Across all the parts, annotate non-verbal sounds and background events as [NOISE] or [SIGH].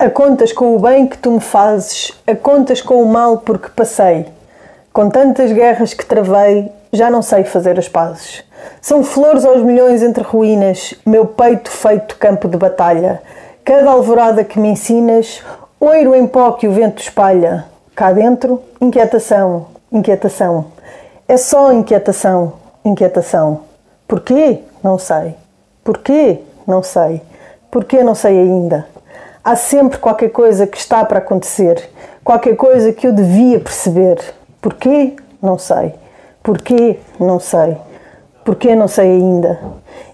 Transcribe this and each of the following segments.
A contas com o bem que tu me fazes, a contas com o mal porque passei. Com tantas guerras que travei, já não sei fazer as pazes. São flores aos milhões entre ruínas, meu peito feito campo de batalha. Cada alvorada que me ensinas, oiro em pó que o vento espalha. Cá dentro, inquietação, inquietação. É só inquietação, inquietação. Porquê? Não sei. Porquê? Não sei. Porquê? Não sei ainda. Há sempre qualquer coisa que está para acontecer, qualquer coisa que eu devia perceber. Porquê? Não sei. Porquê? Não sei. Porquê? Não sei ainda.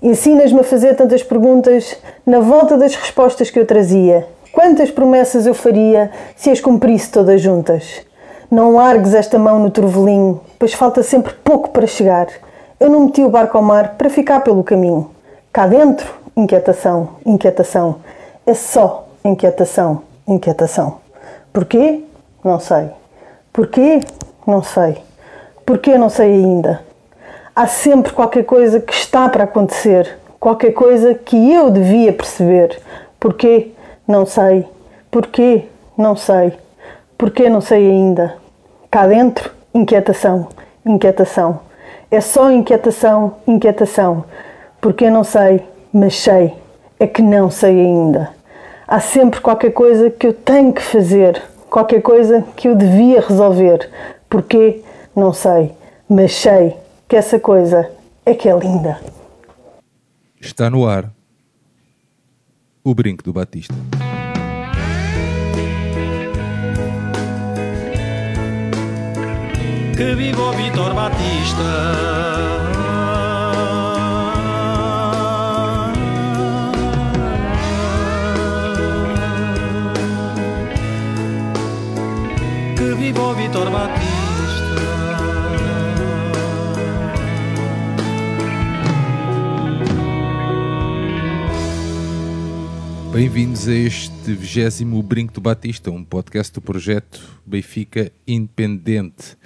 Ensinas-me a fazer tantas perguntas na volta das respostas que eu trazia. Quantas promessas eu faria se as cumprisse todas juntas? Não largues esta mão no turvelinho, pois falta sempre pouco para chegar. Eu não meti o barco ao mar para ficar pelo caminho. Cá dentro, inquietação, inquietação. É só Inquietação, inquietação. Porquê? Não sei. Porquê? Não sei. Porquê? Não sei ainda. Há sempre qualquer coisa que está para acontecer, qualquer coisa que eu devia perceber. Porquê? Não sei. Porquê? Não sei. Porquê? Não sei ainda. Cá dentro, inquietação, inquietação. É só inquietação, inquietação. Porquê? Não sei, mas sei. É que não sei ainda há sempre qualquer coisa que eu tenho que fazer, qualquer coisa que eu devia resolver. Porquê? Não sei, mas sei que essa coisa é que é linda. Está no ar o brinco do Batista. Que viva o Vitor Batista! Viva o Vitor Batista. Bem-vindos a este vigésimo Brinco do Batista, um podcast do projeto Benfica Independente.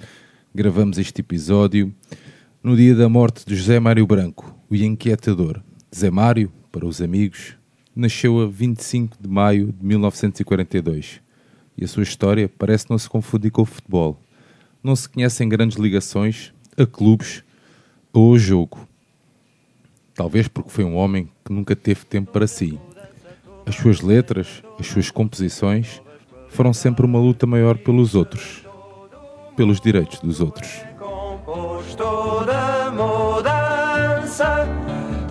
Gravamos este episódio no dia da morte de José Mário Branco, o inquietador. José Mário, para os amigos, nasceu a 25 de maio de 1942 e a sua história parece não se confundir com o futebol. Não se conhecem grandes ligações a clubes ou ao jogo. Talvez porque foi um homem que nunca teve tempo para si. As suas letras, as suas composições foram sempre uma luta maior pelos outros, pelos direitos dos outros.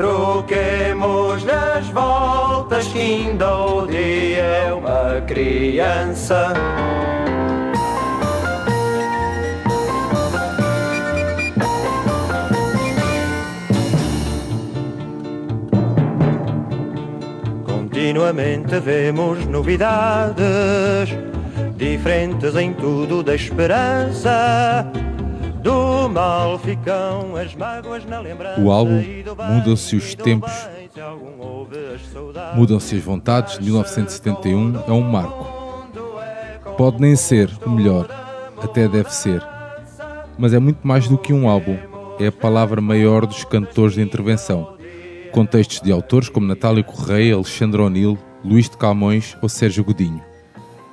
Composto da mudança, troquemos as voltas que ainda o dia é uma criança. Continuamente vemos novidades, diferentes em tudo da esperança. Do mal ficam as mágoas na lembrança. O álbum Mudam-se os Tempos, Mudam-se as Vontades, de 1971, é um marco. Pode nem ser o melhor, até deve ser. Mas é muito mais do que um álbum, é a palavra maior dos cantores de intervenção. Com textos de autores como Natália Correia, Alexandre O'Neill, Luís de Camões ou Sérgio Godinho.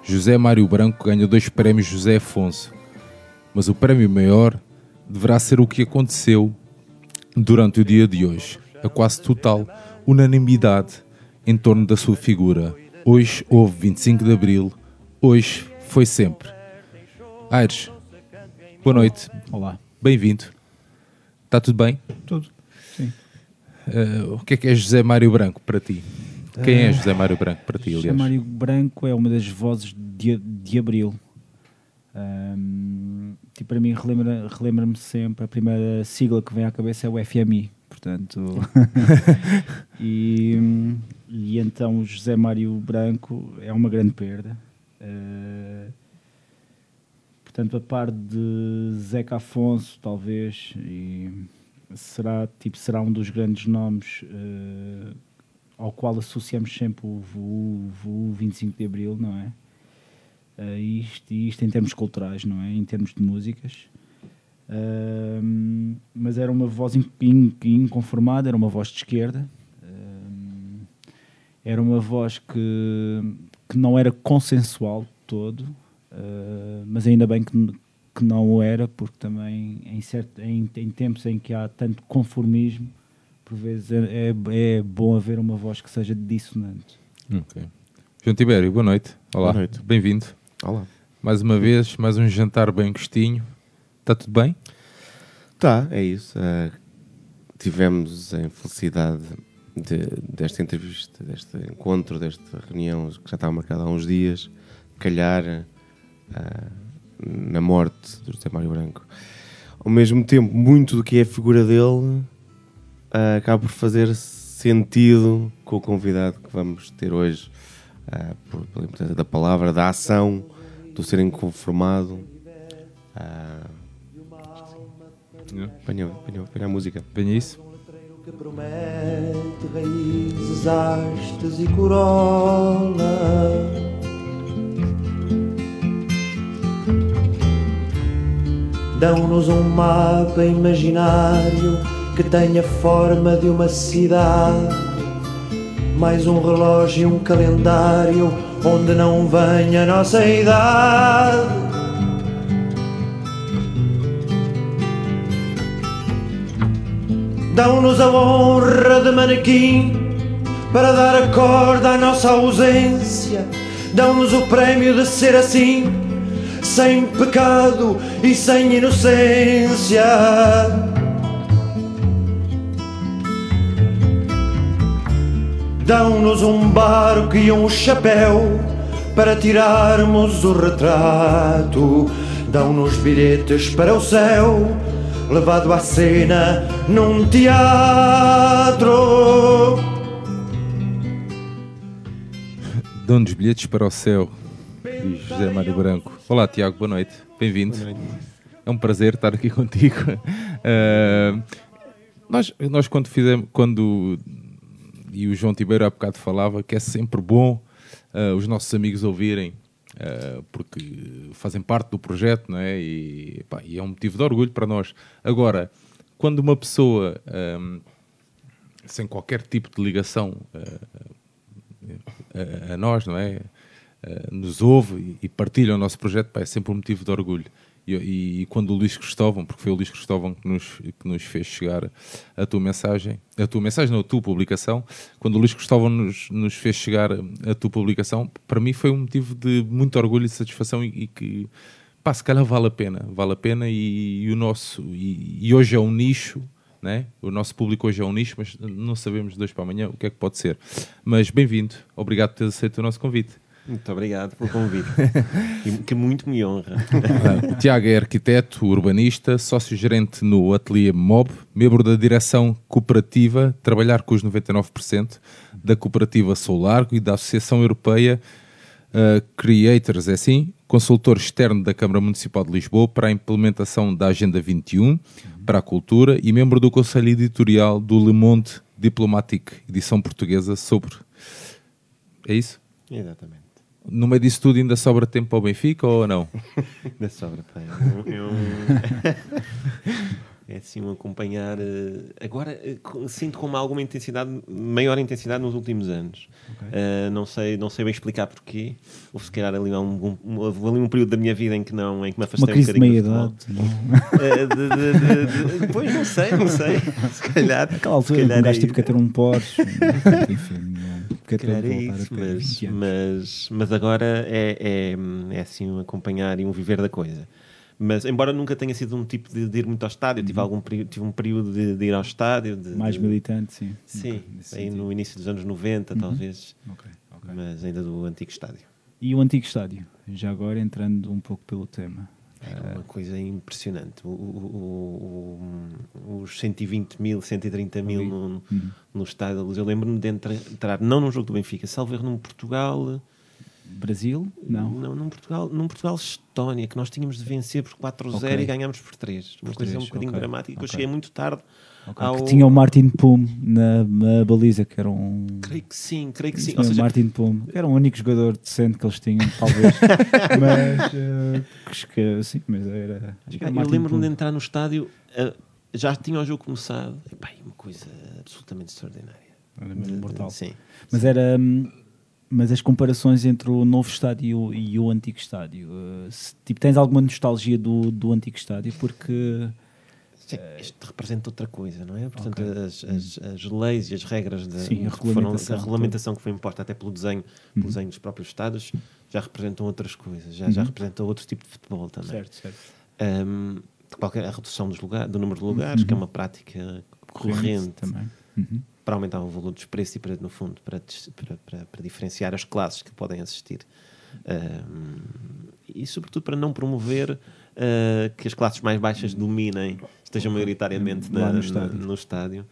José Mário Branco ganhou dois prémios José Afonso, mas o prémio maior deverá ser o que aconteceu durante o dia de hoje, a quase total unanimidade em torno da sua figura. Hoje houve 25 de Abril, hoje foi sempre. Aires, boa noite. Olá. Bem-vindo. Está tudo bem? Tudo. Sim. Uh, o que é que é José Mário Branco para ti? Quem é José Mário Branco para ti, aliás? José Mário Branco é uma das vozes de, de Abril. Um, tipo, para mim relembra-me relembra sempre, a primeira sigla que vem à cabeça é o FMI, portanto... [LAUGHS] e, e então José Mário Branco é uma grande perda. Uh, portanto, a par de Zeca Afonso, talvez, e será, tipo, será um dos grandes nomes uh, ao qual associamos sempre o, o, o 25 de Abril, não é? Uh, isto, isto em termos culturais, não é? Em termos de músicas. Uh, mas era uma voz inconformada, era uma voz de esquerda. Uh, era uma voz que, que não era consensual todo, uh, mas ainda bem que, que não o era, porque também em, certo, em, em tempos em que há tanto conformismo, por vezes é, é, é bom haver uma voz que seja dissonante. Ok. João Tibério, boa noite. Olá, Boa noite. bem-vindo. Olá. Mais uma vez, mais um jantar bem gostinho. Está tudo bem? Tá, é isso. Uh, tivemos a infelicidade de, desta entrevista, deste encontro, desta reunião que já estava marcada há uns dias, calhar uh, na morte do José Mário Branco. Ao mesmo tempo, muito do que é a figura dele uh, acaba por fazer sentido com o convidado que vamos ter hoje, uh, por, pela importância da palavra, da ação, do ser inconformado. Uh, Apanha, apanha, apanha a música. Venha isso. que promete raízes, hastes e corola. Dão-nos um mapa imaginário que tenha forma de uma cidade, mais um relógio e um calendário onde não venha a nossa idade. Dão-nos a honra de manequim para dar a corda à nossa ausência. Dão-nos o prémio de ser assim, sem pecado e sem inocência. Dão-nos um barco e um chapéu para tirarmos o retrato. Dão-nos bilhetes para o céu, levado à cena num teatro. Dão-nos bilhetes para o céu, diz José Mário Branco. Olá, Tiago, boa noite. Bem-vindo. É um prazer estar aqui [LAUGHS] contigo. Uh, nós, nós quando fizemos, quando e o João Tibeiro há bocado falava que é sempre bom uh, os nossos amigos ouvirem, uh, porque fazem parte do projeto, não é? E, pá, e, é um motivo de orgulho para nós. Agora, quando uma pessoa um, sem qualquer tipo de ligação a, a, nós, não é? nos ouve e partilha o nosso projeto, pá, é sempre um motivo de orgulho. E, e, quando o Luís Cristóvão, porque foi o Luís Cristóvão que nos, que nos fez chegar a tua mensagem, a tua mensagem, não, a tua publicação, quando o Luís Cristóvão nos, nos fez chegar a tua publicação, para mim foi um motivo de muito orgulho e satisfação e, e que, pá, se calhar vale a pena, vale a pena e, o nosso, e, hoje é um nicho, né? o nosso público hoje é um nicho, mas não sabemos de dois para amanhã o que é que pode ser. Mas bem-vindo, obrigado por teres aceito o nosso convite. Muito obrigado pelo convite, que muito me honra. O Tiago é arquiteto, urbanista, sócio-gerente no Ateliê Mob, membro da direção cooperativa, trabalhar com os 99% da cooperativa Sou Largo e da Associação Europeia uh, Creators, é assim? Consultor externo da Câmara Municipal de Lisboa para a implementação da Agenda 21 para a cultura e membro do Conselho Editorial do Le Monde Diplomatique, edição portuguesa sobre... É isso? Exatamente no meio disso tudo ainda sobra tempo para o Benfica ou não? [LAUGHS] ainda sobra, pá. Eu. [LAUGHS] é assim um acompanhar. Uh, agora uh, sinto com alguma intensidade, maior intensidade nos últimos anos. Okay. Uh, não, sei, não sei bem explicar porquê. Houve se calhar ali um, um, um, ali um período da minha vida em que, não, em que me afastei Uma crise um bocadinho. [LAUGHS] De meia idade. Não. de, de, pois não sei, não sei. [LAUGHS] Se calhar. Naquela altura, um gajo tipo quer ter um Porsche. [LAUGHS] Enfim. Se calhar é isso, mas, mas, mas agora é, é, é assim um acompanhar e um viver da coisa. Mas, embora nunca tenha sido um tipo de, de ir muito ao estádio, tive, uhum. algum, tive um período de, de ir ao estádio. De, Mais militante, sim. Sim, aí no início dos anos 90, uhum. talvez. Okay, okay. Mas ainda do antigo estádio. E o antigo estádio? Já agora entrando um pouco pelo tema. É uma coisa impressionante. O, o, o, os 120 mil, 130 mil no, uhum. no Estádio da Luz. Eu lembro-me de entrar, não num jogo do Benfica, salvo erro num Portugal. Brasil? Não. Não, num Portugal, num Portugal Estónia, que nós tínhamos de vencer por 4-0 okay. e ganhámos por 3. Uma por coisa 3, um bocadinho okay. dramática. Okay. Eu cheguei muito tarde Okay. Ao... Que tinha o Martin Pum na, na, baliza, que era um. Creio que sim, creio que sim. Ou seja... Martin Pum, era o único jogador decente que eles tinham, talvez. [LAUGHS] mas. Uh, que sim, mas era. Acho que era eu lembro-me de entrar no estádio, uh, já tinha o jogo começado, e pá, uma coisa absolutamente extraordinária. Era mesmo brutal. Sim. Mas era. hum, Mas as comparações entre o novo estádio e o antigo estádio, eh, se, tipo, tens alguma nostalgia do, do antigo estádio? Porque Sim, isto representa outra coisa, não é? Portanto, Ok. as, as, as leis e as regras da, Sim, a que foram- regulamentação, a regulamentação que foi imposta até pelo desenho, pelo desenho dos próprios estados já representam outras coisas, já, já Uhum. representam outro tipo de futebol também. certo, certo. Um, de qualquer, a redução dos lugar, do número de lugares, que é uma prática corrente também. Uhum. Para aumentar o valor dos preços e para, no fundo, para, para, para- diferenciar as classes que podem assistir. Um, e, sobretudo, para não promover uh, que as classes mais baixas dominem, estejam maioritariamente na- no na- estádio. no estádio.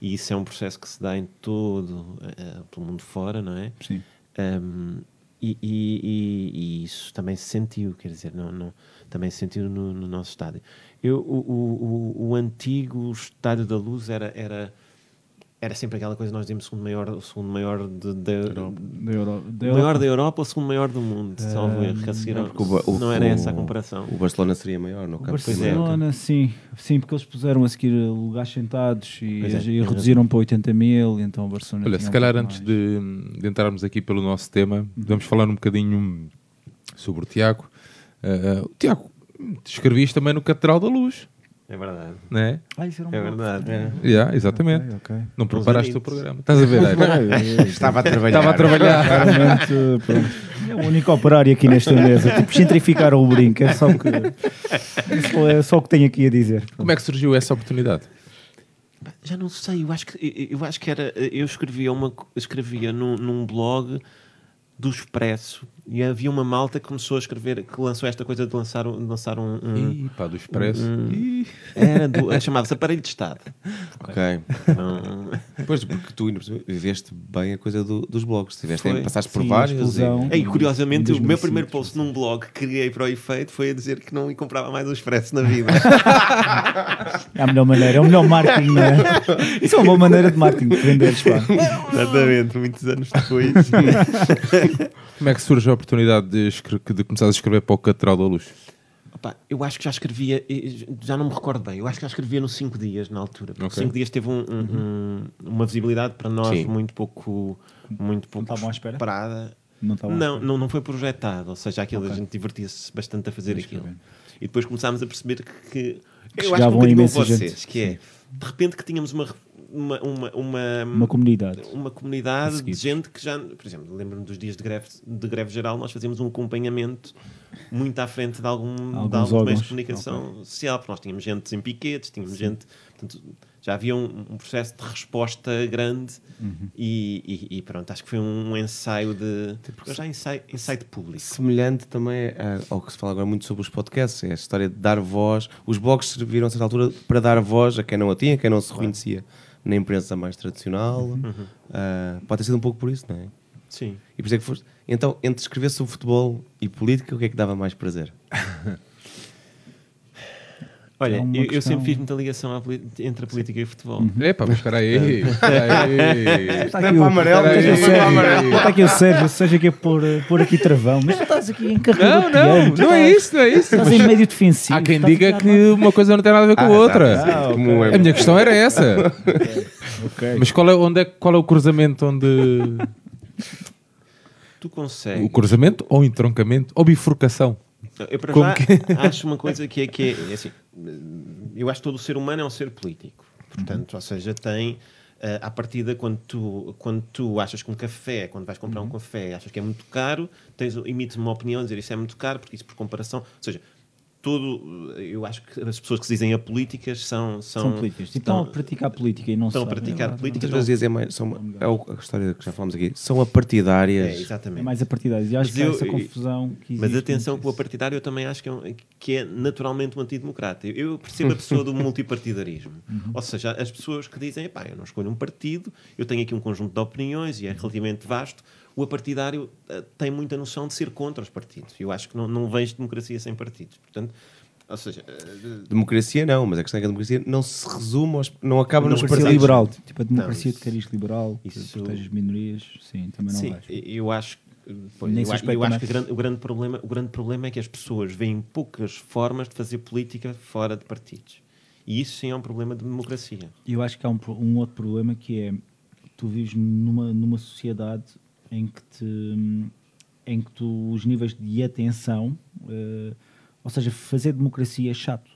E isso é um processo que se dá em todo uh, pelo mundo fora, não é? Sim. Um, e, e- e- e isso também se sentiu, quer dizer, não, não- também se sentiu no, no nosso estádio. Eu, o, o- o- o antigo Estádio da Luz era, era, era sempre aquela coisa que nós dizemos o segundo maior, o segundo maior, de, de- Da Euro, da Europa. maior da Europa ou o segundo maior do mundo, salvo erro. que a seguir ao- Porque o Ba- o- não era essa a comparação. O Barcelona seria maior no O campo. Pois é. Barcelona, sim, sim, porque eles puseram a seguir lugares sentados e, é, e reduziram para 80 mil, então o Barcelona. Olha, tinha se um calhar pouco antes de, de entrarmos aqui pelo nosso tema, vamos falar um bocadinho sobre o Tiago. Uh, o Tiago, escrevias também no Catedral da Luz, É verdade. não é? Ah, isso era um É bloco. verdade. Yeah, exatamente. Ok, ok. Não preparaste o programa. Estás a ver? Aira? [LAUGHS] Estava a trabalhar. Estava a trabalhar. É o único operário aqui nesta mesa. Tipo, gentrificar o brinco. É só o que, é só o que tenho aqui a dizer. Como é que surgiu essa oportunidade? Já não sei, eu acho que, eu acho que era. Eu escrevia, uma, escrevia num, num blog do Expresso e havia uma malta que começou a escrever, que lançou esta coisa de lançar, um- de lançar um. um- Ih, pá, do Expresso. um- era do- chamava-se Aparelho de Estado. Ok. Então, Pois, porque tu viveste bem a coisa do- dos blogs. Tiveste, Foi. passaste por Sim, vários. e- e curiosamente, o meu 2005, primeiro post num blog que criei para o efeito foi a dizer que não comprava mais o Expresso na vida. [LAUGHS] É a melhor maneira, é o melhor marketing. Né? [LAUGHS] Isso é uma boa maneira de marketing de venderes. Pá. Exatamente, muitos anos depois. [LAUGHS] Como é que surge a oportunidade de, de começar a escrever para o Catedral da Luz? Opa, eu acho que já escrevia, já não me recordo bem, eu acho que já escrevia no 5 dias na altura. Porque Ok. 5 dias teve um- um- um- uma visibilidade para nós Sim. muito pouco, muito pouco espera? esperada. Não estava à Não, espera. não, não foi projetado, ou seja, aquilo Ok. a gente divertia-se bastante a fazer Mas aquilo. E depois começámos a perceber que, que eu acho que um bocadinho vocês, gente. que é de repente que tínhamos uma uma, uma, uma, Uma comunidade. uma comunidade de gente que já, por exemplo, lembro-me dos dias de greve, de greve geral, nós fazíamos um acompanhamento muito à frente de, algum, de Alguns alguns meios de comunicação social, porque nós tínhamos gente em piquetes, tínhamos gente. Portanto, já havia um, um processo de resposta grande Uhum. e, e- e pronto, acho que foi um, ensaio de. Porque já ensaio, ensaio de público. Semelhante também a- ao que se fala agora muito sobre os podcasts, é a história de dar voz. Os blogs serviram a certa altura para dar voz a quem não a tinha, a quem não se reconhecia na imprensa mais tradicional. Uhum. Ah, pode ter sido um pouco por isso, não é? Sim. E por isso é que foste. Então, entre escrever sobre futebol e política, o que é que dava mais prazer? [LAUGHS] Olha, É eu, eu sempre fiz muita ligação entre a política e o futebol. Epá, mas espera aí. [LAUGHS] espera aí. Está aqui o, amarelo, está aqui o Sérgio, amarelo. está aqui o Sérgio, seja aqui por, por aqui travão, mas tu estás aqui encarregado. Não, não, não é isso, não é isso. Estás em médio defensivo. Há quem diga que uma coisa não tem nada a ver com a outra. Ah, ok. Como é- A minha questão era essa. Mas qual é, onde é, qual é o cruzamento onde. Tu consegues. O cruzamento ou entroncamento ou bifurcação? Eu para Como já que- acho uma coisa que é, que é, é assim, eu acho que todo ser humano é um ser político. Portanto, ou seja, tem eh, à partida quando tu, quando tu achas que um café, quando vais comprar um café, achas que é muito caro, tens, emites uma opinião dizer isso é muito caro, porque isso por comparação, ou seja, todo, eu acho que as pessoas que se dizem apolíticas são, são, São políticos. Tipo, Estão a estão- praticar política e não estão a sabem. praticar É, política. Muitas vezes é, mais, são, é o- a história que já falamos aqui. São apartidárias. É, É exatamente. mais a partidária. E acho Mas que eu- essa confusão que Mas existe atenção muito que o isso. partidário eu também acho que é, um- que é naturalmente um antidemocrata. Eu- Eu percebo a pessoa do [LAUGHS] multipartidarismo. Uhum. Ou seja, as pessoas que dizem, pá, eu não escolho um partido, eu tenho aqui um conjunto de opiniões e é relativamente vasto. O apartidário eh, tem muita noção de ser contra os partidos. Eu acho que não, não vejo democracia sem partidos. Portanto, ou seja, eh, Democracia não, mas a questão é que a democracia não se resume, aos, não acaba nos partidos. liberal. Tipo, a democracia Não, de cariz liberal, que isso- protege as minorias. Sim, também não Sim, vais. eu acho, pois, eu, eu acho que o grande, o, grande problema, o grande problema é que as pessoas veem poucas formas de fazer política fora de partidos. E isso sim é um problema de democracia. E eu acho que há um, um outro problema que é tu vives numa, numa sociedade em que, te, em que tu, os níveis de atenção, uh, ou seja, fazer democracia é chato.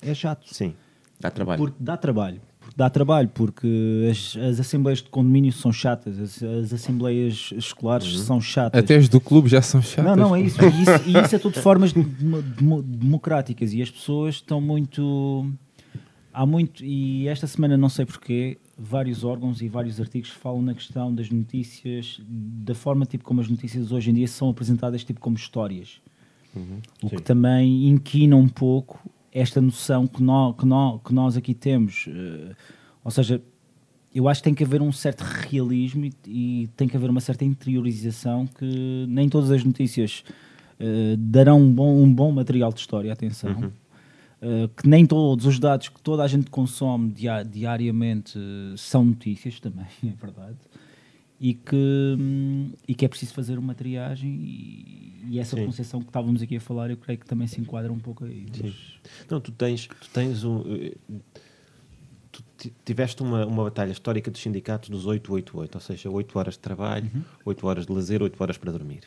É chato. Sim. Dá trabalho. Porque dá trabalho. Porque dá trabalho, porque as, as assembleias de condomínio são chatas, as, as assembleias escolares Uhum. são chatas. Até as do clube já são chatas. Não, não, é isso. E isso, e isso é tudo de formas de- de- democráticas e as pessoas estão muito. Há muito, e esta semana não sei porquê, vários órgãos e vários artigos falam na questão das notícias, da forma tipo como as notícias hoje em dia são apresentadas tipo como histórias. O que também inquina um pouco esta noção que nós, que nós, que nós aqui temos. eh, ou seja, eu acho que tem que haver um certo realismo e, e tem que haver uma certa interiorização que nem todas as notícias eh, darão um bom, um bom material de história, atenção. Uh, que nem todos os dados que toda a gente consome dia- diariamente uh, são notícias também, [LAUGHS] é verdade. E que, hum, e que é preciso fazer uma triagem e, e essa Sim. concepção que estávamos aqui a falar eu creio que também se enquadra um pouco aí. Mas- Não, tu tens, tu tens um. eh, Tu ti- tiveste uma, uma batalha histórica dos sindicatos dos 888, ou seja, 8 horas de trabalho, 8 horas de lazer, 8 horas para dormir.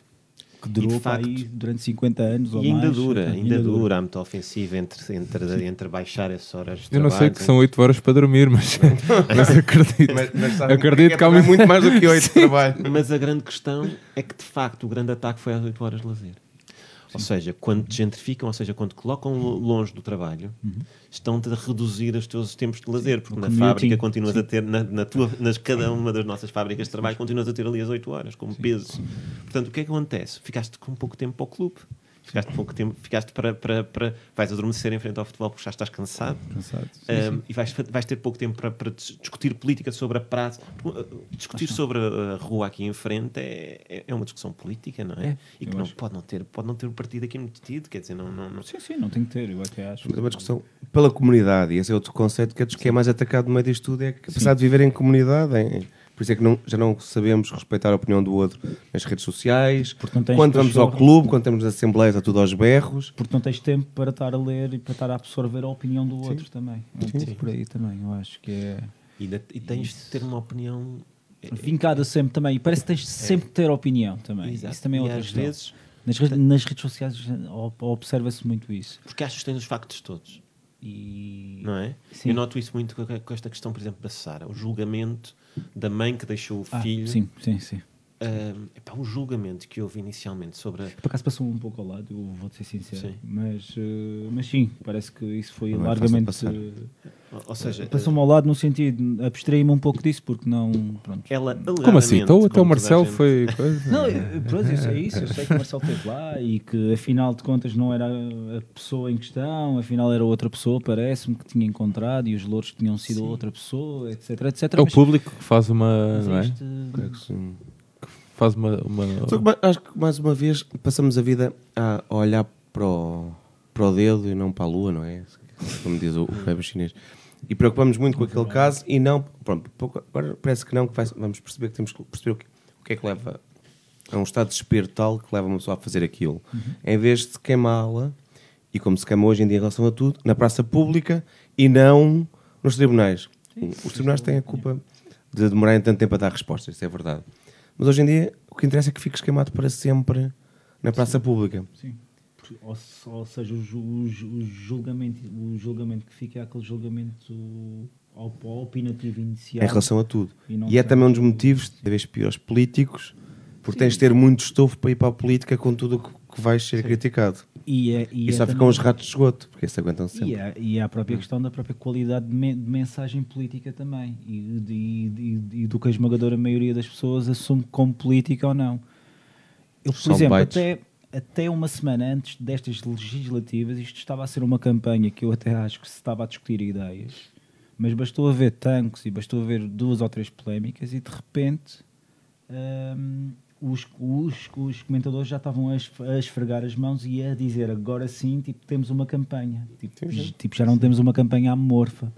Que durou facto- aí durante 50 anos ou E ainda mais. dura, Ainda ainda dura a muita ofensiva entre, entre, entre baixar essas horas de Eu não sei que são 8 horas para dormir, mas, [LAUGHS] mas acredito. Mas, mas acredito que há é muito muito mais do que [LAUGHS] 8 de trabalho. Mas a grande questão é que, de facto, o grande ataque foi às 8 horas de lazer. Ou seja, quando te gentrificam, ou seja, quando te colocam lo- longe do trabalho, estão-te a reduzir os teus tempos de lazer, porque o na commuting, fábrica continuas a ter, na, na tua, nas cada uma das nossas fábricas de trabalho, continuas a ter ali as 8 horas, como peso. Portanto, o que é que acontece? Ficaste com pouco tempo para o clube. Ficaste pouco tempo, ficaste para, para, para. Vais adormecer em frente ao futebol porque já estás cansado. Cansado. Um, e vais, vais ter pouco tempo para, para dis- discutir política sobre a praça. Uh, Discutir sobre a, rua aqui em frente é, é- é uma discussão política, não é? É, e que não acho. pode não ter pode não ter o partido aqui metido, quer dizer, não, não, não- Sim, sim, não tem que ter, eu até acho. É uma discussão pela comunidade, e esse é outro conceito que é dos que é mais atacado no meio disto tudo, é a capacidade de viver em comunidade. em- por isso é que não- já não sabemos respeitar a opinião do outro nas redes sociais, quando vamos ao clube, quando temos assembleias, a tudo aos berros. Porque não tens tempo para estar a ler e para estar a absorver a opinião do outro também. É um pouco por aí também, eu acho que é. e, e tens de ter uma opinião. Vincada sempre também. E parece que tens sempre que ter opinião também. Exato. Isso também é E outra às questão. vezes, Nas, re- nas redes sociais ob- observa-se muito isso. porque achas que tens os factos todos, E não é? Sim. Eu noto isso muito com esta questão, por exemplo, da Sara, o julgamento da mãe que deixou o Ah, filho. sim, sim, sim. Um, epá, o julgamento que houve inicialmente sobre a, Por acaso passou um pouco ao lado, eu vou ser sincero. Sim. Mas, eh, mas sim, parece que isso foi Não é largamente. eh, ou- ou seja, Passou-me ao lado no sentido, abstraí-me um pouco disso porque não. Pronto. ela Como assim? Então até o toda a Marcelo gente- foi. [LAUGHS] coisa? Não, eu- pronto, eu sei isso, eu sei que o Marcelo esteve lá e que afinal de contas não era a pessoa em questão, afinal era outra pessoa, parece-me que tinha encontrado e os louros tinham sido outra pessoa, etc, etc. É o público que faz uma. mas Não é? isto- É que sim. Faz uma. uma- Só que, acho que mais uma vez passamos a vida a olhar para o, para o dedo e não para a lua, não é? Como diz o, o web chinês. E preocupamos muito com aquele caso e não. Pronto, pouco- agora parece que não, que vai- vamos perceber que temos que perceber o que, o que é que leva a um estado de desespero tal que leva uma pessoa a fazer aquilo. Em vez de queimá-la, e como se queima hoje em dia em relação a tudo, na praça pública e não nos tribunais. Os tribunais têm a culpa de demorarem tanto tempo a dar respostas, isso é verdade. Mas hoje em dia o que interessa é que fiques queimado para sempre na praça pública. Sim. Ou, ou seja, o, o ju- o julgamento, o julgamento que fica é aquele julgamento op- opinativo inicial. Em relação a tudo. E E é também um dos motivos de vez pior aos políticos, porque tens de ter muito estofo para ir para a política com tudo o que, que vais ser criticado. E, é, e, E, é só também- ficam os ratos de esgoto, porque esses aguentam sempre. E é, e é a própria questão da própria qualidade de, men- de mensagem política também e, de- e- e- e do que a esmagadora maioria das pessoas assume como política ou não. Eu, por São exemplo, até, até uma semana antes destas legislativas, isto estava a ser uma campanha que eu até acho que se estava a discutir ideias, mas bastou haver tanques e bastou haver duas ou três polémicas e de repente hum, os, os, os comentadores já estavam a, esf- a esfregar as mãos e a dizer agora sim, tipo, temos uma campanha. Tipo, j- tipo, já não temos uma campanha amorfa.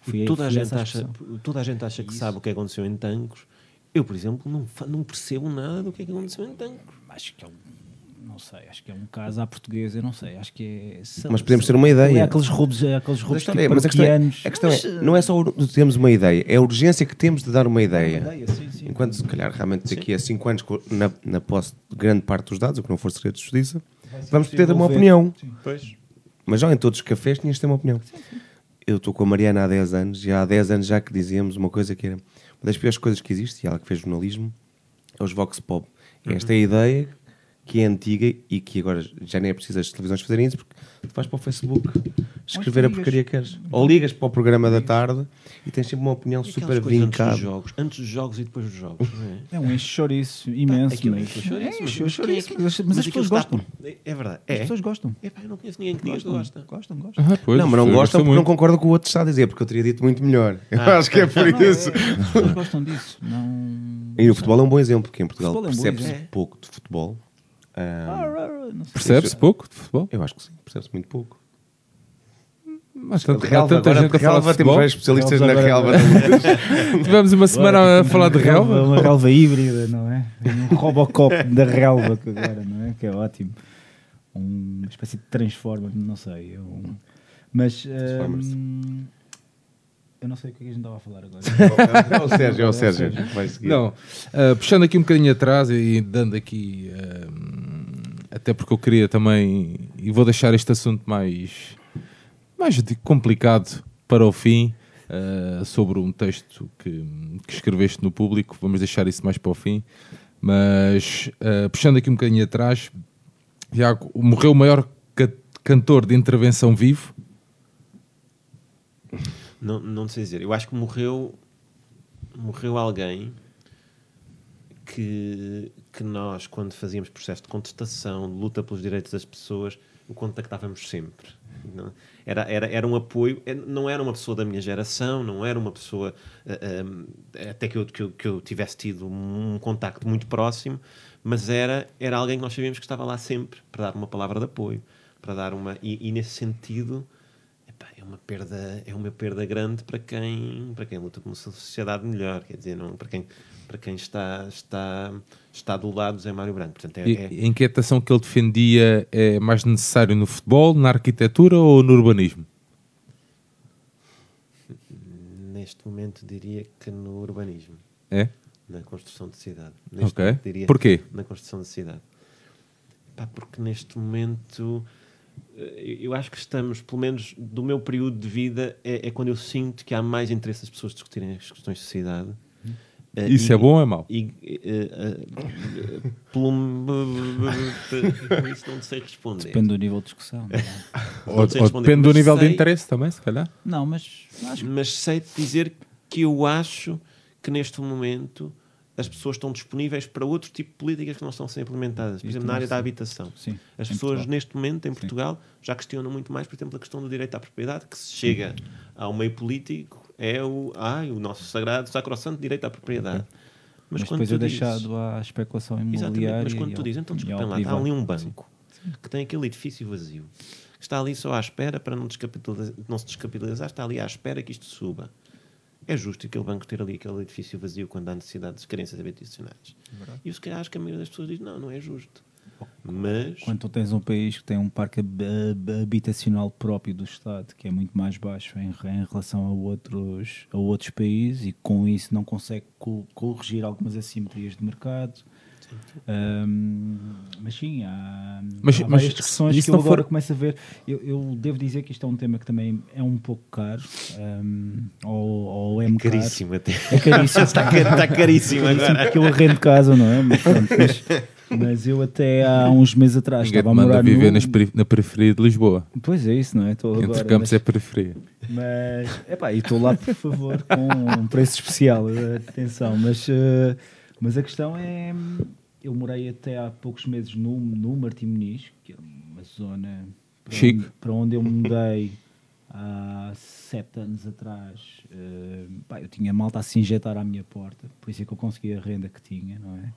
Foi- toda, a gente acha, toda a gente acha que sabe o que aconteceu em Tancos. Eu, por exemplo, não, não percebo nada do que é que aconteceu em Tancos. Acho que é um- não sei, acho que é um caso à portuguesa, eu não sei, acho que é. sei- Mas podemos ter uma ideia. É aqueles roubos, é aqueles a roubos tipo é- mas a questão, é, a questão Mas, é, não é só termos uma ideia, é a urgência que temos de dar uma ideia. ideia, sim, sim. Enquanto, se calhar, realmente daqui a 5 anos, na, na posse de grande parte dos dados, o que não for segredo de justiça, vamos ter uma opinião. Pois. Mas já em todos os cafés tinhas de ter uma opinião. Eu estou com a Mariana há 10 anos, e há 10 anos já que dizíamos uma coisa que era uma das piores coisas que existe, e ela que fez jornalismo, é os Vox Pop. É esta ideia que é antiga e que agora já nem é preciso as televisões fazerem isso, porque tu vais para o Facebook escrever a porcaria que queres. Ou ligas para o programa da tarde e tens sempre uma opinião E super coisas antes vincada. dos jogos, antes dos jogos e depois dos jogos, não é? É um enche-chouriço imenso, Aquilo mas, é, mas é mas, as- mas as pessoas gostam. É é verdade. As É. pessoas gostam. Eu não conheço ninguém que diga que Gostam, gosta. gostam, gostam. Ah, pois, Não, mas não gostam porque não muito. concordam com o outro está a dizer, porque eu teria dito muito melhor. [LAUGHS] Eu Ah, acho que é por Não, é- isso. as pessoas gostam disso. Não... E o futebol é um bom exemplo, porque em Portugal percebe-se pouco de futebol. Ah, Ah, sei. Percebe-se pouco de futebol? eu acho que sim, percebe-se muito pouco. Mas tanto, relva, tanta agora gente a falar relva, de temos futebol. vários especialistas na Relva relva. agora- [LAUGHS] Tivemos uma semana a falar de relva. Uma relva híbrida, não é? [LAUGHS] Um Robocop da relva que agora, não é? Que é ótimo. Um- Uma espécie de transformer, não sei. um- Mas Transformers. Eu não sei o que é que a gente estava a falar agora. [LAUGHS] É o Sérgio, é o Sérgio. Vai seguir. Não, ah, puxando aqui um bocadinho atrás e dando aqui, ah, até porque eu queria também, e vou deixar este assunto mais, mais complicado para o fim, ah, sobre um texto que, que escreveste no público, vamos deixar isso mais para o fim, mas puxando aqui um bocadinho atrás, Tiago, morreu o maior ca- cantor de intervenção vivo, Não, não sei dizer. Eu acho que morreu, morreu alguém que, que nós, quando fazíamos processo de contestação, de luta pelos direitos das pessoas, o contactávamos sempre. Era, era, era um apoio, é, não era uma pessoa da minha geração, não era uma pessoa ah, ah, até que eu, que, eu, que eu tivesse tido um contacto muito próximo, mas era, era alguém que nós sabíamos que estava lá sempre para dar uma palavra de apoio, para dar uma. E, e nesse sentido, uma perda é uma perda grande para quem para quem luta por uma sociedade melhor quer dizer não para quem para quem está está está do lado do Zé Mário Branco portanto é, E é- a inquietação que ele defendia é mais necessário no futebol, na arquitetura ou no urbanismo? neste momento diria que no urbanismo É? na construção de cidade neste Ok. diria Porquê? na construção de cidade Pá, porque neste momento eu acho que estamos, pelo menos do meu período de vida, é, é quando eu sinto que há mais interesse das pessoas discutirem as questões de cidade. Eh, Isso e- é bom ou é mau? E, eh, eh, pelo- [LAUGHS] isso não sei responder. Depende do nível de discussão. Não, é? Ou, ou depende do nível de sei- interesse também, se calhar. não mas acho Mas sei dizer que eu acho que neste momento as pessoas estão disponíveis para outro tipo de políticas que não estão a ser implementadas. Por Isto exemplo, na área da habitação. sim. As pessoas Portugal. neste momento em Portugal já questionam muito mais, por exemplo, a questão do direito à propriedade, que se chega ao meio político é o, ai, o nosso sagrado, sacrosanto direito à propriedade. Mas, quando depois é dizes- deixado à especulação imobiliária. mas quando e tu dizes, então e desculpem lá, está ali um banco que tem aquele edifício vazio, que está ali só à espera para não, não se descapitalizar, está ali à espera que isto suba. É justo aquele banco ter ali aquele edifício vazio quando há necessidade de habitacionais. E eu se calhar acho que a maioria das pessoas diz, não, não é justo. Mas Quando tu tens um país que tem um parque hab- hab- habitacional próprio do Estado, que é muito mais baixo em, em relação a outros, a outros países, e com isso não consegue co- corrigir algumas assimetrias de mercado. Ahm, mas sim, há, Mas- há mas várias discussões que eu não for- agora começo a ver. Eu, eu devo dizer que isto é um tema que também é um pouco caro, ahm, ou, ou é, caro. caríssimo até. É caríssimo. [LAUGHS] está, está caríssimo Caríssimo agora. porque eu arrendo casa, não é? Mas, pronto, mas, [LAUGHS] mas eu até há uns meses atrás Ninguém estava a morar viver no... na periferia de Lisboa. Pois é isso, não é? Estou Entre agora, campos mas, é periferia. mas epá, e estou lá por favor com um preço especial, eh, atenção, mas, eh, mas a questão é, eu morei até há poucos meses no, no Martim Muniz, que é uma zona para onde, para onde eu mudei [LAUGHS] há sete anos atrás, eh, pá, eu tinha malta a se injetar à minha porta, por isso é que eu consegui a renda que tinha, não é?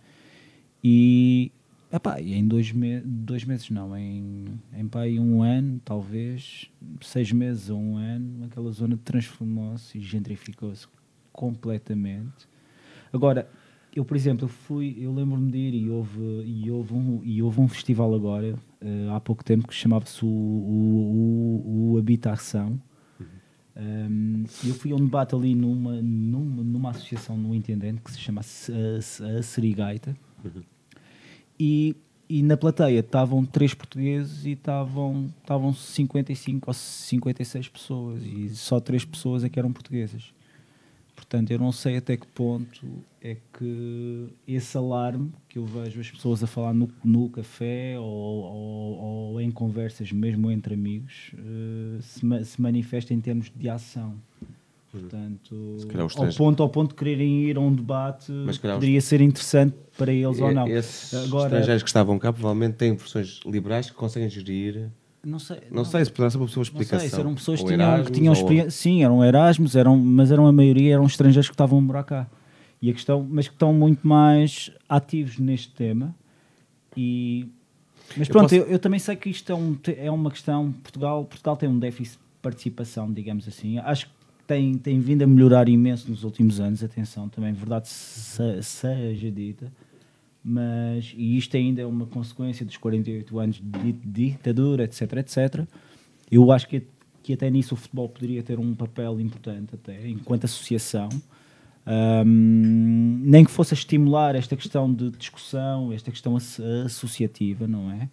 E, epá, em dois, me dois meses, não, em, em pá, um ano, talvez, seis meses ou um ano, aquela zona transformou-se e gentrificou-se completamente. Agora, eu, por exemplo, eu fui, eu lembro-me de ir e houve, e houve, um, e houve um festival agora, eh, há pouco tempo, que chamava-se o, o, o, o Habitação. Um, eu fui a um debate ali numa, numa, numa associação no Intendente que se chama a, Serigaita. E, e na plateia estavam três portugueses e estavam, estavam 55 ou 56 pessoas e só três pessoas é que eram portuguesas. Portanto, eu não sei até que ponto é que esse alarme que eu vejo as pessoas a falar no, no café ou, ou, ou em conversas, mesmo entre amigos, uh, se, ma se, manifesta em termos de ação. Portanto, ao ponto, ao ponto de quererem ir a um debate, poderia ser interessante para eles é, ou não. Esses Agora, estrangeiros que estavam cá provavelmente têm versões liberais que conseguem gerir não sei, não, não sei se pudesse uma pessoa explicação. Não sei, eram pessoas que tinham, que tinham experiência. Sim, eram Erasmus, eram, mas eram a maioria eram estrangeiros que estavam a morar cá. E a questão, mas que estão muito mais ativos neste tema. E, mas pronto, eu, posso... eu, eu, também sei que isto é, um, é uma questão. Portugal, Portugal tem um déficit de participação, digamos assim. Acho que tem, tem vindo a melhorar imenso nos últimos anos. Atenção, também, verdade seja dita mas e isto ainda é uma consequência dos 48 anos de ditadura, etc, etc. Eu acho que, que até nisso o futebol poderia ter um papel importante, até enquanto associação, um, nem que fosse a estimular esta questão de discussão, esta questão associativa, não é?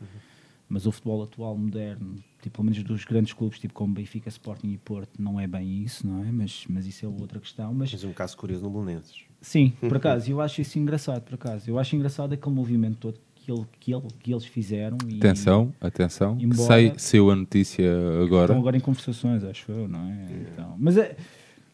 Mas o futebol atual, moderno, tipo, pelo menos dos grandes clubes, tipo como Benfica, Sporting e Porto, não é bem isso, não é? Mas, mas isso é outra questão. Mas, mas um caso curioso no Bolonenses. Sim, por acaso, eu acho isso engraçado, por acaso. Eu acho engraçado aquele movimento todo que, ele, que, ele, que eles fizeram. E, atenção, atenção. Embora, Sei, saiu a notícia agora. Estão agora em conversações, acho eu, não é? Então, mas é...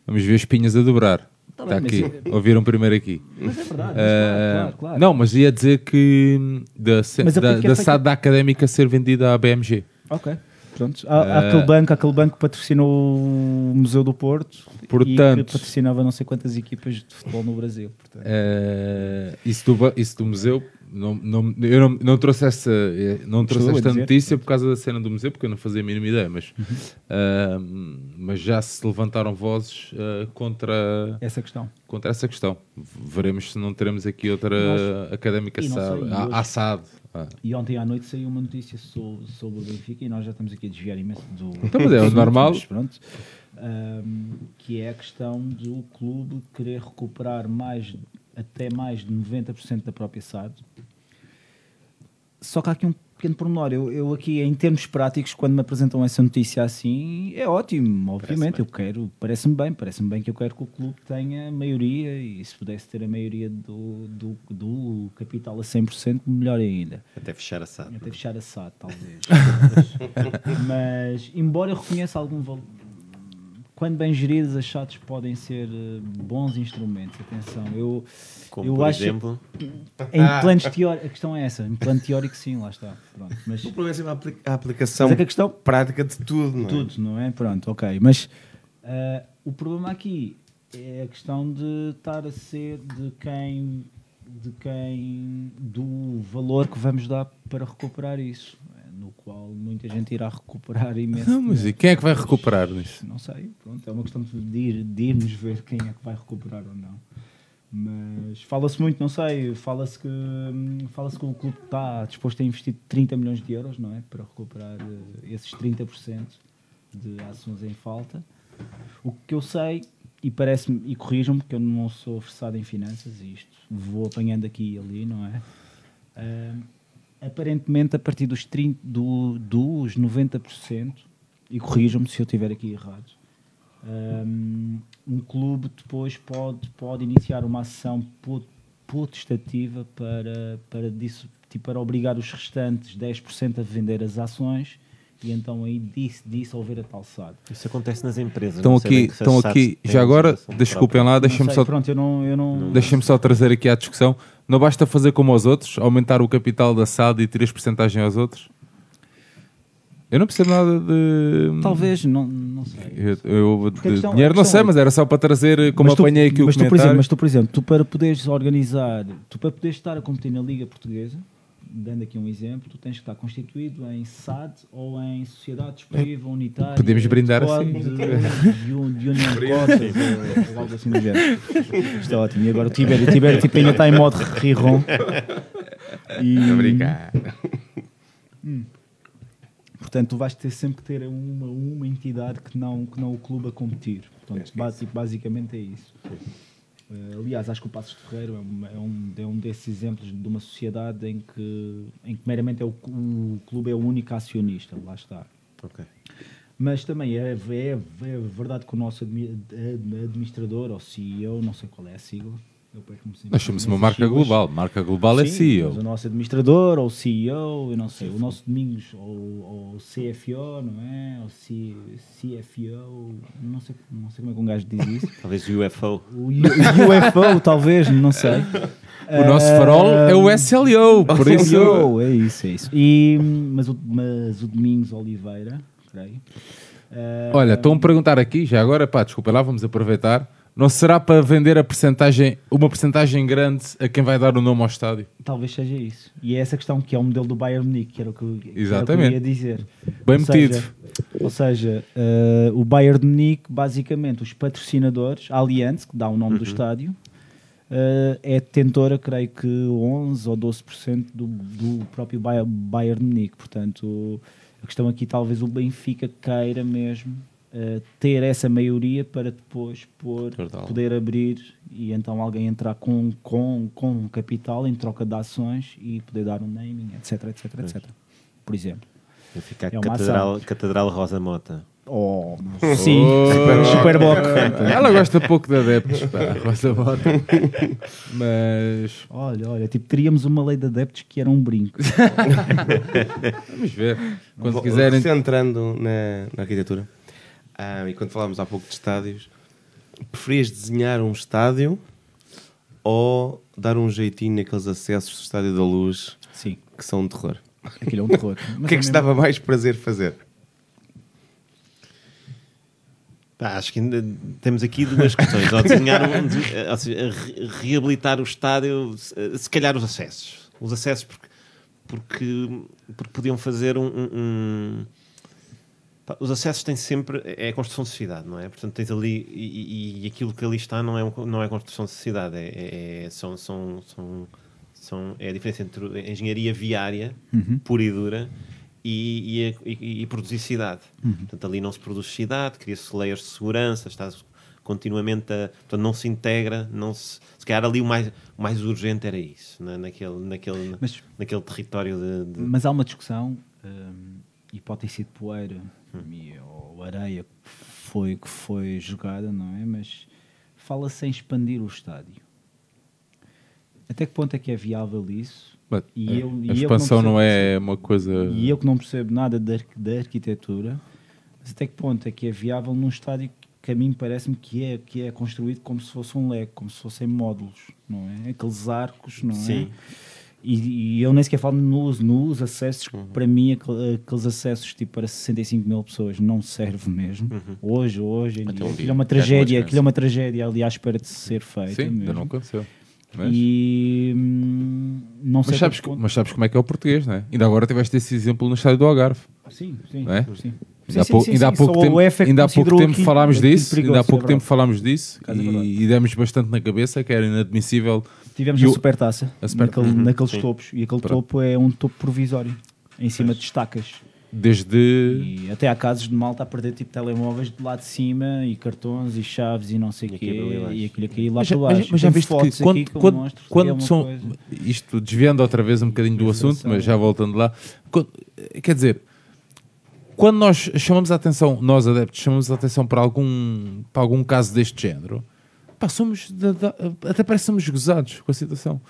Vamos ver as pinhas a dobrar. Está tá aqui, é... ouviram primeiro aqui. Mas é verdade, uh, claro, claro, Não, mas ia dizer que da, da, da, da SAD da Académica ser vendida à BMG. Ok. Pronto. Há, há aquele, banco, aquele banco que patrocinou o Museu do Porto portanto, e que patrocinava não sei quantas equipas de futebol no Brasil. Portanto. Uh, isso, do, isso do museu, não, não, eu não, não trouxe essa, não trouxe esta dizer, notícia por causa da cena do museu, porque eu não fazia a mínima ideia, mas, uhum. uh, mas já se levantaram vozes uh, contra essa questão. Contra essa questão. Veremos se não teremos aqui outra Nós, académica assado. Ah. E ontem à noite saiu uma notícia sobre, sobre o Benfica e nós já estamos aqui a desviar imenso do. Então, mas é o [LAUGHS] normal. Pronto, um, que é a questão do clube querer recuperar mais, até mais de 90% da própria SAD. Só que há aqui um pequeno pormenor. Eu, eu aqui, em termos práticos, quando me apresentam essa notícia assim, é ótimo, obviamente. Parece eu quero, parece-me bem, parece-me bem que eu quero que o clube tenha maioria e se pudesse ter a maioria do, do, do capital a 100%, melhor ainda. Até fechar a SAD. Até fechar a SAD, talvez. [LAUGHS] mas, embora eu reconheça algum valor quando bem geridos, as chatos podem ser eh, bons instrumentos. Atenção, eu, Como eu por acho exemplo? em planos teóricos, a questão é essa, em plano teórico sim, lá está. Pronto, mas, o problema é a aplicação mas é que a questão, prática de tudo, não é? Tudo, não é? Pronto, ok. Mas uh, o problema aqui é a questão de estar a ser de quem de quem do valor que vamos dar para recuperar isso qual muita gente irá recuperar imenso. Não, mas e quem é que vai recuperar nisso? Não sei, pronto, é uma questão de, ir, de irmos ver quem é que vai recuperar ou não. Mas fala-se muito, não sei, fala-se que, fala que o clube está disposto a investir 30 milhões de euros, não é? Para recuperar eh, esses 30% de ações em falta. O que eu sei, e parece-me, e corrijam-me, porque eu não sou versado em finanças, e isto vou apanhando aqui e ali, não é? Uh, aparentemente a partir dos, 30, do, dos 90%, e corrijam-me se eu estiver aqui errado, um, um, clube depois pode, pode iniciar uma ação potestativa para, para, disso, tipo, para obrigar os restantes 10% a vender as ações e então aí dissolver a tal SAD. Isso acontece nas empresas. Estão aqui, estão aqui já agora, desculpem lá, deixem-me só, pronto, eu não, eu não... Deixem só trazer aqui à discussão. Não basta fazer como aos outros, aumentar o capital da SAD e tirar porcentagem aos outros? Eu não percebo nada de. Talvez, não, não sei. Eu, eu de questão, dinheiro não sei, é... mas era só para trazer, como tu, apanhei aqui mas o tu, por exemplo, Mas tu, por exemplo, tu para poderes organizar, tu para poderes estar a competir na Liga Portuguesa, dando aqui um exemplo, tu tens que estar constituído em SAD ou em Sociedade Desportiva Unitária. Podemos brindar assim. De, [LAUGHS] de, un- de União de Cotas algo assim do género. Isto é ótimo. E agora o Tibério, o Tibério tipo, ainda está em modo rirron. [LAUGHS] E, Obrigado. Portanto, tu vais ter sempre que ter uma, uma entidade que não, que não o clube a competir. Portanto, basi- basicamente é isso. Eh, aliás, acho que o Passos de Ferreiro é, uma- é um, é um desses exemplos de uma sociedade em que, em que meramente é o, o clube é o único acionista, lá está. Ok. Mas também é, é, é verdade que o nosso admi- ad- administrador ou CEO, não sei qual é a sigla, Nós somos uma marca global. Marca global é Sim, CEO. mas o nosso administrador, ou CEO, eu não sei, o nosso Domingos, ou, ou CFO, não é? Ou C, CFO, não sei, não sei como é que um gajo diz isso. [LAUGHS] Talvez o UFO. O UFO, talvez, não sei. [LAUGHS] O nosso farol é o SLO, por isso. SLO, é isso, é isso. E, mas, o, mas o Domingos Oliveira, creio. eh, Olha, estão a perguntar aqui, já agora, pá, desculpa lá, vamos aproveitar. Não será para vender a percentagem, uma percentagem grande a quem vai dar o nome ao estádio? Talvez seja isso. E é essa questão que é o modelo do Bayern Munique, que era o que, eu- o que eu Exatamente. ia dizer. Bem Ou metido. seja- ou seja, eh, o Bayern de Munique, basicamente, os patrocinadores, a Allianz, que dá o nome do estádio, eh, é detentora, creio que 11 ou 12% do, do próprio Bay- Bayern de Munique. Portanto, a questão aqui, talvez o Benfica queira mesmo eh, ter essa maioria para depois pôr, Total. poder abrir e então alguém entrar com, com, com capital em troca de ações e poder dar um naming, etc, etc, etc. Por exemplo. Vai ficar É Catedral, Catedral Rosa Mota. Oh, sim, super, [LAUGHS] super bloco. Ela gosta pouco de adeptos, pá, Rosa Mota. Mas Olha, olha, tipo, teríamos uma lei de adeptos que era um brinco. [LAUGHS] vamos ver. Quando Vou- quiserem. Centrando na, na arquitetura, ah, e quando falámos há pouco de estádios, preferias desenhar um estádio ou dar um jeitinho naqueles acessos do Estádio da Luz Sim, que são um terror? aquilo é um terror. [LAUGHS] O que é que se dava mais prazer fazer? Pá, acho que ainda temos aqui duas questões. Ou desenhar um, de- ou seja, re- reabilitar o estádio, se se calhar os acessos. Os acessos porque, porque, porque podiam fazer um. um- um- os acessos têm sempre. É a construção de cidade, não é? Portanto, tens ali. E, e- aquilo que ali está não é, não é construção de cidade. É, é- é- são, são, são, são, é a diferença entre a engenharia viária, pura e dura, e, e, a- e- e produzir cidade. Portanto, ali não se produz cidade, cria-se layers de segurança, estás continuamente a. Portanto, não se integra, não se. Se calhar ali o mais, o mais urgente era isso, na, naquele, naquele, Mas- naquele território de. de- Mas há uma discussão, hum, e pode ter sido poeira ou areia que foi, que foi jogada, não é? Mas fala-se em expandir o estádio. Até que ponto é que é viável isso? E é, eu- e a não expansão não, percebo é uma coisa. E eu que não percebo nada da, da arquitetura, mas até que ponto é que é viável num estádio que a mim parece-me que é, que é construído como se fosse um leque, como se fossem módulos, não é? Aqueles arcos, não Sim. é? E, e eu nem sequer falo nos, nos acessos, que para mim aquele- aqueles acessos tipo para 65 mil pessoas não serve mesmo. Hoje, hoje, dia, um aquilo é uma tragédia, aquilo é uma tragédia ali à espera de ser feita. Sim, ainda mesmo. não aconteceu. Mas, E hum, não sei mas, sabes, que mas sabes como é que é o português, não é? Ainda agora tiveste esse exemplo no estádio do Algarve. Sim, sim, é? sim. Ainda há Sim, pouco, sim, ainda há pouco tempo, é ainda há pouco tempo aquilo- falámos disso, perigoso, ainda há pouco é tempo falámos disso é e, e demos bastante na cabeça que era inadmissível. Tivemos E a o- supertaça, super- naquele- Uhum, naqueles sim. topos, e aquele Pronto. topo é um topo provisório, em cima de estacas. Desde. E até há casos de malta a perder tipo telemóveis de lá de cima, e cartões, e chaves, e não sei o quê, e aquilo a cair lá Mas, para mas- baixo. mas já viste fotos que aqui quando, que eu quando, mostro, quando é são. coisa. Isto desviando outra vez um bocadinho do assunto, mas já voltando lá. Quando- quer dizer, quando nós chamamos a atenção, nós adeptos, chamamos a atenção para algum, para algum caso deste género, pá, somos. da- da- até parece que somos gozados com a situação.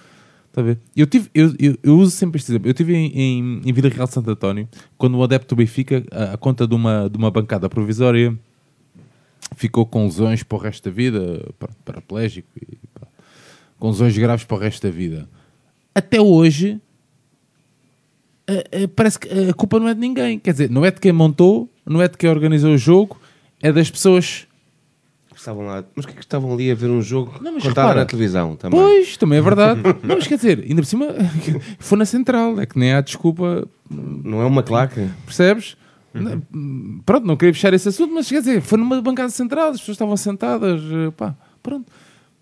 Está a ver? Eu, tive, eu, eu, eu uso sempre este exemplo. Eu estive em, em, em Vila Real de Santo António, quando o adepto do Benfica, a, a conta de uma, de uma bancada provisória, ficou com lesões para o resto da vida, para- paraplégico, e, pá, com lesões graves para o resto da vida. Até hoje, a- a- parece que a culpa não é de ninguém. Quer dizer, não é de quem montou, não é de quem organizou o jogo, é das pessoas estavam lá? Mas que é que estavam ali a ver um jogo Não, mas contado repara. na televisão também? Pois, também é verdade. [LAUGHS] não, mas quer dizer, ainda por cima, [LAUGHS] foi na central, é que nem há desculpa, Não é uma claque? percebes? Não, Pronto, não queria fechar esse assunto, mas quer dizer, foi numa bancada central, as pessoas estavam sentadas, eh, pá, pronto.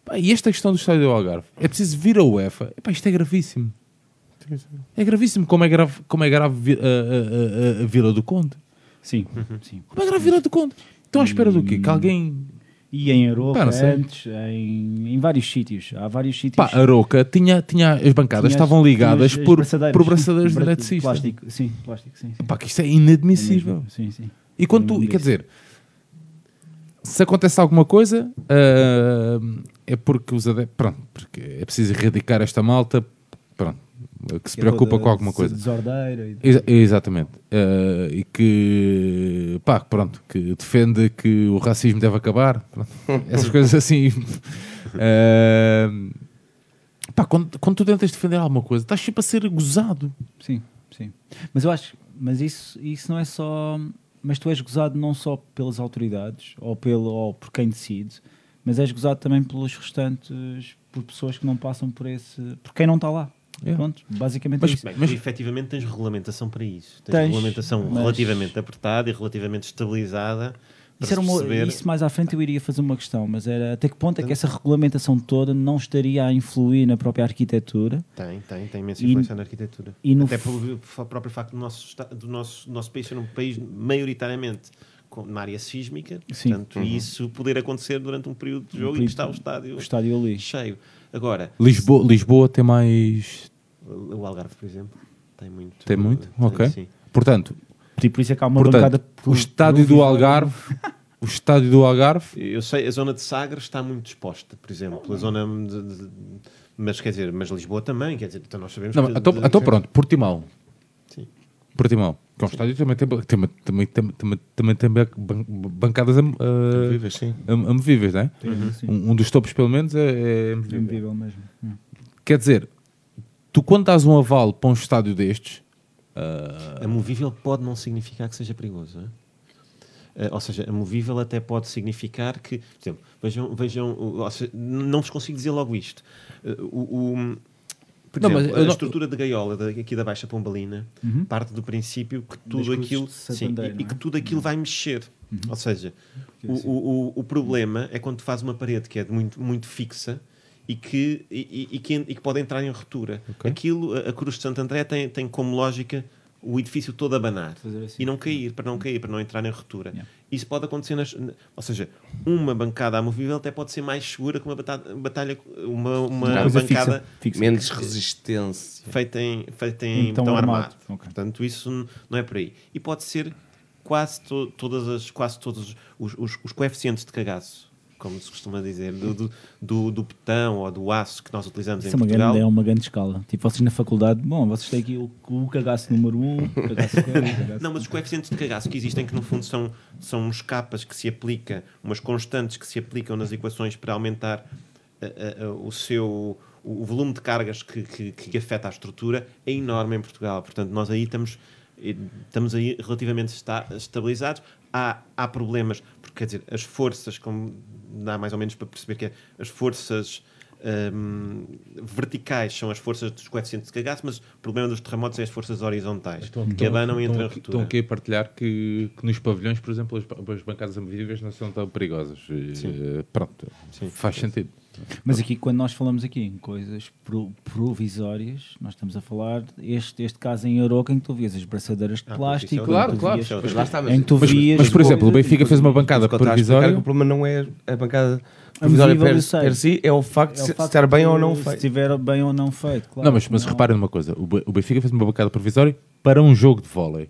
Pá, e esta questão do estádio do Algarve, é preciso vir a UEFA, Epá, isto é gravíssimo. É gravíssimo, como é grave, como é grave a, a- a- a Vila do Conde. Sim, sim. Como é grave a Vila do Conde? Estão à espera do quê? Que alguém... E em Aroca Pá, antes, em, em vários sítios. Há vários sítios. Pá, a Roca tinha, tinha, as bancadas Tinha as- estavam ligadas tinha as por, braçadeiras, por braçadeiras de eletricista. Plástico, sim, plástico, sim. sim. Pá, que isto é É inadmissível. mesmo, Sim, sim. E quando tu, Lembro e quer dizer, se acontece alguma coisa, ah, é porque os adeptos, pronto, porque é preciso erradicar esta malta, pronto, que se Que preocupa com alguma coisa. Desordeira. e- Exa- exatamente. Ah, e que, pá, pronto, que defende que o racismo deve acabar. [LAUGHS] Essas coisas assim. Ah, pá, quando, quando tu tentas defender alguma coisa, estás sempre a ser gozado. Sim, sim. Mas eu acho, mas isso, isso não é só. Mas tu és gozado não só pelas autoridades ou, pelo, ou por quem decide, mas és gozado também pelos restantes, por pessoas que não passam por esse. por quem não está lá. É. Pronto, basicamente Mas- é isso. Bem, Mas- efetivamente tens regulamentação para isso. Tens, Tens, regulamentação mas- relativamente apertada e relativamente estabilizada. para Isso, era uma, perceber- isso mais à frente eu iria fazer uma questão, mas era até que ponto é que essa regulamentação toda não estaria a influir na própria arquitetura Tem, tem, tem imensa E- influência na arquitetura. e no Até f- pelo, pelo próprio facto do nosso, do nosso, nosso país ser um país maioritariamente com, na área sísmica, Sim. portanto, e isso poder acontecer durante um período de jogo em que está o estádio o estádio ali. cheio. Agora, Lisboa, Lisboa tem mais. O Algarve, por exemplo, tem muito. Tem muito? Ok. sim. Portanto, E por isso é que há uma Portanto, bancada. o estádio do Algarve, o estádio do Algarve, Eu sei, a zona de Sagres está muito exposta, por exemplo. A zona de, de- mas quer dizer, mas Lisboa também, quer dizer, então nós sabemos não, que então, de- então pronto, Portimão, Sim. Portimão, que é um estádio que também tem, tem, também, também, também, também tem ban- ban- bancadas am- ah, Vives, sim. am- amovíveis, não é? Sim, Um, um dos topos, pelo menos, é, é amovível. Invível mesmo. Hum. Quer dizer, tu quando dás um aval para um estádio destes, Amovível pode não significar que seja perigoso. é? Eh, ou seja, amovível até pode significar que, por exemplo, vejam, vejam seja, não vos consigo dizer logo isto. Eh, o, o- por Não, exemplo, a não- estrutura de gaiola aqui da Baixa Pombalina parte do princípio que tudo aquilo sim, e, não e é? que tudo aquilo vai mexer. Ou seja, o, o, o, o problema é quando tu fazes uma parede que é muito, muito fixa e que, e, e- e que, e que pode entrar em ruptura. Aquilo, a, a Cruz de Santo André tem, tem como lógica o edifício todo abanar assim. e não cair, para não cair, para não entrar em ruptura. Yeah. Isso pode acontecer nas. Ou seja, uma bancada amovível até pode ser mais segura que uma batalha, batalha uma, uma bancada fixa. fixa. Menos resistência. feita em, feita em Então armado. armado. Ok. Portanto, isso não é por aí. E pode ser quase, to- todas as, quase todos os, os, os coeficientes de cagaço, como se costuma dizer, do, do, do, do betão ou do aço que nós utilizamos Isso em é uma, Portugal. grande, é uma grande escala. Tipo, vocês na faculdade, bom, vocês têm aqui o, o cagaço número 1, um, o [LAUGHS] cagaço cagaço- Não, mas os coeficientes de cagaço que existem, que no fundo são, são uns capas que se aplica, umas constantes que se aplicam nas equações para aumentar ah, ah, ah, o seu o volume de cargas que, que, que afeta a estrutura, é enorme em Portugal. Portanto, nós aí estamos, eh, estamos aí relativamente esta- estabilizados. Há, há problemas, porque quer dizer, as forças, como dá mais ou menos para perceber que é, as forças hum, verticais são as forças dos coeficientes de cagaço, mas o problema dos terremotos é as forças horizontais, que abanam e entram em estão, aqui a partilhar que, que nos pavilhões, por exemplo, as, as bancadas amovíveis não são tão perigosas. Eh, Pronto, Sim. faz sentido. Mas aqui, quando nós falamos aqui em coisas pro- provisórias, nós estamos a falar este, este caso em Aroca em que tu vias as braçadeiras de Ah, plástico, isso é Claro, claro. vias- Mas lá está, mas, em que tu Mas, vias mas, por exemplo, o Benfica fez uma bancada provisória. o problema não é a bancada provisória per, per si, é o facto de É se- facto estar bem de- ou não Se feito. estiver bem ou não feito, claro. Não, mas, mas Não- reparem numa coisa: o Be- o Benfica fez uma bancada provisória para um jogo de vôlei.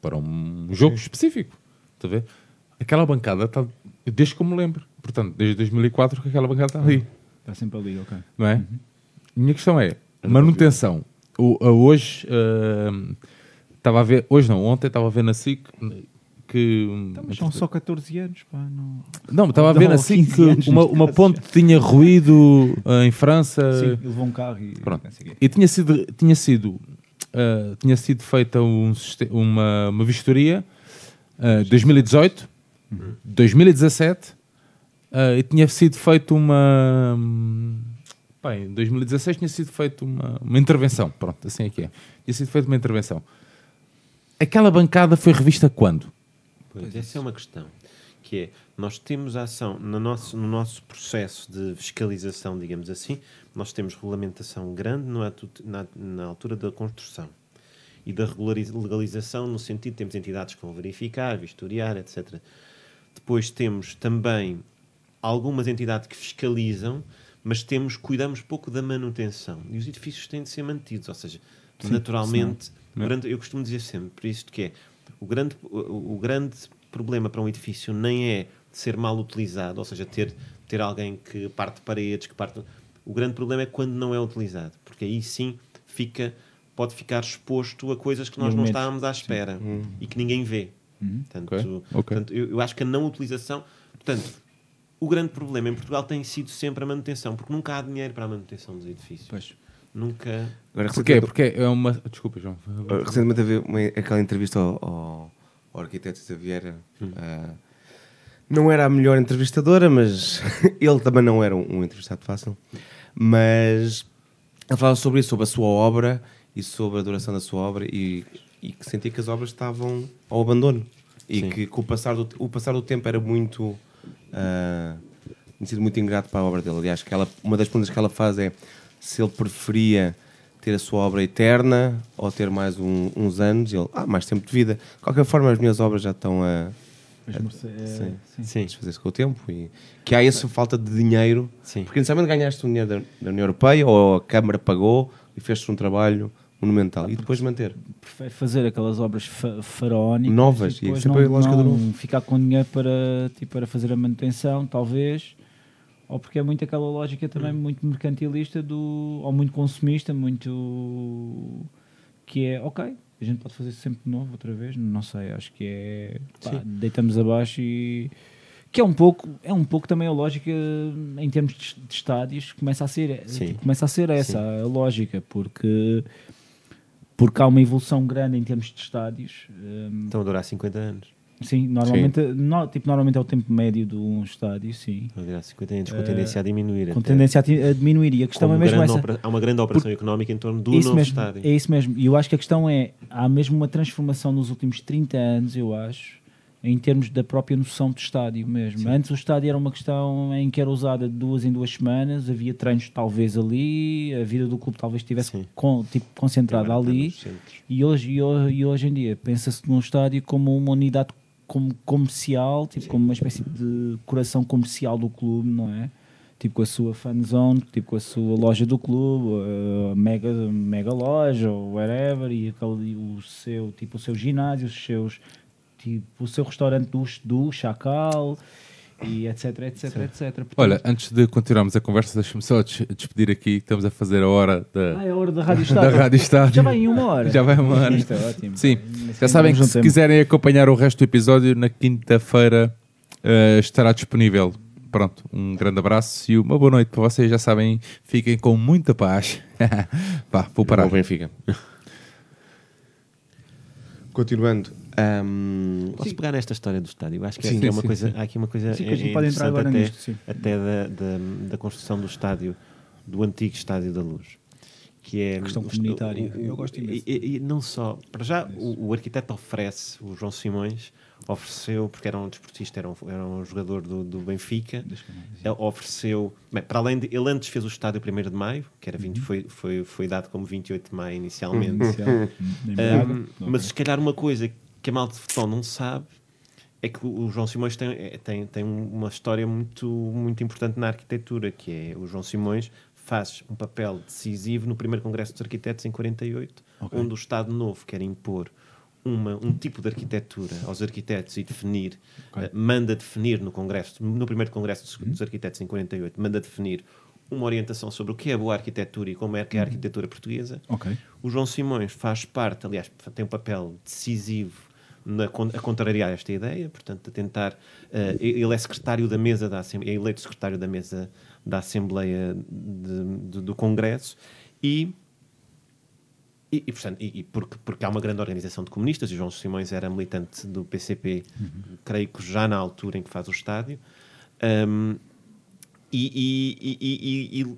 Para um jogo específico. Está a ver? Aquela bancada está. Desde que eu me lembro. Portanto, desde 2004 que aquela bancada está ali. Está sempre ali, ok. Não é? Minha questão é: manutenção. O, a hoje. ah, Estava a ver. Hoje não, ontem estava a ver na SIC que. Então, mas são só 14 anos, pá, não... Não, estava a ver na SIC 15 que uma, uma ponte tinha ruído ah, em França. Sim, ele levou um carro e... Pronto. E tinha sido, tinha sido, ah, tinha sido feita um uma, uma vistoria ah, 2018 2017 uh, e tinha sido feito uma. Bem, em 2016 tinha sido feito uma, uma intervenção. Pronto, assim é que é. Tinha sido feita uma intervenção. Aquela bancada foi revista quando? Pois, essa é uma questão. Que é, nós temos ação, no nosso, no nosso processo de fiscalização, digamos assim, nós temos regulamentação grande atu- na, na altura da construção e da legalização, no sentido temos entidades que vão verificar, vistoriar, etc. Depois temos também algumas entidades que fiscalizam, mas temos, cuidamos pouco da manutenção. E os edifícios têm de ser mantidos, ou seja, naturalmente, durante- eu costumo dizer sempre, por isto que é, o grande, o, o grande problema para um edifício nem é ser mal utilizado, ou seja, ter, ter alguém que parte paredes, que parte... O grande problema é quando não é utilizado, porque aí sim fica, pode ficar exposto a coisas que nós não estávamos à espera e que ninguém vê. Portanto, Ok, ok. portanto, eu, eu acho que a não utilização. Portanto, o grande problema em Portugal tem sido sempre a manutenção, porque nunca há dinheiro para a manutenção dos edifícios. Pois. Nunca. Agora, Porquê? Porque é uma. Desculpa, João. Uh, Recentemente havia uma, aquela entrevista ao, ao, ao arquiteto Xavier. uh, não era a melhor entrevistadora, mas [LAUGHS] ele também não era um, um entrevistado fácil. Mas ele falava sobre isso, sobre a sua obra e sobre a duração da sua obra e, e que sentia que as obras estavam ao abandono. E Sim. que, com o, passar do, o passar do tempo era muito. Uh, tinha sido muito ingrato para a obra dele. Aliás, que ela, uma das perguntas que ela faz é se ele preferia ter a sua obra eterna ou ter mais um- uns anos. Ele, ah, mais tempo de vida. De qualquer forma, as minhas obras já estão a, é, Sim. sim. Sim. desfazer-se com o tempo. E que há essa falta de dinheiro. Sim. Porque inicialmente ganhaste o dinheiro da, da União Europeia ou a Câmara pagou e fez-te um trabalho monumental. E depois manter. Prefere fazer aquelas obras fa faraónicas Novas, e e sempre não, a lógica do não novo. ficar com dinheiro para, tipo, para fazer a manutenção, talvez, ou porque é muito aquela lógica também Hum. muito mercantilista do, ou muito consumista, muito que é ok, a gente pode fazer sempre de novo outra vez, não sei, acho que é pá, deitamos abaixo e que é um pouco é um pouco também a lógica em termos de, de estádios começa a ser Sim. começa a ser essa Sim. a lógica porque porque há uma evolução grande em termos de estádios. hum, Estão a durar 50 anos. sim, normalmente, no- tipo, normalmente é o tempo médio de um estádio, sim. Estão a durar 50 anos com tendência a diminuir. Com até. tendência a, a diminuir. E a questão Como é mesmo essa. Há uma grande operação económica em torno do novo mesmo, estádio. É isso mesmo. E eu acho que a questão é: há mesmo uma transformação nos últimos 30 anos, eu acho, em termos da própria noção de estádio mesmo. Antes o estádio era uma questão em que era usada de duas em duas semanas, havia treinos talvez ali, a vida do clube talvez estivesse Sim. con- tipo, concentrada ali. E hoje, e hoje, e hoje em dia pensa-se num estádio como uma unidade como comercial, tipo como uma espécie de coração comercial do clube, não é? Tipo com a sua fan zone, tipo com a sua loja do clube, a mega, mega loja ou whatever, e aquele, e o seu tipo o seu ginásio, os seus tipo o seu restaurante do, do Chacal e etc, etc, etc. Portanto, Olha, antes de continuarmos a conversa, deixa-me só des- despedir aqui. Estamos a fazer a hora da, ah, é a hora da Rádio da Estádio. Rádio Estádio. Já vai em uma hora. Já vai uma hora. Isto é ótimo. Sim, já sabem que se quiserem acompanhar o resto do episódio, na quinta-feira eh, estará disponível. Pronto, um grande abraço e uma boa noite para vocês. Já sabem, fiquem com muita paz. [LAUGHS] Vá, vou parar. Ao Benfica. [LAUGHS] Continuando. Ahm, Posso pegar nesta história do estádio? Acho que Sim, é sim, uma sim, coisa, sim. há aqui uma coisa Sim, que a gente é- pode entrar agora até, nisto, sim. até da, da, da construção do estádio, do antigo estádio da Luz. Que é questão o- comunitária. o- o- Eu gosto imenso. E, e- não só, para já, o, o arquiteto oferece, o João Simões, ofereceu, porque era um desportista, era um, era um jogador do, do Benfica, ele ofereceu, bem, para além de, ele antes fez o estádio 1 de Maio, que era Uhum. 20, foi, foi, foi dado como 28 de Maio inicialmente. Um, [LAUGHS] mas se calhar uma coisa que a malta de futebol não sabe é que o João Simões tem, é- tem, tem uma história muito, muito importante na arquitetura, que é o João Simões faz um papel decisivo no primeiro Congresso dos Arquitetos em 48, Ok. onde o Estado Novo quer impor uma, um tipo de arquitetura aos arquitetos e definir, eh, manda definir no Congresso, no primeiro Congresso dos, dos Arquitetos em 48, manda definir uma orientação sobre o que é boa arquitetura e como é que é a arquitetura portuguesa. Ok. O João Simões faz parte, aliás, tem um papel decisivo na, a contrariar esta ideia, portanto, a tentar. eh, ele é secretário da mesa da Assembleia, é eleito secretário da mesa da Assembleia de- de- do Congresso e, E, e, portanto, e, e porque, porque há uma grande organização de comunistas, e João Simões era militante do PCP, creio que já na altura em que faz o estádio. Um, e, e, e, e,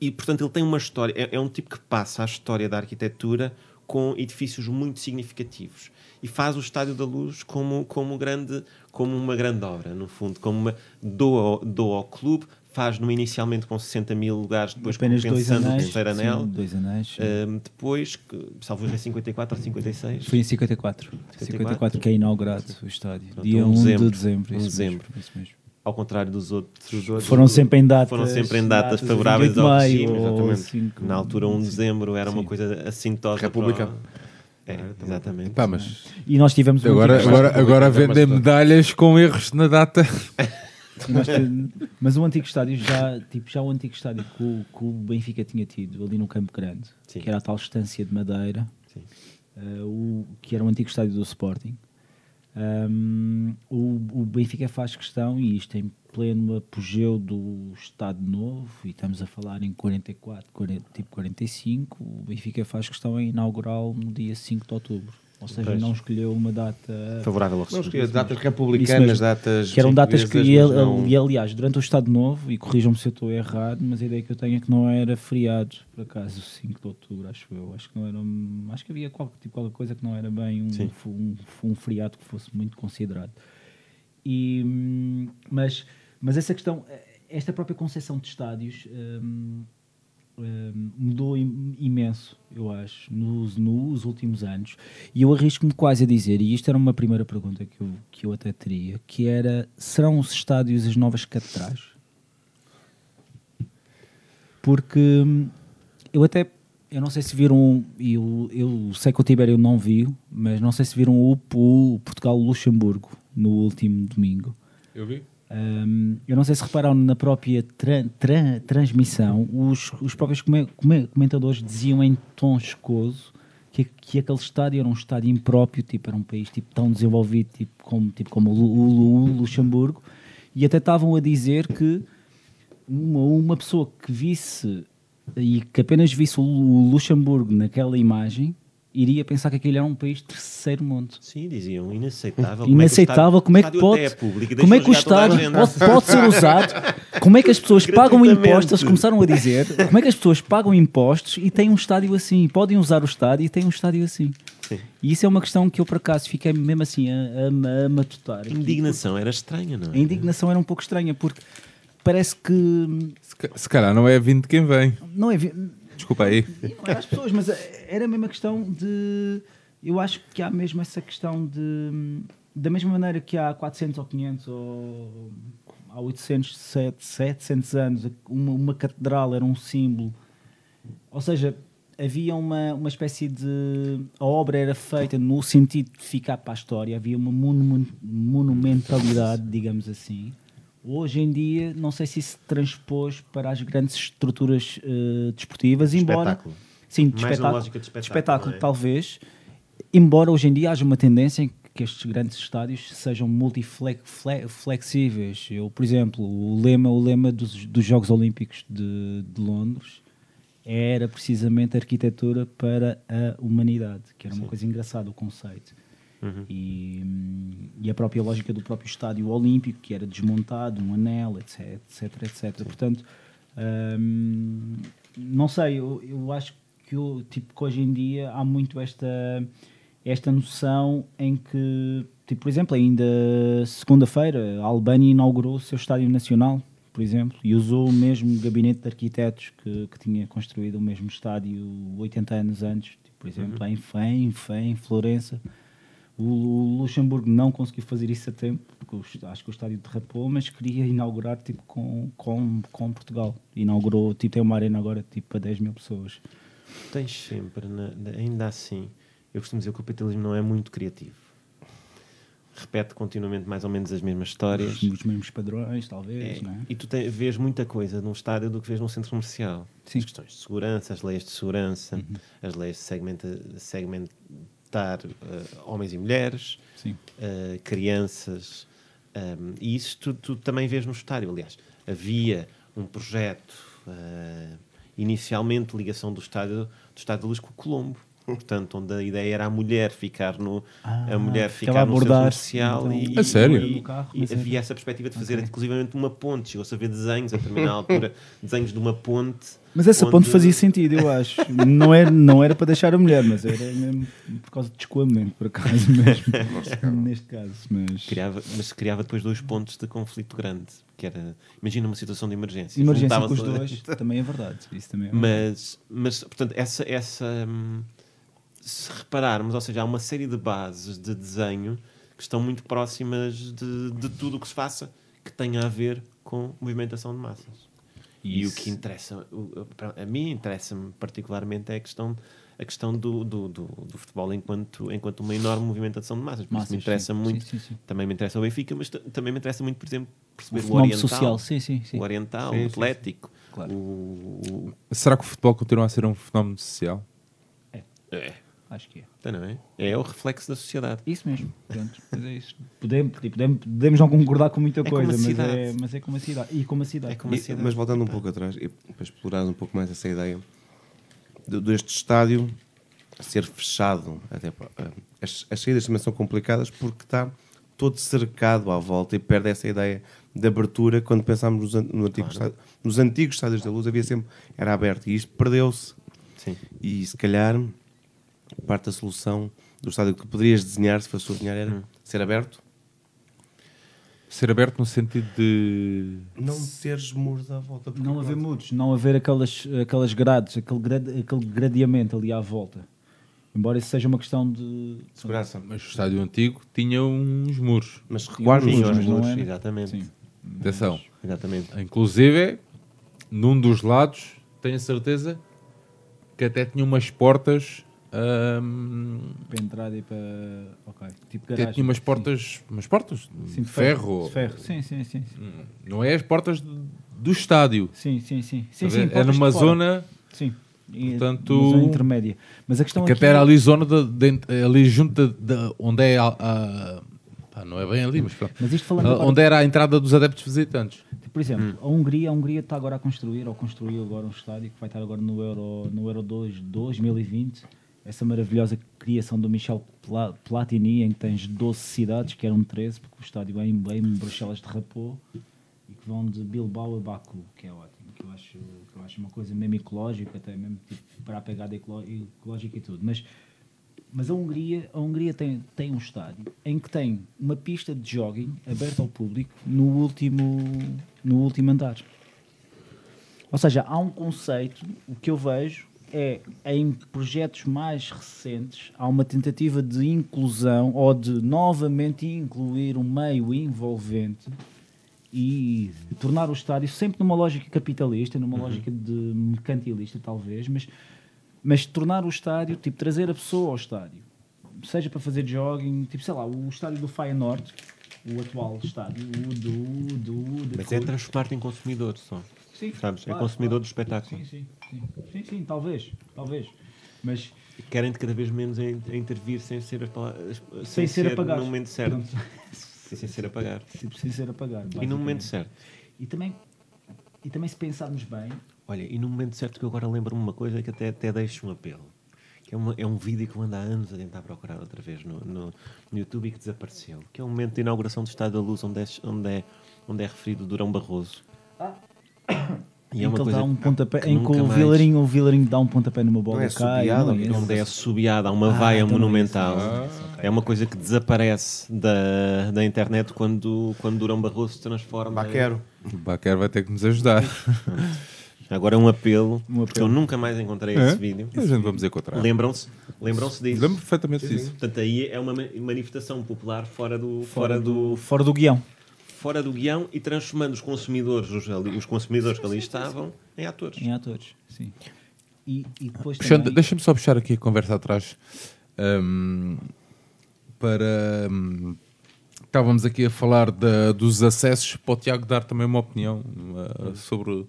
e, portanto, ele tem uma história. É, é um tipo que passa a história da arquitetura com edifícios muito significativos e faz o Estádio da Luz como, como, grande, como uma grande obra, no fundo, como uma doa, doa ao clube, faz no inicialmente com 60 mil lugares, depois Apenas dois compensando o anéis. terceiro anel. Sim, dois anéis. Um, depois, salvo é 54 ou 56. Foi em 54. 54 que é inaugurado o estádio. Pronto, Dia um 1 dezembro. de dezembro. Um dezembro. Mesmo. Ao contrário dos outros. Foram sempre em datas. Foram sempre em datas, de favoráveis 28 de ao maio, regime, exatamente. cinco- Na altura, 1 de sim. dezembro era uma Sim. coisa assintosa. República. Para... É, exatamente. Pá, mas E nós tivemos um agora, antigo- agora, agora Mas- vendem medalhas com erros na data. [LAUGHS] Tivemos- mas o antigo estádio já, tipo, já o antigo estádio que o, que o Benfica tinha tido ali no Campo Grande, Sim. que era a tal estância de madeira, Sim. eh, o, que era o antigo estádio do Sporting. Um, o, o Benfica faz questão, e isto em pleno apogeu do Estado Novo, e estamos a falar em 44, 40, tipo 45, o Benfica faz questão em inaugurá-lo no dia 5 de outubro. Ou seja, Pois. não escolheu uma data Favorável ao Não, as datas republicanas, datas. que eram datas que, e, não- e, aliás, durante o Estado Novo, e corrijam-me se eu estou errado, mas a ideia que eu tenho é que não era feriado, por acaso, 5 de outubro, acho eu. Acho que não era. Acho que havia qualquer, tipo, qualquer coisa que não era bem um, um, um feriado que fosse muito considerado. E, hum, mas, mas essa questão, esta própria concepção de estádios. hum, hum, mudou im- imenso, eu acho, nos, nos últimos anos. E eu arrisco-me quase a dizer, e isto era uma primeira pergunta que eu, que eu até teria, que era, serão os estádios as novas catedrais? Porque hum, eu até, eu não sei se viram, eu, eu sei que o Tibério não viu, mas não sei se viram o, o Portugal-Luxemburgo no último domingo. Eu vi. Um, eu não sei se repararam na própria tran- tran- transmissão, os, os próprios come- come- comentadores diziam em tom escoso que, que aquele estádio era um estádio impróprio, tipo, era um país tipo, tão desenvolvido tipo, como, tipo, como o, o o Luxemburgo, e até estavam a dizer que uma, uma pessoa que visse e que apenas visse o Luxemburgo naquela imagem iria pensar que aquele era um país de terceiro mundo. Sim, diziam inaceitável. Inaceitável, como é que o pode, estádio até é público, como é que o estádio pode, pode ser usado, como é que as pessoas pagam impostos, eles começaram a dizer, como é que as pessoas pagam impostos e têm um estádio assim, podem usar o estádio e têm um estádio assim. Sim. E isso é uma questão que eu por acaso fiquei mesmo assim a, a, a matutar. A indignação era estranha, não é? A indignação era um pouco estranha porque parece que Se, se calhar não é vindo quem vem. não é, vi- Desculpa aí. Era as pessoas, mas era mesmo a questão de. Eu acho que há mesmo essa questão de. Da mesma maneira que há 400 ou 500 ou há 800, 700, 700 anos, uma, uma catedral era um símbolo. Ou seja, havia uma, uma espécie de. A obra era feita no sentido de ficar para a história, havia uma monumen- monumentalidade, digamos assim. Hoje em dia, não sei se isso se transpôs para as grandes estruturas eh, desportivas, embora. Espetáculo. Sim, de Mais espetáculo, lógica de espetáculo, espetáculo, é? talvez. Embora hoje em dia haja uma tendência em que estes grandes estádios sejam multiflexíveis. Eu, por exemplo, o lema, o lema dos, dos Jogos Olímpicos de, de Londres era precisamente arquitetura para a humanidade, que era uma coisa engraçada o conceito. Uhum. E, hum, e a própria lógica do próprio estádio olímpico, que era desmontado, um anel, etc, etc, etc. Portanto, hum, não sei, eu, eu acho que, eu, tipo, que hoje em dia há muito esta, esta noção em que, tipo, por exemplo, ainda segunda-feira a Albânia inaugurou o seu estádio nacional, por exemplo, e usou o mesmo gabinete de arquitetos que, que tinha construído o mesmo estádio 80 anos antes, tipo, por exemplo, em Fém, em Fém, em Florença. O, Luxemburgo não conseguiu fazer isso a tempo, porque acho que o estádio derrapou, mas queria inaugurar tipo, com, com, com Portugal. Inaugurou, tipo, tem uma arena agora tipo, para 10 mil pessoas. Tens sempre, na- na- ainda assim, eu costumo dizer que o capitalismo não é muito criativo. Repete continuamente mais ou menos as mesmas histórias. Os, os mesmos padrões, talvez, É, não é? E tu te- vês muita coisa num estádio do que vês num centro comercial. Sim. As questões de segurança, as leis de segurança, Uhum. as leis de segmenta- segmentar eh, homens e mulheres, eh, crianças. ehm, e isso tu, tu também vês no estádio. Aliás, havia um projeto, eh, inicialmente, de ligação do estádio, do estádio da Luz com o Colombo. Portanto, onde a ideia era a mulher ficar no Ah, a mulher ficar no abordar, centro social então, e, A sério? e- no carro, e é- havia essa perspectiva de fazer Ok. inclusivamente uma ponte. Chegou-se a ver desenhos a determinada altura, [LAUGHS] desenhos de uma ponte. Mas essa onde- ponte fazia sentido, eu acho. Não era, não era para deixar a mulher, mas era mesmo por causa de descoamento, por acaso mesmo. Neste caso. Mas... Criava, mas se criava depois dois pontos de conflito grande. Que era, imagina uma situação de emergência. Emergência com os dois também é verdade. Isso também é verdade. Mas, mas portanto, essa, essa hum, se repararmos, ou seja, há uma série de bases de desenho que estão muito próximas de, de tudo o que se faça que tenha a ver com movimentação de massas. E o Isso. que interessa, o- a mim interessa-me particularmente é a questão, a questão do, do, do, do futebol enquanto, enquanto uma enorme movimentação de massas. Por isso Massas, me interessa sim. muito, Sim, sim, sim. também me interessa o Benfica, mas também me interessa muito, por exemplo, O perceber o, fenómeno oriental, social, sim, sim, sim. o oriental, Sim, o sim, sim. atlético, Claro. o, o- Será que o futebol continua a ser um fenómeno social? é, Acho que é. Então, não é? É o reflexo da sociedade. Isso mesmo, pronto, mas é isso. [LAUGHS] Podemos, tipo, podemos, podemos não concordar com muita como coisa, a mas é, mas é como a cidade. E como a cidade. É como a E- cidade. mas voltando um pouco atrás, e para explorar um pouco mais essa ideia de- deste estádio ser fechado, até ah, as, as saídas também são complicadas porque está todo cercado à volta e perde essa ideia de abertura quando pensámos nos, no antigo estádio- nos antigos estádios da luz havia sempre era aberto e isto perdeu-se Sim. e se calhar parte da solução do estádio que poderias desenhar se fosse desenhar era ser aberto Ser aberto no sentido de. não teres muros à volta porque Não haver pronto, muros, não haver aquelas, aquelas grades, aquele, grade, aquele gradeamento ali à volta. Embora isso seja uma questão de segurança Mas o estádio antigo tinha uns muros. mas muros, os muros, era. exatamente. Sim. Atenção. Exatamente. Inclusive, num dos lados, tenho a certeza que até tinha umas portas. Hum, Para entrar e para. Ok. Tipo garagem. tinha umas portas. Umas portas de Sim, de ferro. De ferro, sim, sim, sim. Sim, Não é as portas do estádio. sim, sim. sim, sim, sim é numa zona Sim. Portanto, uma zona intermédia. Mas a questão que aqui até era ali zona de, de- ali junto de, de- onde é a, a- pá, não é bem ali, mas pronto. Mas isto falando agora- onde era a entrada dos adeptos visitantes. Por exemplo, Hum. a Hungria, a Hungria está agora a construir, ou construiu agora um estádio que vai estar agora no Euro, no Euro 2 2020. Essa maravilhosa criação do Michel Pla- Platini, em que tens 12 cidades, que eram 13, porque o estádio é em, é em Bruxelas de Rapô, e que vão de Bilbao a Baku, que é ótimo. Que eu acho, que eu acho uma coisa mesmo ecológica, até mesmo tipo, para a pegada ecológica e tudo. Mas mas a Hungria, a Hungria tem, tem um estádio em que tem uma pista de jogging aberta ao público no último, no último andar. Ou seja, há um conceito, o que eu vejo é em projetos mais recentes há uma tentativa de inclusão ou de novamente incluir um meio envolvente e tornar o estádio sempre numa lógica capitalista, numa lógica de mercantilista talvez, mas mas tornar o estádio, tipo, trazer a pessoa ao estádio, seja para fazer jogging, tipo, sei lá, o estádio do Feyenoord, o atual estádio, o do, do, do Mas é transformar-te em consumidor só. Sim, Sabes? É claro, consumidor claro. do espetáculo. Sim, sim, sim, sim, sim, talvez, talvez, mas Querem-te cada vez menos a, in- a intervir sem ser, as palavras- sem, ser, a pagar. no momento certo. Pronto. Sem ser a pagar. Tipo, [LAUGHS] sem ser a pagar. E no momento certo. E também, e também se pensarmos bem, Olha, e no momento certo que eu agora lembro-me uma coisa que até, até deixo um apelo. Que é, uma- é um vídeo que eu ando há anos a tentar procurar outra vez no, no- no YouTube e que desapareceu. Que é o momento de inauguração do Estádio da Luz onde é, onde é, onde é referido Durão Barroso. [COUGHS] E em que ele dá um pontapé, que em que o mais- Vilarinho, o Vilarinho dá um pontapé numa bola Não é e cai. subiada, não, esse- onde é assobiada, há uma Ah, vaia então é monumental. isso. É uma coisa que desaparece da, da internet quando, quando Durão Barroso se transforma. em- Baquero. O Baquer vai ter que nos ajudar. Agora é um apelo, Um porque apelo. eu nunca mais encontrei É? esse vídeo. A gente vamos encontrar. Lembram-se? Lembram-se disso? Lembro perfeitamente disso. Portanto, aí é uma ma- manifestação popular fora do, fora, fora do, do, fora do guião. Fora do guião e transformando os consumidores, os, ali- os consumidores que ali estavam, em atores. Em atores, sim. E, e depois Puxando- também... Deixa-me só puxar aqui a conversa atrás hum, para. hum, estávamos aqui a falar da- dos acessos para o Tiago dar também uma opinião uh, sobre,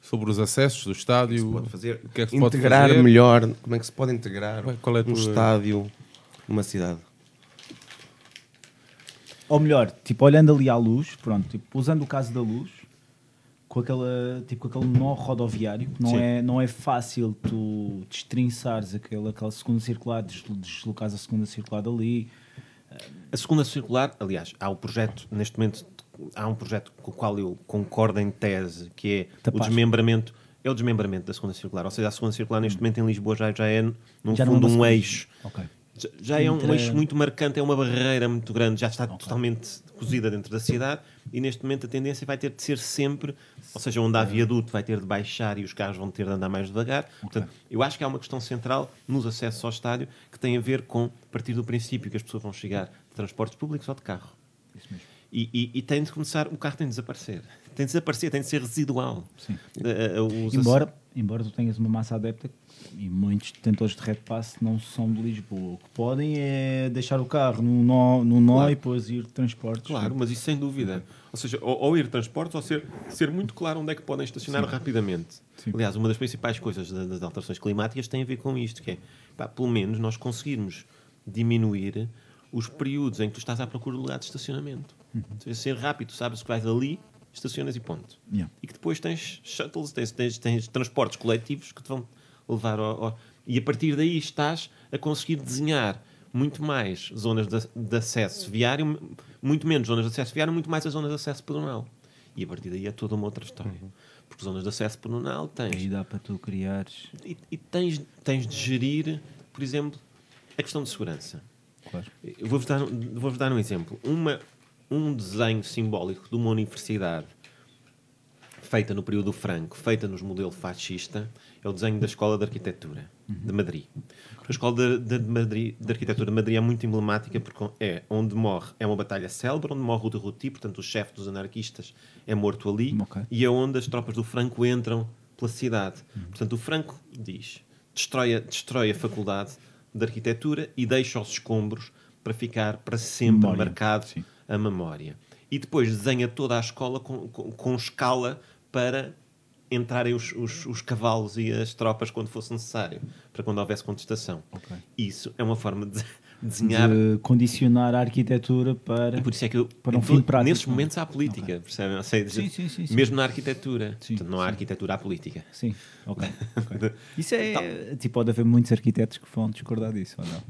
sobre os acessos do estádio. se pode fazer? O que é que se pode integrar fazer? melhor, como é que se pode integrar qual é um tua- estádio numa cidade? Ou melhor, tipo, olhando ali à luz, pronto, tipo, usando o caso da luz, com, aquela, tipo, com aquele nó rodoviário, que não Sim. é, não é fácil tu destrinçares aquela, aquela segunda circular, deslo- deslocares a segunda circular dali. A segunda circular, aliás, há o projeto, neste momento, há um projeto com o qual eu concordo em tese, que é o desmembramento, é o desmembramento da segunda circular. Ou seja, a segunda circular neste momento em Lisboa já, já é, no Já fundo, é um eixo. Já- Já é um Entre- eixo muito marcante, é uma barreira muito grande, já está totalmente cozida dentro da cidade e neste momento a tendência vai ter de ser sempre, ou seja, onde há viaduto vai ter de baixar e os carros vão ter de andar mais devagar. Portanto, eu acho que há uma questão central nos acessos ao estádio que tem a ver com a partir do princípio que as pessoas vão chegar de transportes públicos ou de carro. Isso mesmo. E, e, e tem de começar, o carro tem de desaparecer. Tem de desaparecer, tem de ser residual. Sim. Os Embora, embora tu tenhas uma massa adepta e muitos detentores de Red Pass não são de Lisboa. O que podem é deixar o carro no nó, no nó Claro. e depois ir de transportes. Claro, mas isso sem dúvida. Ou seja, ou, ou ir de transportes ou ser, ser muito claro onde é que podem estacionar rapidamente. Sim. Aliás, uma das principais coisas da- das alterações climáticas tem a ver com isto, que é, pá, pelo menos nós conseguirmos diminuir os períodos em que tu estás à procura de lugar de estacionamento. Ou seja, ser rápido, sabes que vais ali, estacionas e ponto. Yeah. E que depois tens shuttles, tens, tens, tens transportes coletivos que te vão levar ao, ao- E a partir daí estás a conseguir desenhar muito mais zonas de, de acesso viário, muito menos zonas de acesso viário, muito mais as zonas de acesso pedonal. E a partir daí é toda uma outra história. Porque zonas de acesso pedonal tens. Aí dá para tu criares. E, e tens, tens de gerir, por exemplo, a questão de segurança. Claro. Vou-vos dar, vou dar um exemplo. Uma, um desenho simbólico de uma universidade feita no período franco, feita nos modelo fascista, é o desenho da Escola de Arquitetura de Madrid. A Escola de, de, Madrid, de Arquitetura de Madrid é muito emblemática porque é onde morre, é uma batalha célebre, onde morre o de Routy, portanto o chefe dos anarquistas é morto ali, Ok. e é onde as tropas do Franco entram pela cidade. Portanto, o Franco diz, destrói a, destrói a faculdade de arquitetura e deixa os escombros para ficar para sempre Memória. marcado Sim. A memória. E depois desenha toda a escola com, com, com escala para entrarem os, os, os cavalos e as tropas quando fosse necessário, para quando houvesse contestação. Ok. Isso é uma forma de [LAUGHS] desenhar. De condicionar a arquitetura para. E por isso é que eu, Para um fim prático, nesses é? momentos há política, percebem? Ou seja, Sim, sim, sim, sim. Mesmo na arquitetura. Sim, Portanto, não há sim. arquitetura, há política. Sim, ok. ok. [LAUGHS] Isso é. Tipo, pode haver muitos arquitetos que vão discordar disso, ou não?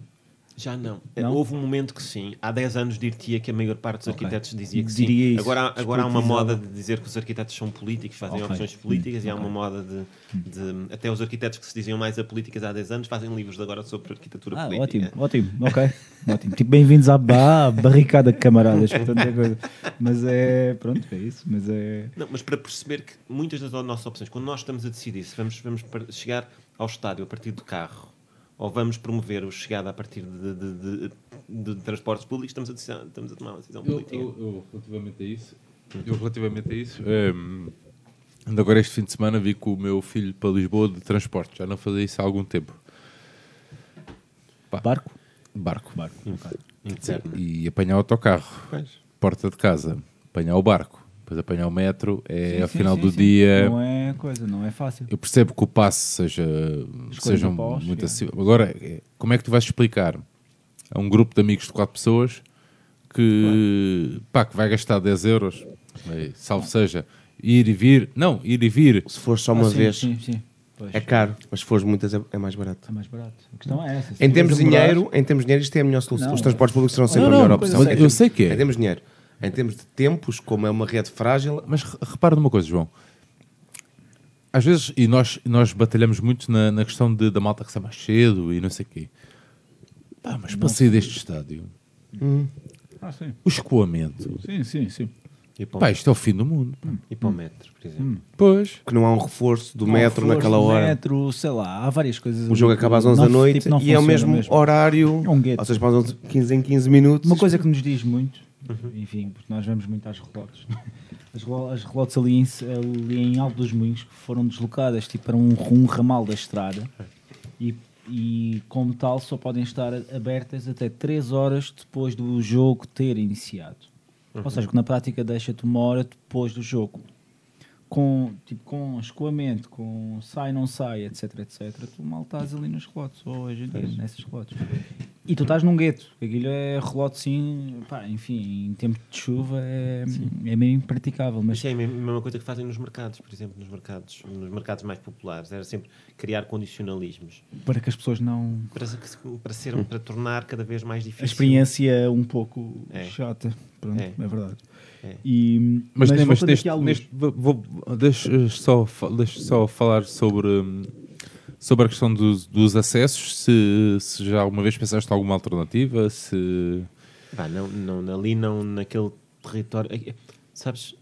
Já não. Não? Houve um momento que sim. Há 10 anos dir-te-ia que a maior parte dos Ok. arquitetos dizia que Diria sim. isso. Agora, há- agora há uma moda de dizer que os arquitetos são políticos, fazem Ok. opções políticas, e há uma moda de, de- Até os arquitetos que se diziam mais apolíticas há 10 anos fazem livros de agora sobre arquitetura Ah, política. ótimo, ótimo, ok. [LAUGHS] ótimo. Tipo, bem-vindos à ba- barricada, camaradas. Portanto, é coisa. Mas é. Pronto, é isso. Mas é. Não, mas para perceber que muitas das nossas opções, quando nós estamos a decidir se vamos, vamos chegar ao estádio a partir do carro ou vamos promover o chegada a partir de, de- de- de transportes públicos, estamos a, decisão- estamos a tomar uma decisão Eu, política. eu- eu, relativamente a isso, eu relativamente a isso, hum, ando agora este fim de semana vi com o meu filho para Lisboa de transporte, já não fazia isso há algum tempo. Pá, Barco? barco. Barco. ok. Interno. E apanhar o autocarro, Pois. porta de casa, apanhar o barco, depois apanhar o metro, é Sim, ao sim, final sim, do sim. dia. Não é coisa, não é fácil. Eu percebo que o passe seja, seja após, muito é. acessível. Agora, é, como é que tu vais explicar a um grupo de amigos de quatro pessoas que, pá, que vai gastar 10 euros, é, salvo seja, ir e vir, não, ir e vir, Se for só uma Ah, sim, vez, Sim, sim. Pois. é caro, mas se fores muitas é, é mais barato. É mais barato. A questão é essa. Em termos de dinheiro, em termos de dinheiro, isto é a melhor solução. Não, Os transportes públicos serão sempre não, a melhor não, opção. eu sei que é. Em termos de dinheiro. Em termos de tempos, como é uma rede frágil, Mas re- repara numa coisa, João. Às vezes, e nós, nós batalhamos muito na, na questão de, da malta que sai mais cedo e não sei o quê. Pá, mas para sair deste estádio, Ah, sim. o escoamento, Sim, sim, sim. E pá, isto é o fim do mundo. pá. e para o metro, por exemplo. Pois. que não há um reforço do metro Flores naquela do hora. Metro, sei lá, há várias coisas. O jogo acaba às 11 não- da noite tipo, não e é o funciona mesmo, horário. É um gueto. Ou seja, para 11, 15 em 15 minutos. Uma coisa que nos diz muito, enfim, porque nós vemos muito às relotes. [LAUGHS] As, as relotes ali em, ali em Alto dos Moinhos foram deslocadas tipo, para um, um ramal da estrada e, e, como tal, só podem estar abertas até 3 horas depois do jogo ter iniciado. Ou seja, que na prática deixa-te uma hora depois do jogo. Com, tipo, com escoamento, com sai, não sai, etc, etc, tu mal estás ali nos relotes, ou hoje em dia, nessas relotes. E tu estás num gueto, aquilo é relote sim, pá, enfim, em tempo de chuva é, é meio impraticável, mas é a mesma coisa que fazem nos mercados, por exemplo, nos mercados, nos mercados mais populares. Era sempre criar condicionalismos para que as pessoas não. para, para, ser, para tornar cada vez mais difícil. A experiência um pouco É. chata, pronto, É. é, verdade. É. E, Mas, mas, voltando neste, neste- vou, deixa, só, fa- deixa só falar sobre, hum, sobre a questão dos, dos acessos. Se, se já alguma vez pensaste alguma alternativa, se não, não, ali não, naquele território. eh, Sabes,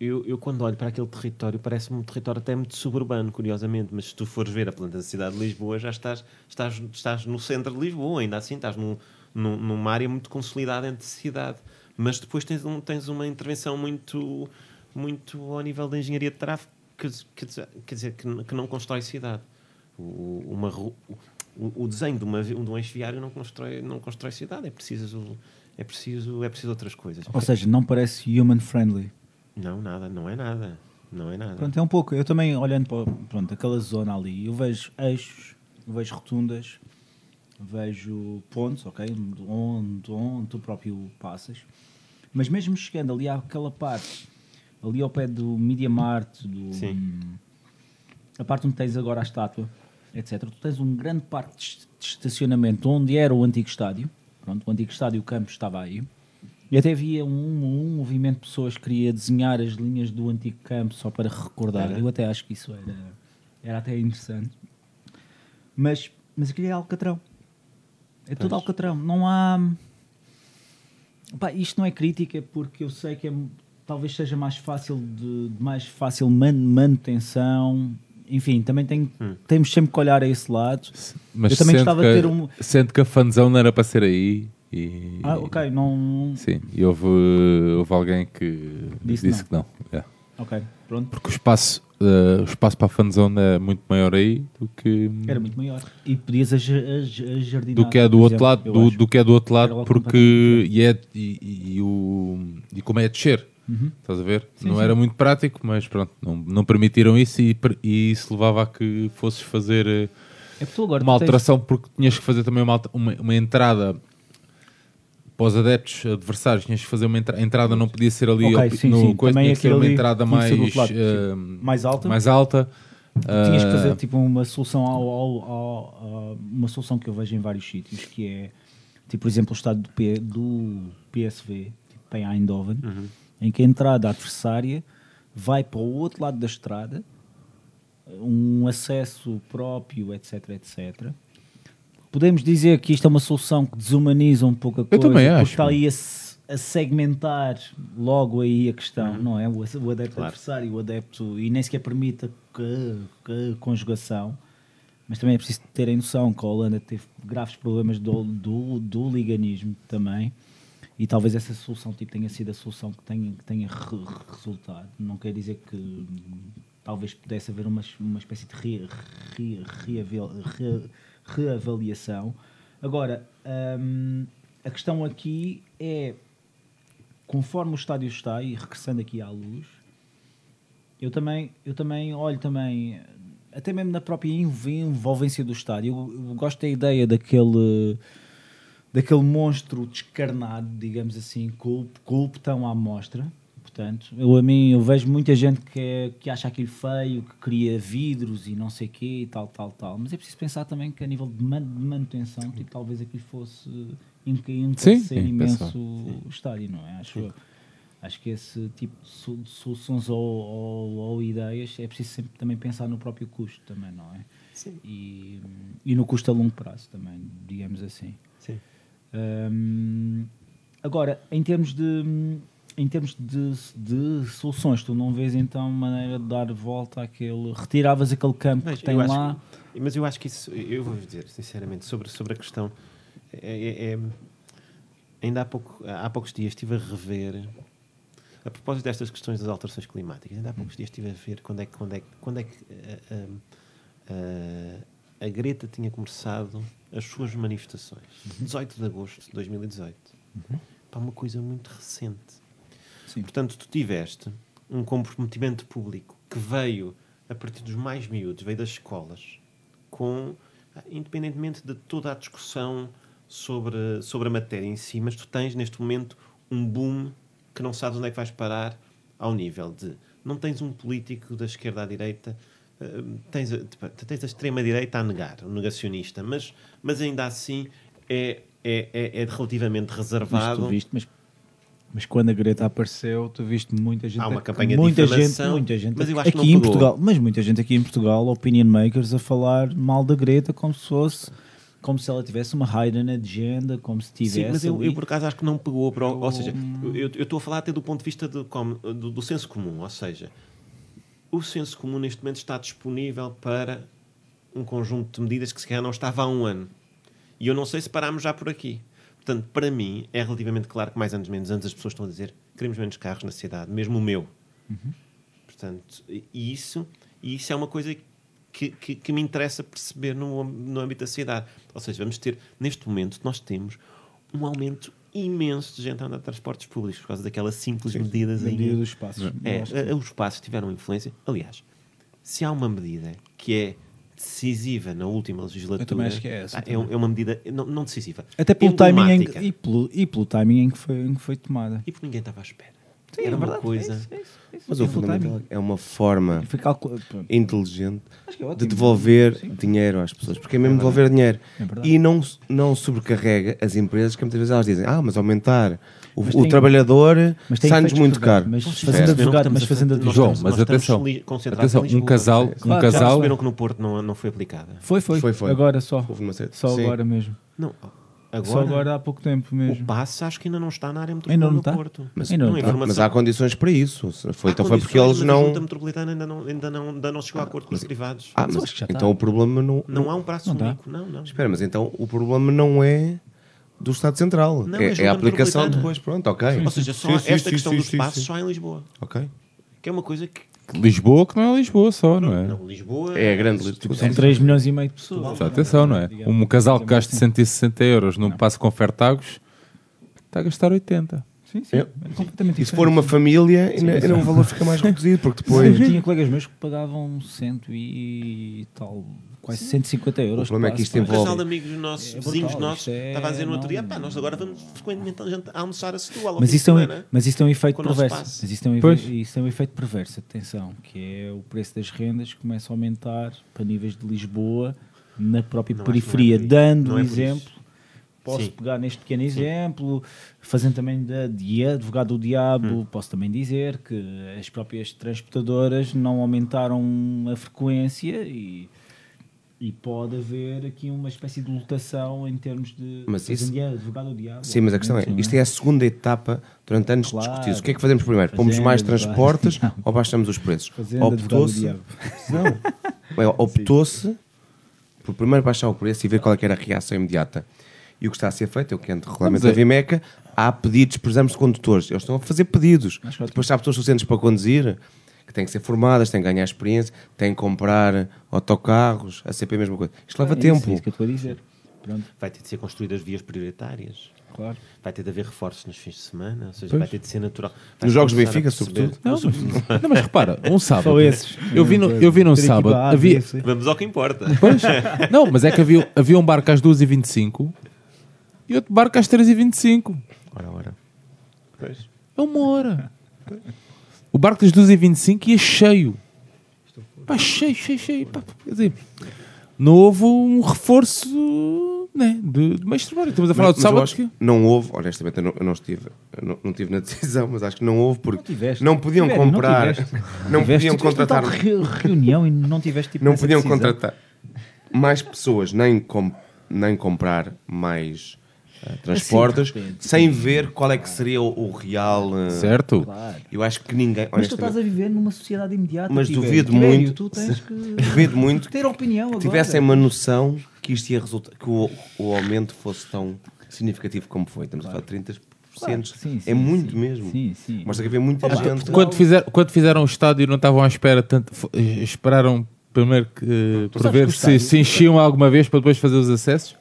eu, eu quando olho para aquele território, parece-me um território até muito suburbano, curiosamente, mas se tu fores ver a planta da cidade de Lisboa, já estás, estás, estás no centro de Lisboa, ainda assim, estás num, num- numa área muito consolidada entre cidade. Mas depois tens, um, tens uma intervenção muito, muito ao nível da engenharia de tráfego, que, quer dizer, quer dizer que, que não constrói cidade. O, uma, o, o desenho de, uma, de um eixo viário não constrói, não constrói cidade, é preciso, é preciso, é preciso outras coisas. ou seja, não parece human friendly. Não, nada, não é nada. Não é nada. Pronto, é um pouco. Eu também, olhando para pronto, aquela zona ali, eu vejo eixos, vejo rotundas, vejo pontos, ok? Onde, onde tu próprio passas. Mas mesmo chegando ali àquela parte, ali ao pé do Media Mart, do, Sim. a parte onde tens agora a estátua, etc. Tu tens um grande parque de est- de estacionamento onde era o antigo estádio. Pronto, o antigo estádio Campos estava aí. E até havia um, um movimento de pessoas que queria desenhar as linhas do antigo campo só para recordar. Era? Eu até acho que isso era, era até interessante. Mas, mas aquilo é Alcatrão. É tudo. Alcatrão. Não há. Pá, isto não é crítica porque eu sei que é, talvez seja mais fácil de, de mais fácil man- manutenção. Enfim, também tem, Hum. temos sempre que olhar a esse lado. mas Eu também gostava de ter um- sente que a fanzão não era para ser aí. E, Ah, ok, não. Sim, e houve, houve alguém que Disse disse, não. que não. Yeah. Ok, pronto. Porque o espaço, o espaço para a fanzone é muito maior aí do que, Era muito maior. E podias aj- ajardinar. do que é do outro exemplo, lado, do, do que é do outro lado, porque e, é, e, e- e o, e como é a descer, estás a ver? não Uhum. sim. era muito prático, mas pronto, não, não permitiram isso e, e isso levava a que fosses fazer eh, É uma tu tens- alteração porque tinhas que fazer também uma, uma, uma entrada para os adeptos adversários, tinhas que fazer uma entra- entrada não podia ser ali Ok, ao pi- sim, no sim. coisa, Também tinha que ser uma entrada mais, lado, eh, sim. Mais alta? mais alta. Tinhas que fazer tipo uma solução ao, ao- ao- ao- uma solução que eu vejo em vários sítios, que é tipo, por exemplo, o estado do, P, do PSV, tipo para Eindhoven, em que a entrada adversária vai para o outro lado da estrada, um acesso próprio, etc, etc. Podemos dizer que isto é uma solução que desumaniza um pouco a coisa, também porque acho. está aí a, a segmentar logo aí a questão, não é? O, o adepto Claro. adversário, o adepto, e nem sequer permite a, conjugação. Mas também é preciso terem noção que a Holanda teve graves problemas do, do, do liganismo também. E talvez essa solução tipo, tenha sido a solução que tenha, que tenha re- resultado. Não quer dizer que talvez pudesse haver uma, uma espécie de re, re, reavel- re- reavaliação. Agora, hum, a questão aqui é, conforme o estádio está, e regressando aqui à luz, eu também, eu também olho também, até mesmo na própria env- envolvência do estádio, eu, eu gosto da ideia daquele daquele monstro descarnado, digamos assim, com, com o botão à mostra. Portanto, eu a mim eu vejo muita gente que, é- que acha aquilo feio, que cria vidros e não sei quê e tal, tal, tal. Mas é preciso pensar também que a nível de, man- de manutenção, tipo, talvez aquilo fosse enca- encarecer sim, imenso o estádio, não é? Acho. Acho que esse tipo de so- de soluções ou, ou- ou ideias é preciso sempre também pensar no próprio custo também, não é? Sim. E, e no custo a longo prazo também, digamos assim. Sim. Hum, agora, em termos de em termos de, de soluções, tu não vês então maneira de dar volta àquele. Retiravas aquele campo Mas que tem lá. que- mas eu acho que isso, eu vou dizer sinceramente, sobre, sobre a questão. é- é- é- ainda há, pouco, há poucos dias estive a rever, a propósito destas questões das alterações climáticas, ainda há poucos dias estive a ver quando é que, quando é, que- quando é que ah, ah, ah, a Greta tinha começado as suas manifestações. 18 de agosto de 2018. Para uma coisa muito recente. Sim. Portanto, tu tiveste um comprometimento público que veio a partir dos mais miúdos, veio das escolas, com, ah, independentemente de toda a discussão sobre, sobre a matéria em si, mas tu tens neste momento um boom que não sabes onde é que vais parar ao nível de não tens um político da esquerda à direita, eh, tens, a- tipo, tens a extrema-direita a negar, um negacionista, mas, mas ainda assim é, é, é, é relativamente Mas reservado. tu viste, mas, mas quando a Greta apareceu, tu viste muita gente, Há uma a- campanha de muita gente, difamação, muita gente mas eu aqui acho que não em pegou. Portugal, mas muita gente aqui em Portugal, opinion makers a falar mal da Greta como se fosse como se ela tivesse uma hidden agenda, como se tivesse Sim, mas eu, eu por acaso acho que não pegou para ou seja, eu estou a falar até do ponto de vista do, como- do, do senso comum, ou seja, o senso comum neste momento está disponível para um conjunto de medidas que se calhar não estava há um ano. E eu não sei se parámos já por aqui. Portanto, para mim, é relativamente claro que mais anos menos anos as pessoas estão a dizer queremos menos carros na cidade, mesmo o meu. Portanto, e isso, isso é uma coisa que, que, que me interessa perceber no, no âmbito da cidade. Ou seja, vamos ter, neste momento, nós temos um aumento imenso de gente a andar de transportes públicos por causa daquelas simples medidas na medida dos espaços. é, a- os passos tiveram influência. Aliás, se há uma medida que é decisiva na última legislatura, Eu também acho que é essa, também. é uma medida não, não decisiva, Até pelo timing que, e, pelo, e pelo timing em que foi, em que foi tomada. E porque ninguém estava à espera. Sim, Era é uma verdade, coisa. é isso, é isso, é isso. Mas o fundamental timing. é uma forma pronto. inteligente é de devolver Sim. dinheiro às pessoas, porque é mesmo devolver dinheiro. É e não, não sobrecarrega as empresas, que muitas vezes elas dizem, ah, mas aumentar o, o tem- tem sai-nos muito caro. Mas fazendo advogado, mas fazendo advogado. João, mas atenção, atenção, um casal, um casal, perceberam que no Porto não, não foi aplicada? Foi, foi, Foi, foi. Agora só. Houve uma série- Só Sim. agora mesmo. Não. Agora, Só agora há pouco tempo o mesmo. passe acho que ainda não está na área Ainda metropolitana não do está? Porto. Mas- Ainda não Não, está. informação- Mas há condições para isso. Foi, Há então foi porque eles mas A não. Junta Metropolitana ainda não, ainda não, ainda não chegou a acordo com os privados. Ah, Mas mas então está. o problema não. Não há um prazo Não dá. único. Não, não. Espera, mas então o problema não é do Estado Central. Não, é, é a aplicação depois. Pronto, ok. Ou seja, só Sim, sim, esta sim, questão sim, dos sim, passos sim. só em Lisboa. Ok. Que é uma coisa que. Lisboa, que não é Lisboa só, não é? Não, Lisboa. É a grande Lisboa. São 3 milhões e meio de pessoas. Só atenção, não é? Um casal que gasta 160 euros num passo com Fertagos está a gastar 80. Sim, sim. É. É completamente E se for uma família, ainda, ainda o valor fica mais reduzido, porque depois. Eu tinha colegas meus que pagavam cento e tal, quase 150 euros. O problema é que isto passe, Um envolve- casal de amigos nossos, É vizinhos brutal, nossos, é- estava a dizer no outro dia: pá, nós agora vamos frequentemente a gente- a almoçar a Setúbal. Mas isso, é um, semana." mas isso tem um efeito o perverso. Mas isso tem, um Pois. efeito, isso tem um efeito perverso, atenção, que é o preço das rendas que começa a aumentar para níveis de Lisboa, na própria Não, é periferia, dando um é isso. exemplo. Posso Sim. pegar neste pequeno exemplo, fazendo também da de advogado do diabo, Hum. posso também dizer que as próprias transportadoras não aumentaram a frequência e, e pode haver aqui uma espécie de lotação em termos de Mas isso- fazendo de advogado do diabo. Sim, mas a questão é, obviamente, isto é a segunda etapa durante anos Claro. discutidos. O que é que fazemos primeiro? Pomos Fazenda, mais transportes [LAUGHS] ou baixamos os preços? Optou-se. diabo. Não. [LAUGHS] É, Optou-se por primeiro baixar o preço e ver qual é era a reação imediata. E o que está a ser feito é o que entra regulamento da a- Vimeca. Há pedidos, por exemplo, de condutores. Eles estão a fazer pedidos. Depois há pessoas suficientes para conduzir, que têm que ser formadas, têm que ganhar experiência, têm que comprar autocarros, a CP a mesma coisa. Isto leva É isso, tempo. É isso que eu estou a dizer. Pronto, Vai ter de ser construídas vias prioritárias. claro. Vai ter de haver reforços nos fins de semana. Ou seja, Pois. vai ter de ser natural. Vai Nos jogos Benfica, sobretudo. Não, [LAUGHS] mas, não, mas repara, um sábado. Só esses. Eu vi, no, eu vi num sábado. Havia. Vamos ao que importa. Pois. [LAUGHS] Não, mas é que havia, havia um barco às 2h25 e outro barco às 3h25. Ora, ora. Pois. É uma hora. O barco das 2h25 ia cheio. Pá, cheio, cheio, cheio. Pá, quer dizer, não houve um reforço né, de, de meio trabalho. Estamos a falar Mas- eu sábado. acho Que... não houve, honestamente, eu não, eu não estive, eu não, não estive na decisão, mas acho que não houve porque Não tiveste. não podiam Tiveram, não comprar, tiveste. [LAUGHS] não, Tiveste- podiam tiveste contratar, reunião e não tiveste tipo não podiam decisão. contratar mais pessoas nem com, nem comprar mais eh, transportes Assim, sem ver qual é que seria o, o real. eh, Certo? Claro. Eu acho que ninguém, Mas tu estás a viver numa sociedade imediata. Mas duvido muito- Tu tens que [LAUGHS] duvido muito ter opinião agora. tivessem uma noção que isto ia resultar, que o, o aumento fosse tão significativo como foi. Estamos a falar de 30%. Claro, sim, sim, é muito sim. mesmo. Sim, sim. Mostra que havia muita Opa, gente. Quando, fizer, quando fizeram o estádio não estavam à espera tanto. eh, Esperaram primeiro que, sabes ver se, se enchiam alguma vez para depois fazer os acessos?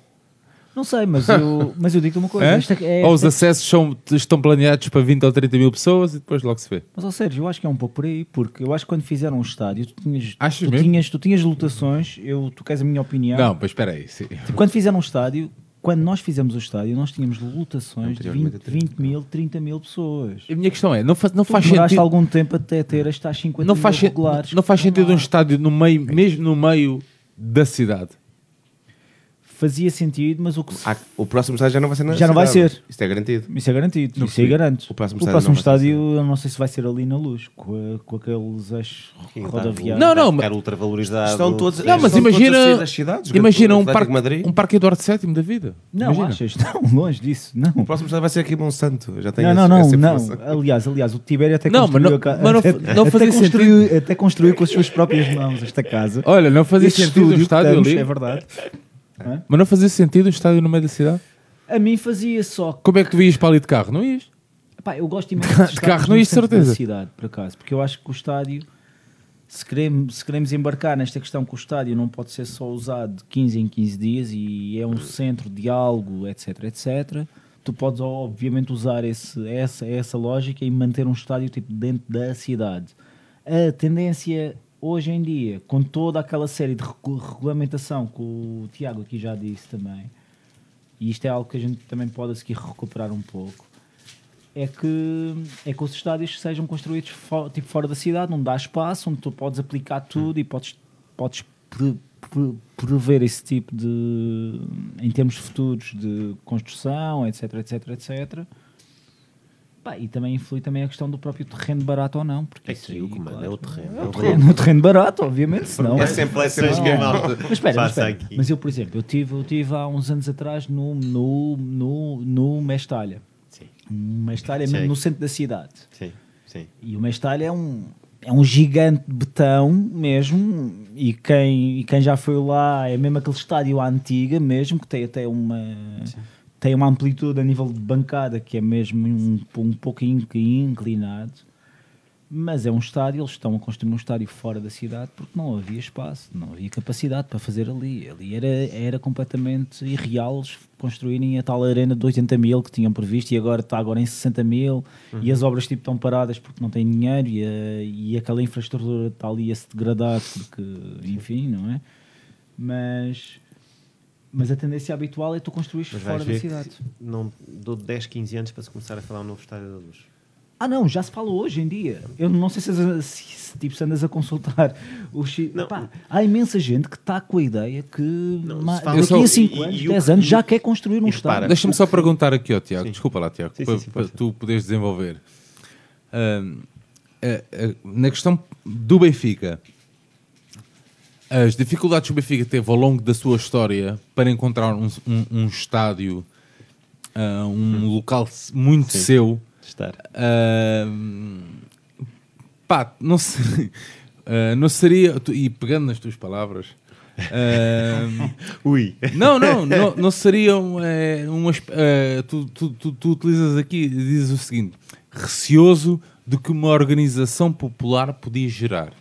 Não sei, mas eu, [LAUGHS] mas eu digo-te uma coisa. Hã? Esta, é, Ou os acessos são, estão planeados para 20 ou 30 mil pessoas e depois logo se vê. Mas, ó Sérgio, eu acho que é um pouco por aí, porque eu acho que quando fizeram um estádio, tu tinhas, Achas tu mesmo? tinhas, tu tinhas lotações, eu, tu queres a minha opinião. Não, mas espera aí. sim. Tipo, quando fizeram um estádio, quando nós fizemos o estádio, nós tínhamos lotações de 20, Anteriormente, 20 mil, 30 mil pessoas. A minha questão é, não faz, não Tu faz sentido... algum tempo até ter as tais 50 Não mil faz, regulares. não faz que estão sentido um estádio no meio, mesmo no meio da cidade. Fazia sentido, mas o que se Ah, o próximo estádio já não vai ser na Já não vai cidade. ser. Isto é garantido. Isso é garantido, Não isso aí garanto. O próximo o estádio próximo não vai ser estádio, eu não sei se vai ser ali na luz, com, a- com aqueles eixos tá, rodoviários. Não, não, mas- ficar ultravalorizado. Estão todos, Não, mas estão todos imagina- a sair das cidades. Imagina O um Atlético parque, de Madrid. um parque Eduardo VII da vida. Não, Imagina. achas? [LAUGHS] Não, longe disso. Não. O próximo estádio vai ser aqui em Monsanto. Já tem Não, esse- não, não, não. Aliás, aliás, o Tibério até Não, mas construiu, não- a ca- mas não- até, não até fazia construiu, até construiu com as suas próprias mãos esta casa. Olha, não fazia Este sentido estúdio que estádio ali. É verdade. Mas não fazia sentido um estádio no meio da cidade? A mim fazia só Como é que tu ias para ali de carro? Não ias? Pá, eu gosto [LAUGHS] imenso De de carro não no ia, centro certeza. da cidade, por acaso, porque eu acho que o estádio, se queremos, se queremos embarcar nesta questão que o estádio não pode ser só usado de 15 em 15 dias e é um centro de algo, etc, etc, tu podes obviamente usar esse, essa, essa lógica e manter um estádio tipo dentro da cidade. A tendência hoje em dia, com toda aquela série de regu- regulamentação que o Tiago aqui já disse também, e isto é algo que a gente também pode seguir recuperar um pouco, é que, é que os estádios sejam construídos fo- tipo, fora da cidade, onde dá espaço, onde tu podes aplicar tudo e podes, podes pre- pre- prever esse tipo de, em termos futuros de construção, etc, etc, etc. Pá, e também influi também a questão do próprio terreno barato ou não. Porque É isso que aí, o comando claro, é o terreno. é o terreno, o [LAUGHS] terreno barato, obviamente, senão... É sempre lá cenas Não. que a malta. Mas espera, mas, espera. mas eu, por exemplo, eu tive, eu tive há uns anos atrás no, no, no, no Mestalha. Sim, Um Mestalha Sim. mesmo no centro da cidade. sim, sim. E o Mestalha é um, é um gigante de betão mesmo. E quem, e quem já foi lá é mesmo aquele estádio à antiga mesmo, que tem até uma. Tem uma amplitude a nível de bancada que é mesmo um, um pouco incli- inclinado. Mas é um estádio, eles estão a construir um estádio fora da cidade porque não havia espaço, não havia capacidade para fazer ali. Ali era, era completamente irreal eles construírem a tal arena de 80 mil que tinham previsto e agora está agora em 60 mil e as obras tipo, estão paradas porque não têm dinheiro e, a- e aquela infraestrutura está ali a se degradar porque, enfim, não é? Mas, mas a tendência habitual é tu construir Mas fora da cidade. não dou 10, 15 anos para se começar a falar um novo estádio da luz. Ah, não, já se fala hoje em dia. Eu não sei se, se, se, tipo, se andas a consultar [LAUGHS] o chi- Não. Pá, Há imensa gente que está com a ideia que ma- daqui Eu a só- 5 e- anos, e o 10 que- anos, já quer construir um estádio. Deixa-me só perguntar aqui ao Tiago, Sim. desculpa lá, Tiago, Sim, para, sim, sim, para tu poderes desenvolver. Ahm, a- a- na questão do Benfica, as dificuldades que o Benfica teve ao longo da sua história para encontrar um, um- um estádio, ah, um local muito seu, Estar. Ahm, pá, não, se- [LAUGHS] ah, não seria. E pegando nas tuas palavras. ahm, [LAUGHS] Ui. não, não, [LAUGHS] não, não seria um, é, um eh, tu, tu, tu, tu utilizas aqui, dizes o seguinte: receoso do que uma organização popular podia gerar.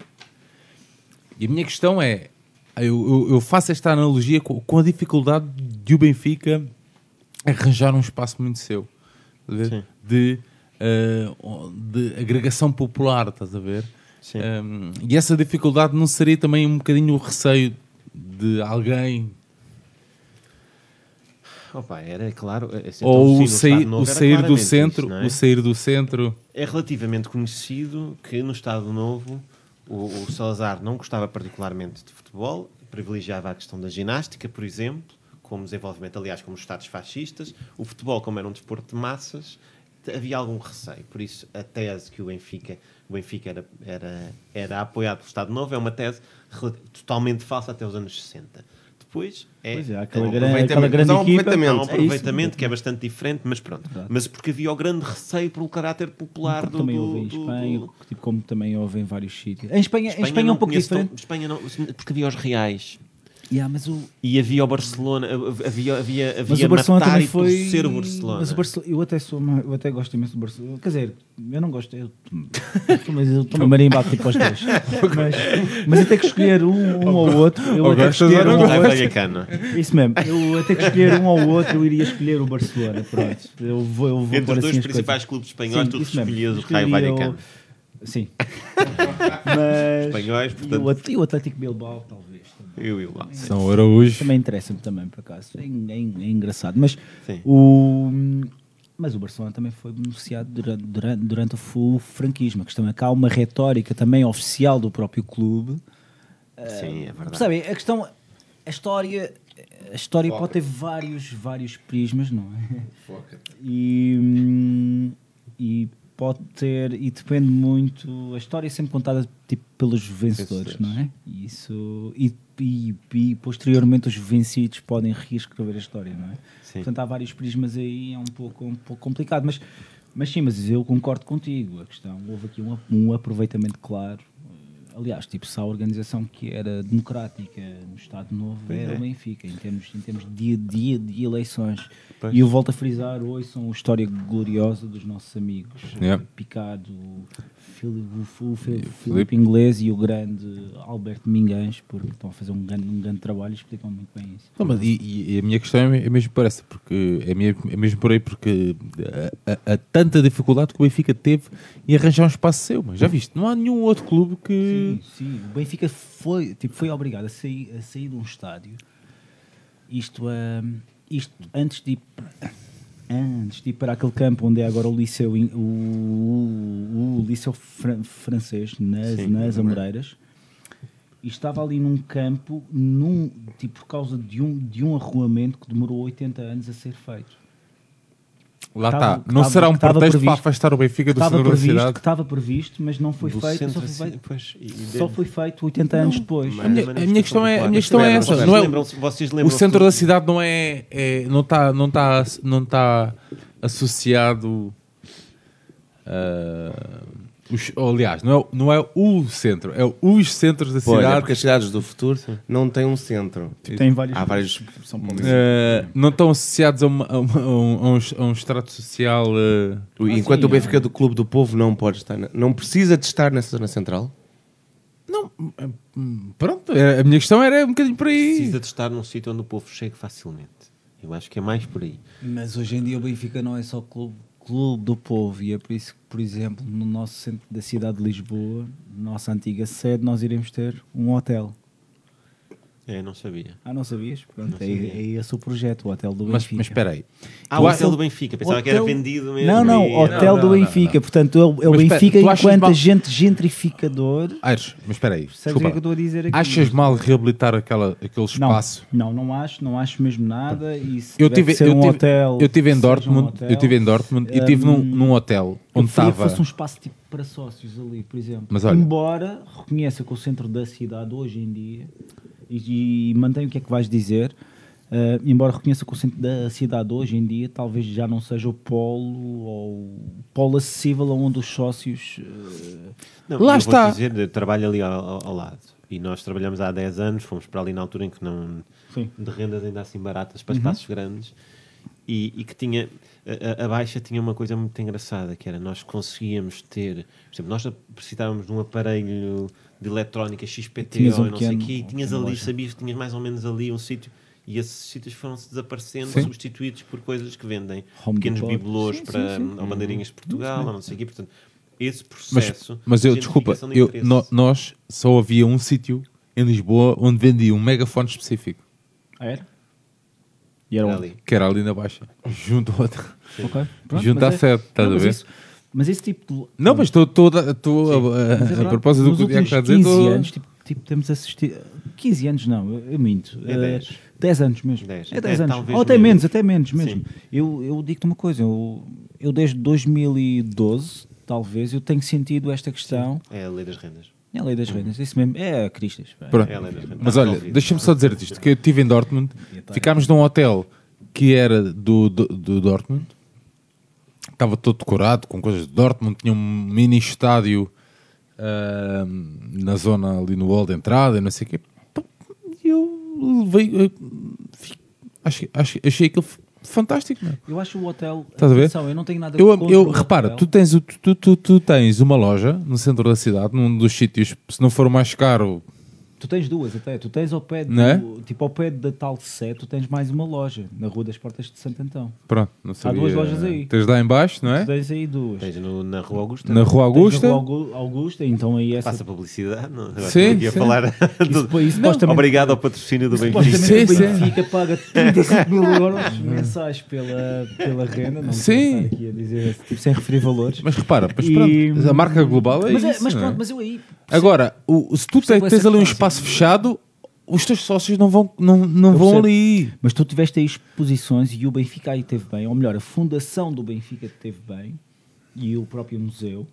E a minha questão é: eu, eu- faço esta analogia com, com a dificuldade de o Benfica arranjar um espaço muito seu? Sim. de, eh, de agregação popular, estás a ver? Um, e essa dificuldade não seria também um bocadinho o receio de alguém Opa, era claro. assim, ou então, o sair, o sair do centro, isso, é? o sair do centro. É relativamente conhecido que no Estado Novo o, o Salazar não gostava particularmente de futebol, privilegiava a questão da ginástica, por exemplo, como desenvolvimento, aliás, como os Estados fascistas. O futebol, como era um desporto de massas, havia algum receio. Por isso, a tese que o Benfica, o Benfica era, era, era apoiado pelo Estado Novo é uma tese totalmente falsa até os anos 60. Depois é, Pois é, aquela, é um grande, aproveitamento, aquela grande um equipa. aproveitamento. Um É aproveitamento que é bastante diferente, mas pronto. Exato. Mas porque havia o grande receio pelo caráter popular Como do, também do- houve em Espanha, do- tipo, como também houve em vários sítios. Em Espanha, em Espanha é um pouco conheço tão- diferente. Espanha não, porque havia os reais. Yeah, mas o, E havia o Barcelona, havia, havia, havia mas o Barcelona matar também e foi. ser o Barcelona. Mas o Barcelona, eu até sou, uma- eu até gosto imenso do Barcelona. Quer dizer, eu não gosto. Eu, [LAUGHS] mas eu estou marimbado tipo aos dois. [LAUGHS] Mas, mas eu tenho que escolher um, um ou outro. Eu Ou até que escolher um ou Raio outro. Vallecano. Isso mesmo. Eu até que escolher um ou outro, eu iria escolher o Barcelona. Pronto. Eu vou, eu vou Entre os dois assim as principais coisas. clubes espanhóis, Sim, tu escolhias o Raio Vallecano. Sim. [LAUGHS] Mas. Espanhóis, portanto. E o Atlético Bilbao, talvez. Eu, eu, lá. São Araújo. também interessa-me também, por acaso. É, é- é engraçado. Mas Sim. o. Mas o Barcelona também foi beneficiado durante, durante, durante o franquismo. A questão é que há uma retórica também oficial do próprio clube Sim, é verdade. Sabe, a questão, a história, a história pode ter vários, vários prismas, não é? E, hum, e pode ter, e depende muito, a história é sempre contada tipo, pelos vencedores, Vencedores. não é? E Isso, e, e, e posteriormente os vencidos podem reescrever a história, não é? Sim. Portanto, há vários prismas aí, é um pouco, um pouco complicado, mas, mas sim, mas eu concordo contigo, a questão, houve aqui um, um aproveitamento claro, aliás, tipo, se a organização que era democrática no Estado Novo era é. o Benfica, em termos, em termos de, de, de eleições. Pois. E eu volto a frisar, hoje são a história gloriosa dos nossos amigos, Yeah. eh, Picado, o Fili- o, o, Fili- Filipe Inglês e o grande Alberto Minguães, porque estão a fazer um grande, um grande trabalho e explicam muito bem isso. Não, mas e, e a minha questão é, mesmo por essa, porque é, me- é mesmo por aí, porque a, a- a tanta dificuldade que o Benfica teve em arranjar um espaço seu, mas já viste, não há nenhum outro clube que. Sim, sim. O Benfica foi, tipo, foi obrigado a sair, a sair de um estádio. Isto, ah, isto antes de ir, antes de ir para aquele campo onde é agora o liceu, o, o, o liceu fran- francês, nas, Sim, nas. Amoreiras. E estava ali num campo, num, tipo, por causa de um, de um arruamento que demorou 80 anos a ser feito. Lá está. Não estava- será um pretexto para previsto- afastar o Benfica do centro da previsto, cidade? que estava previsto, mas não foi Do feito. Só centro foi da feito, pois, e só foi feito 80 anos depois. Mas- A minha- mas a minha questão é- a minha questão é Vocês essa, não é- lembram-se- vocês O lembram-se centro da cidade não é, é- não está não tá, não tá associado ah, os- aliás, não é, não é o centro, é os centros da Pois, é cidade porque as cidades do futuro não têm um centro. Tem vários. Há vários. São ah, não estão associados a, uma- a uma- a um, a um- a um extrato social. ah, Enquanto sim, o Benfica do Clube do Povo não pode estar, na- não precisa de estar nessa zona central. não, hum, pronto, é- a minha questão era um bocadinho por aí. Precisa de estar num sítio onde o povo chega facilmente. Eu acho que é mais por aí. Mas hoje em dia o Benfica não é só clube, clube do povo e é por isso que, por exemplo, no nosso centro da cidade de Lisboa, nossa antiga sede, nós iremos ter um hotel. É, não sabia. Ah, não sabias? Pronto, Não é, sabia. é esse o projeto, o hotel do Mas, Benfica. mas espera aí. Ah, o hotel do Benfica. Pensava que era Hotel- vendido mesmo. Não, não, e- hotel não, do não, Benfica. não. Portanto, é o, Mas espera, Benfica achas enquanto mal- agente gentrificador. Aires, mas espera aí. Percebes o que é que eu estou a dizer aqui? Achas mal reabilitar aquela, aquele espaço? Não, não, não acho, não acho mesmo nada. E se Eu tive, eu, um tive, hotel, eu tive que em um Dortmund, hotel. eu tive em Dortmund e tive num, Hum, num hotel onde estava. fosse um espaço tipo para sócios ali, por exemplo. Mas olha- Embora reconheça que o centro da cidade hoje em dia, e, e mantém o que é que vais dizer, eh, embora reconheça que o centro da cidade hoje em dia talvez já não seja o polo ou o polo acessível onde os sócios. eh, Não, Lá eu está. Vou dizer, eu trabalho ali ao, ao- lado. E nós trabalhamos há 10 anos, fomos para ali na altura em que não. Sim. de rendas ainda assim baratas para espaços grandes. E, e que tinha. A, a- a Baixa tinha uma coisa muito engraçada, que era nós conseguíamos ter. Por exemplo, nós precisávamos de um aparelho de eletrónica XPTO Tinhas um e não sei o quê, e tinhas ali, loja. sabias que tinhas mais ou menos ali um sítio. E esses sítios foram-se desaparecendo, Sim. substituídos por coisas que vendem Home pequenos bibelôs Sim, para sim, sim. bandeirinhas de Portugal, ou não sei o quê. Portanto, esse Mas, processo. mas eu, de desculpa, de eu, no- nós só havia um sítio em Lisboa onde vendia um megafone específico, Ah, era? E era Era ali. que era ali na Baixa, junto ao outro. Ok. Pronto, Junto mas à sede, estás a mas ver? isso- Mas esse tipo de. Não, mas estou a, estou a, é propósito do que o últimos está a dizer. 15 estou- anos, tipo, tipo, temos assistido. 15 anos não, eu, eu minto. É Eh, 10. 10 anos mesmo. 10. É 10 É, anos. Ou até menos. menos, até menos mesmo. Sim. Eu, eu digo-te uma coisa, eu, eu desde 2012, talvez, eu tenho sentido esta questão. É a lei das rendas. É a lei das rendas, isso mesmo. É a Cristas. Pronto. É a lei das rendas. Mas olha, deixa-me só dizer isto: que eu estive em Dortmund, ficámos num hotel que era do, do, do Dortmund, estava todo decorado com coisas de Dortmund, tinha um mini estádio ahm, na zona ali no hall de entrada e não sei o quê. E eu levei. fi- achei, achei, aquilo fantástico, meu. Eu acho o hotel. Estás a ver? atenção, eu não tenho nada Eu, contra eu repara, tu tens, tu, tu, tu tens uma loja no centro da cidade, num dos sítios, se não for o mais caro, Tu tens duas até. Tu tens ao pé, do, Não é? tipo ao pé da tal Sé, tu tens mais uma loja na Rua das Portas de Santo Antão. Pronto, não sabia. duas lojas aí. Tens lá em baixo, não é? Tu tens aí duas. Tens no- na Rua Augusta. Na Rua Augusta. Tens na Rua Augu- Augusta, então aí essa. Passa publicidade. Não? Sim, sim. falar. Do- isso, supostamente, Obrigado ao patrocínio do Benfica. supostamente Sim, o sim. Benfica paga 35 mil euros mensais pela, pela renda. Não Sim. aqui a dizer, tipo, sem referir valores. Mas repara, mas E- pronto, a marca global é Mas, é- isso, mas não é? pronto, mas eu aí. Agora, o- se tu tens ali um questão, espaço fechado, os teus sócios não vão, não, não Eu vão percebo. ali. Mas tu tiveste aí exposições e o Benfica aí teve bem, ou melhor, a fundação do Benfica teve bem e o próprio museu,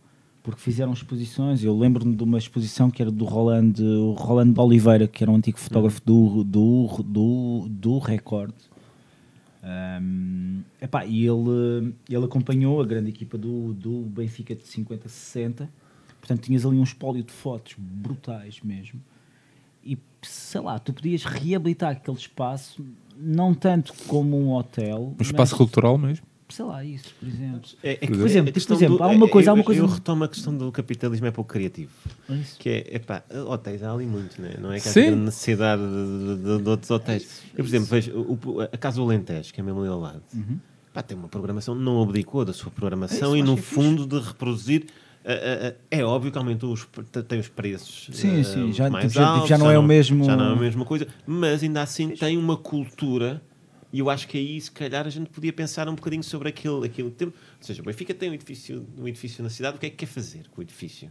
porque fizeram exposições. Eu lembro-me de uma exposição que era do Rolando, o Rolando de Oliveira, que era um antigo fotógrafo do, do, do, do Record. Ahm, epá, e ele, ele acompanhou a grande equipa do, do Benfica de 50-60. Portanto, tinhas ali um espólio de fotos brutais mesmo. Sei lá, tu podias reabilitar aquele espaço, não tanto como um hotel, Um espaço mas, cultural mesmo. sei lá, isso, por exemplo. É, é que Por exemplo, a questão por exemplo, do- há uma é- coisa- há eu, uma coisa- Eu retomo a questão do capitalismo é pouco criativo. É isso. Que é, epá, hotéis há ali muito, né? não é? Que há necessidade de, de- de outros hotéis. Eu, por exemplo, vejo o- a Casa do Alentejo, que é mesmo ali ao lado. Uhum. Pá, tem uma programação, não abdicou da sua programação É e, isso, no é fundo, de reproduzir. Ah, ah, ah, é óbvio que aumentou os, tem os preços Sim, sim, já- mais tipo, já- altos, já não é o mesmo- Já não é a mesma coisa, mas ainda assim tem uma cultura e eu acho que aí, se calhar, a gente podia pensar um bocadinho sobre aquilo, aquilo que temos. Ou seja, o Benfica tem um edifício, um edifício na cidade, o que é que quer fazer com o edifício?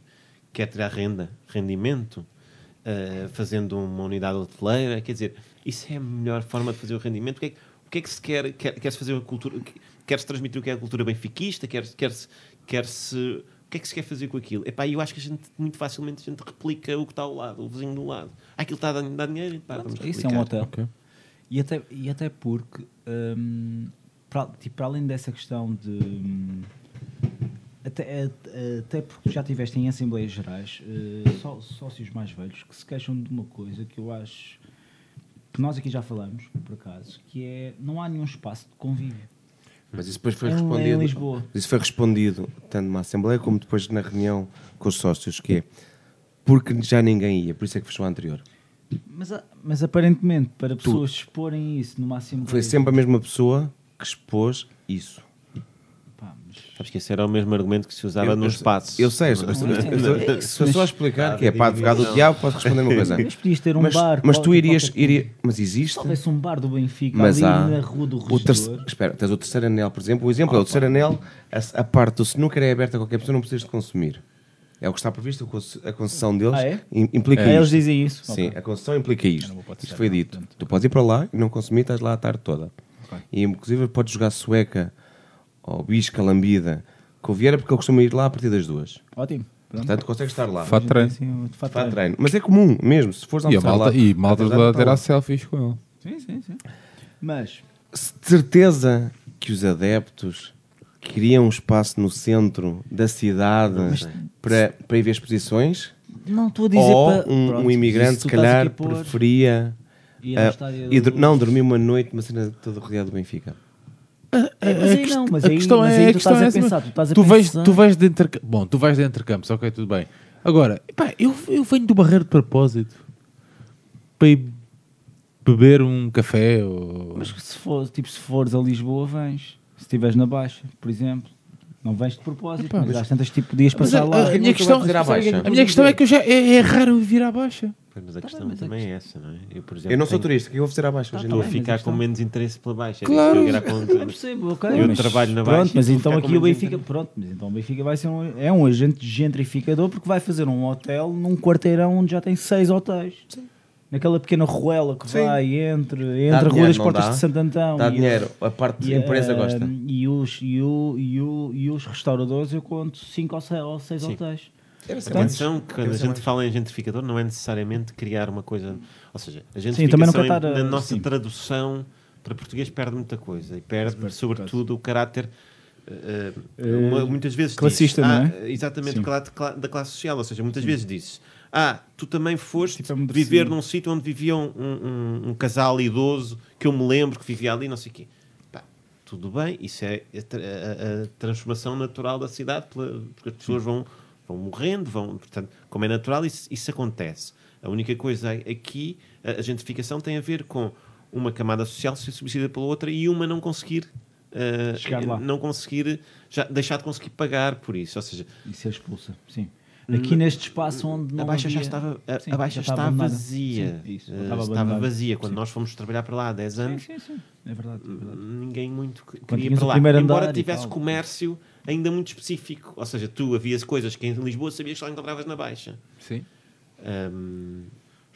Quer tirar renda, rendimento, uh, fazendo uma unidade hoteleira? Quer dizer, isso é a melhor forma de fazer o rendimento? O que é que, o que, é que se quer? quer Quer-se fazer a cultura? Quer-se transmitir o que é a cultura benfiquista? Quer-se. Quer-se quer-se- o que é que se quer fazer com aquilo? Epá, eu acho que a gente, muito facilmente, a gente replica o que está ao lado, o vizinho do lado. Ah, aquilo está a dar, dinheiro, pá, vamos Isso é um replicar. hotel. Ok. E até, e até porque, hum, para, tipo, para além dessa questão de. hum, até, até porque já tiveste em Assembleias Gerais eh, só, sócios mais velhos que se queixam de uma coisa que eu acho que nós aqui já falamos, por acaso, que é não há nenhum espaço de convívio. Mas isso depois foi É respondido. Isso foi respondido tanto na Assembleia como depois na reunião com os sócios, que é porque já ninguém ia, por isso é que fechou a anterior. Mas, mas aparentemente, para pessoas exporem isso numa Assembleia. Foi sempre a mesma pessoa que expôs isso. Sabes que esse era o mesmo argumento que se usava Eu- nos espaços. Eu sei, é? eu só explicar que é para advogado do diabo, posso responder uma coisa. [LAUGHS] Mas podias ter um mas, bar. mas tu irias, iria, mas existe. Se houvesse um bar do Benfica Mas ali há na rua do terceiro, espera, tens o terceiro anel, por exemplo. O exemplo é o terceiro anel, a, a parte do snooker é aberta a qualquer pessoa, não precisas de consumir. É o que está previsto, a conce- a concessão deles Ah, é? im- implica É, eles dizem isso. Sim, Ok. a concessão implica isto. Isto foi dito. Tu podes ir para lá e não consumir, estás lá a tarde toda. E inclusive podes jogar sueca ou bisca, lambida, com o Vieira, porque ele costuma ir lá a partir das duas. Ótimo. Pronto. Portanto, consegues estar lá. Fato treino. Sim, fato Faz treino. treino. Mas é comum mesmo, se fores E a almoçar malta, lá. e malta de lá terá selfies com ele. Sim, sim, sim. Mas, De certeza que os adeptos queriam um espaço no centro da cidade para, para ir ver exposições? não estou a dizer Ou para. um, pronto, um imigrante, se calhar, preferia. e do- não, dormir uma noite numa cena toda rodeada do Benfica. É, mas aí não, mas a aí, questão mas é, aí a tu questão estás é a pensar. Tu, estás a tu vais, pensar- tu vais de entre Bom, tu vais de intercampos, ok, tudo bem. Agora, epá, eu, eu venho do Barreiro de propósito para ir beber um café ou... Mas se, for, tipo, se fores a Lisboa, vens. Se estiveres na Baixa, por exemplo. Não vens de propósito, Epá, mas, mas- às tantas tipo, podias Mas passar a, lá. a, minha questão, fazer à baixa? a minha questão é que eu já, é, é raro vir à baixa. Pois, Mas a Tá questão bem, mas também é é essa, não é? Eu, por exemplo, Eu não sou tenho- turista, o que eu vou fazer abaixo hoje em Estou a ficar com questão- menos interesse pela baixa. É Claro. isso que eu percebo, ok. Eu mas, trabalho na pronto, Baixa mas então aqui o Benfica, pronto, mas então o Benfica vai ser um, é um agente gentrificador porque vai fazer um hotel num quarteirão onde já tem seis hotéis. Naquela pequena ruela que Sim. vai entre, entre Dá a Rua dinheiro, das Portas dá? de Santo Antão Dá e, dinheiro, a parte de e, empresa gosta. E os, e, o, e, o, e os restauradores eu conto cinco ou seis, ou seis Sim. hotéis. Atenção, que quando a gente fala em gentrificador, não é necessariamente criar uma coisa. Ou seja, a Sim, também não gentrificação estar a- na nossa sim. tradução para português perde muita coisa e perde, Perde, sobretudo, o caráter. eh, Eh, uma- muitas vezes classista, diz, não ah, é? Exatamente, Sim. cla- cla- da classe social. Ou seja, muitas vezes dizes: Ah, tu também foste Tipo, viver num sítio onde vivia um, um- um casal idoso que eu me lembro que vivia ali, não sei o quê. Pá, tudo bem, isso é a, a- a transformação natural da cidade, pela- porque as pessoas vão vão morrendo, vão, portanto, como é natural, isso, isso acontece. A única coisa aqui, a, a gentrificação tem a ver com uma camada social ser substituída pela outra e uma não conseguir uh, Chegar lá. não conseguir já deixar de conseguir pagar por isso, ou seja, E ser expulsa, sim. Aqui neste espaço onde não a baixa já havia- estava a, Sim, a baixa já estava vazia, Sim, isso, Uh, estava estava vazia quando Sim. nós fomos trabalhar para lá há 10 Sim, anos. sim, sim. É verdade, é verdade. Ninguém muito queria ir para lá, embora tivesse tal. Ainda muito específico. Ou seja, tu havias coisas que em Lisboa sabias que só encontravas na Baixa. Sim. Um,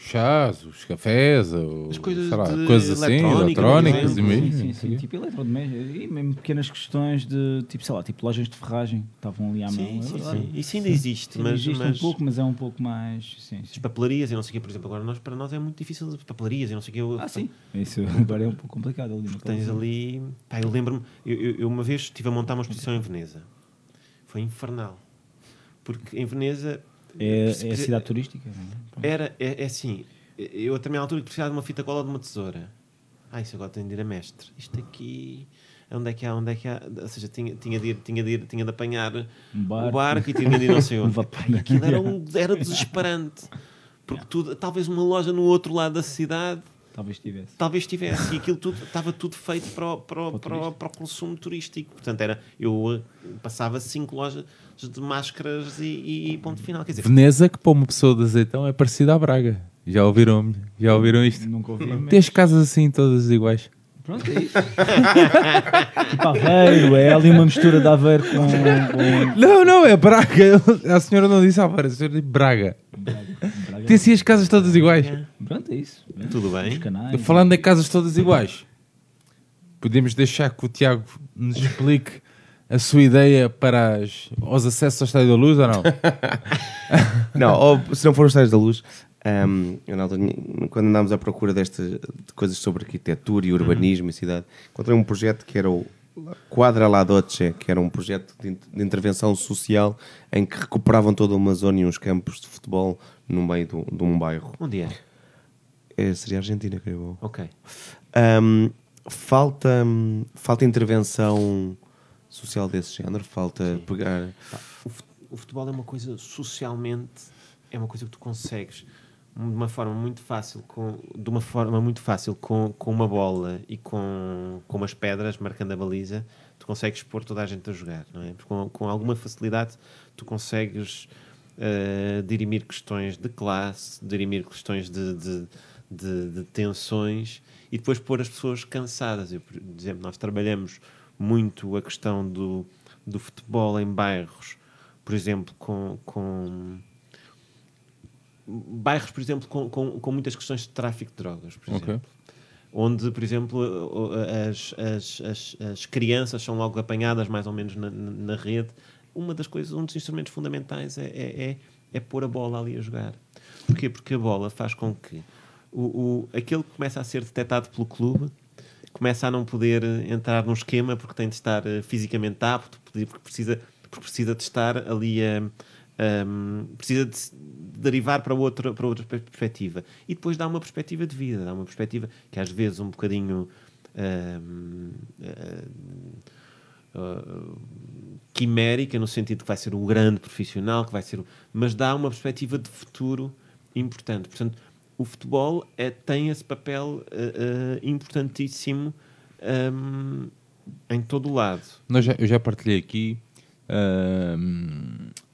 Chás, os cafés, ou, As coisas sei lá, de coisas assim, eletrónica, eletrónicas e mesmo. Sim, sim, sim, tipo eletrodomésticos e mesmo pequenas questões de tipo, sei lá, tipo lojas de ferragem que estavam ali à mão. sim, sim. Isso ainda existe, mas, existe mas um pouco, mas é um pouco mais. Sim, as papelarias, eu não sei o que, por exemplo, agora nós, para nós é muito difícil papelarias, eu não sei o que. Eu, Ah, sim. Isso [LAUGHS] agora é um pouco complicado ali. Tens ali. Pá, eu lembro-me, eu, eu- eu uma vez estive a montar uma exposição em Veneza. Foi infernal. Porque em Veneza. É, é cidade turística. é? Era, é, é assim, eu a determinada altura precisava de uma fita cola de uma tesoura. Ah, isso agora tenho de ir a mestre. Isto aqui, onde é que há, onde é que há? Ou seja, tinha, tinha, de, ir, tinha, de, ir, tinha de apanhar Um barco. o barco e tinha de ir não sei [LAUGHS] onde. aquilo era, um, era desesperante. Porque tudo, talvez uma loja no outro lado da cidade, Talvez tivesse. talvez tivesse. E [LAUGHS] aquilo tudo, estava tudo feito para o, para, o, para, o, para o consumo turístico. Portanto, era, eu eh, passava cinco lojas de máscaras e, e ponto final. Quer dizer, Veneza, que para uma pessoa de azeitão é parecida à Braga. Já ouviram, já ouviram isto? Nunca ouvi. as casas assim, todas iguais. Pronto, é isso. [LAUGHS] tipo Aveiro, é ali uma mistura de Aveiro com. com... Não, não, é Braga. A senhora não disse Alvar, a senhora disse Braga. Braga. Tem assim as casas todas iguais. Pronto, é isso. tudo bem. canais. Falando em casas todas iguais, podemos deixar que o Tiago nos explique a sua ideia para as, os acessos ao Estádio da Luz ou não? [LAUGHS] Não, ou, se não for os Estádios da Luz, ahm, eu quando andámos à procura destas de coisas sobre arquitetura e urbanismo e cidade, encontrei um projeto que era o Quadra La Doce, que era um projeto de, de intervenção social em que recuperavam toda uma zona e uns campos de futebol no meio do- de um bairro. Onde é? É, seria Argentina, creio eu. Ok. Ahm, falta, falta intervenção social desse género, falta pegar. O fut- O futebol é uma coisa socialmente, é uma coisa que tu consegues de uma forma muito fácil, com, de uma forma muito fácil com, com uma bola e com, com umas pedras marcando a baliza, tu consegues pôr toda a gente a jogar, não é? Com, com alguma facilidade tu consegues eh, dirimir questões de classe, dirimir questões de, de, de- de tensões e depois pôr as pessoas cansadas. Eu, por exemplo, nós trabalhamos muito a questão do, do futebol em bairros, por exemplo, com, com bairros, por exemplo, com, com, com muitas questões de tráfico de drogas, por exemplo. Onde, por exemplo, as, as, as, as crianças são logo apanhadas mais ou menos na, na rede. Uma das coisas, um dos instrumentos fundamentais é, é, é, é pôr a bola ali a jogar. Porquê? Porque a bola faz com que o, o, aquele que começa a ser detectado pelo clube começa a não poder eh, entrar num esquema porque tem de estar eh, fisicamente apto, porque precisa, porque precisa de estar ali a. um, precisa de derivar para outra, para outra perspectiva e depois dá uma perspectiva de vida, dá uma perspectiva que às vezes um bocadinho um, uh, quimérica, no sentido que vai ser o grande profissional, que vai ser mas dá uma perspectiva de futuro importante. Portanto, o futebol é, tem esse papel uh, uh, importantíssimo um, em todo o lado. Nós já- eu já partilhei aqui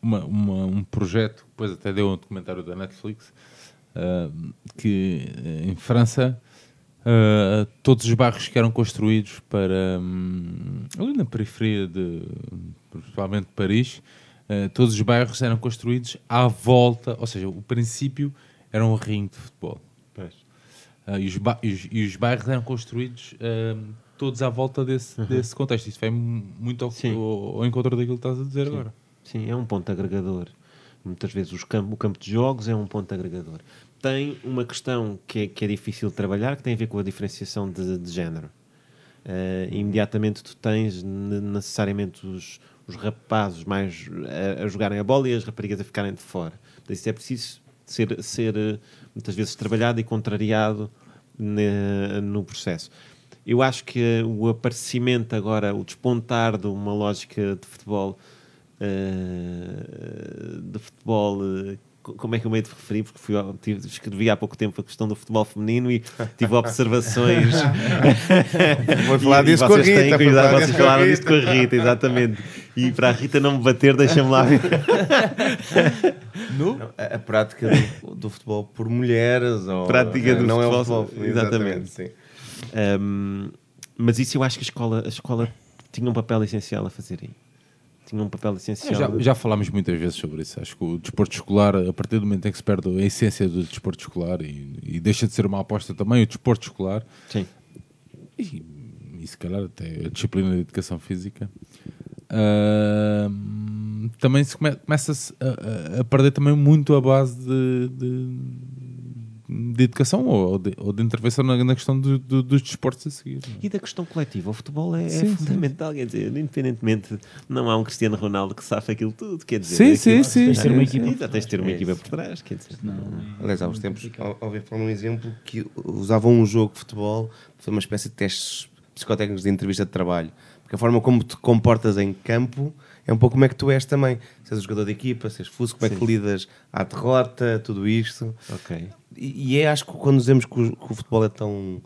uma- uma- um projeto, depois até deu um documentário da Netflix, ahm, que eh, em França ah, todos os bairros que eram construídos para hum, ali na periferia de principalmente de Paris, ah, todos os bairros eram construídos à volta, ou seja, o princípio era um ringue de futebol. Ah, e, os e os- e os bairros eram construídos ahm, todos à volta desse, desse contexto. Isso vai mu- muito ao, Sim. ao- ao encontro daquilo que estás a dizer agora. Sim, é um ponto agregador. Muitas vezes campo, o campo de jogos é um ponto agregador. Tem uma questão que é, que é difícil de trabalhar, que tem a ver com a diferenciação de, de género. Eh, imediatamente tu tens ne- necessariamente os, os rapazes mais a, a jogarem a bola e as raparigas a ficarem de fora. Portanto, isso é preciso ser, ser eh, muitas vezes trabalhado e contrariado ne- no processo. Eu acho que o aparecimento agora, o despontar de uma lógica de futebol eh, de futebol. eh, co- como é que eu meio de referir? Porque fui, tive, escrevi há pouco tempo a questão do futebol feminino e tive observações. [LAUGHS] Vou falar E- e disso com a vocês têm Rita. cuidado, falar vocês disso falaram Rita. disto com a Rita, exatamente. E para a Rita não me bater, deixa-me lá ver. [LAUGHS] Não, a, prática do, do futebol por mulheres ou Prática do não é o futebol, futebol exatamente. sim. Um, mas isso eu acho que a escola, a escola tinha um papel essencial a fazer aí. Tinha um papel essencial. Já, já falámos muitas vezes sobre isso. Acho que o desporto escolar, a partir do momento em que se perde a essência do desporto escolar e, e deixa de ser uma aposta também, o desporto escolar, Sim. e, e se calhar até a disciplina de educação física, ahm, também se come- começa-se a, a- a perder também muito a base de, de, de educação ou de, ou de intervenção na, na questão do- do- dos desportos a seguir. não é? E da questão coletiva, o futebol é, é Sim, sim. fundamental, quer dizer, independentemente, não há um Cristiano Ronaldo que safa aquilo tudo, quer dizer, Sim, é sim, sim, Tens de ter uma sim, equipa. De ter uma É equipa isso. por trás, quer dizer. Não, Aliás, há uns tempos falar um exemplo que usavam um jogo de futebol foi uma espécie de testes psicotécnicos de entrevista de trabalho. Porque a forma como te comportas em campo é um pouco como é que tu és também. Se és um jogador de equipa, se és fuso, como é que Sim. lidas à derrota, tudo isto. Ok. E, e é, acho que quando dizemos que o, que o futebol é tão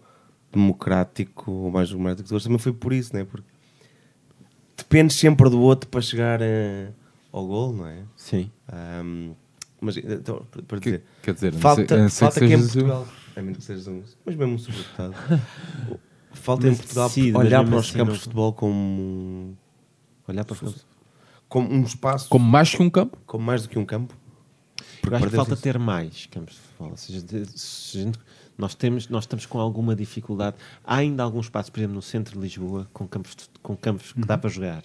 democrático, ou mais democrático que hoje, também foi por isso, não é? Porque dependes sempre do outro para chegar eh, ao gol, não é? Sim. Ahm, mas, então, para- para Que- dizer, quer dizer, falta, não ser falta que que em um- Portugal, a menos que sejas um, mas mesmo um sobredotado, [LAUGHS] falta em Mas Portugal decide, mas olhar para os assim campos de futebol como, um- Olhar para fora. Como um espaço, Como mais que um campo? como mais do que um campo. Eu acho que falta isso. ter mais campos de futebol. Ou seja, de- se a gente- nós, temos, nós estamos com alguma dificuldade. Há ainda alguns espaços, por exemplo, no centro de Lisboa, com campos, de- com campos que dá para jogar.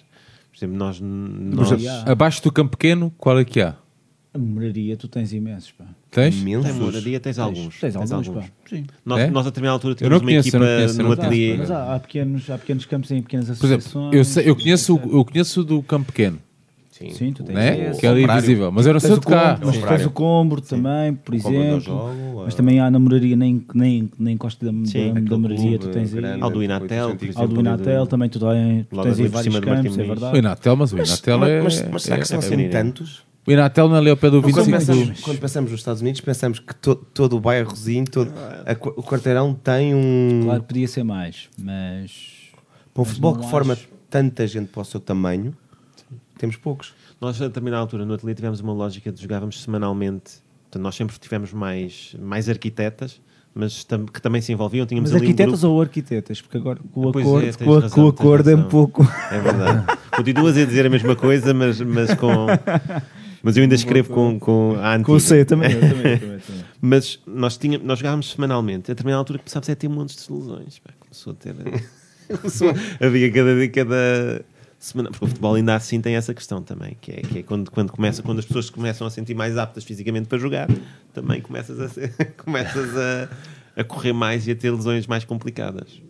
Por exemplo, nós. nós abaixo do campo pequeno, qual é que há? A moraria, tu tens imensos, pá. Tens? Imensos. tem moradia, tens alguns. Tens alguns, pá. Sim. Nós, É? nós, a determinada altura, não uma conheço, equipa conheço, no ateliê. Mas há, há pequenos, há pequenos campos em pequenas Por exemplo, associações. eu, sei- eu, conheço, eu conheço o do campo pequeno, Sim. Sim, tu tens né? que é ali invisível, mas eu não sei o de cá. Mas tens o Combro também, por exemplo. jogo, mas também há na moraria, nem, nem, nem encosta da, Sim, da, da moraria, tu tens aí. grande. Ao do Inatel, por 800 exemplo. Ao do ali Inatel também tu, tens, tu Logo tens aí vários campos, é Muniz. O verdade. Inatel, mas o Inatel é. mas, será que é- não é- serem tantos? O Inatel não é ali ao pé do Quando 25 pensamos, do... quando pensamos nos Estados Unidos, pensamos que to- todo o bairrozinho, todo, a o quarteirão tem um. Claro, podia ser mais, mas. para um futebol que forma acho. tanta gente para o seu tamanho, temos poucos. Nós, a determinada altura, no ateliê, tivemos uma lógica de jogávamos semanalmente. Portanto, nós sempre tivemos mais, mais arquitetas, mas tam- que também se envolviam. Tínhamos Mas ali um arquitetas grupo- ou arquitetas? Porque agora com o Pois é, acordo, tens com, a- razão, com acordo é um pouco. É verdade. Continuas a dizer a mesma coisa, mas, mas com. [LAUGHS] Mas eu ainda escrevo com, com a antiga. Com o C também. também, também, também. [LAUGHS] Mas nós, tinha, nós jogávamos semanalmente. A determinada altura começámos a ter montes de lesões. Pá, começou a ter. [LAUGHS] começou havia cada, cada Porque o futebol ainda assim tem essa questão também. Que é, que é quando, quando, começa, quando as pessoas começam a sentir mais aptas fisicamente para jogar, também começas a, ser- [LAUGHS] começas a, a correr mais e a ter lesões mais complicadas.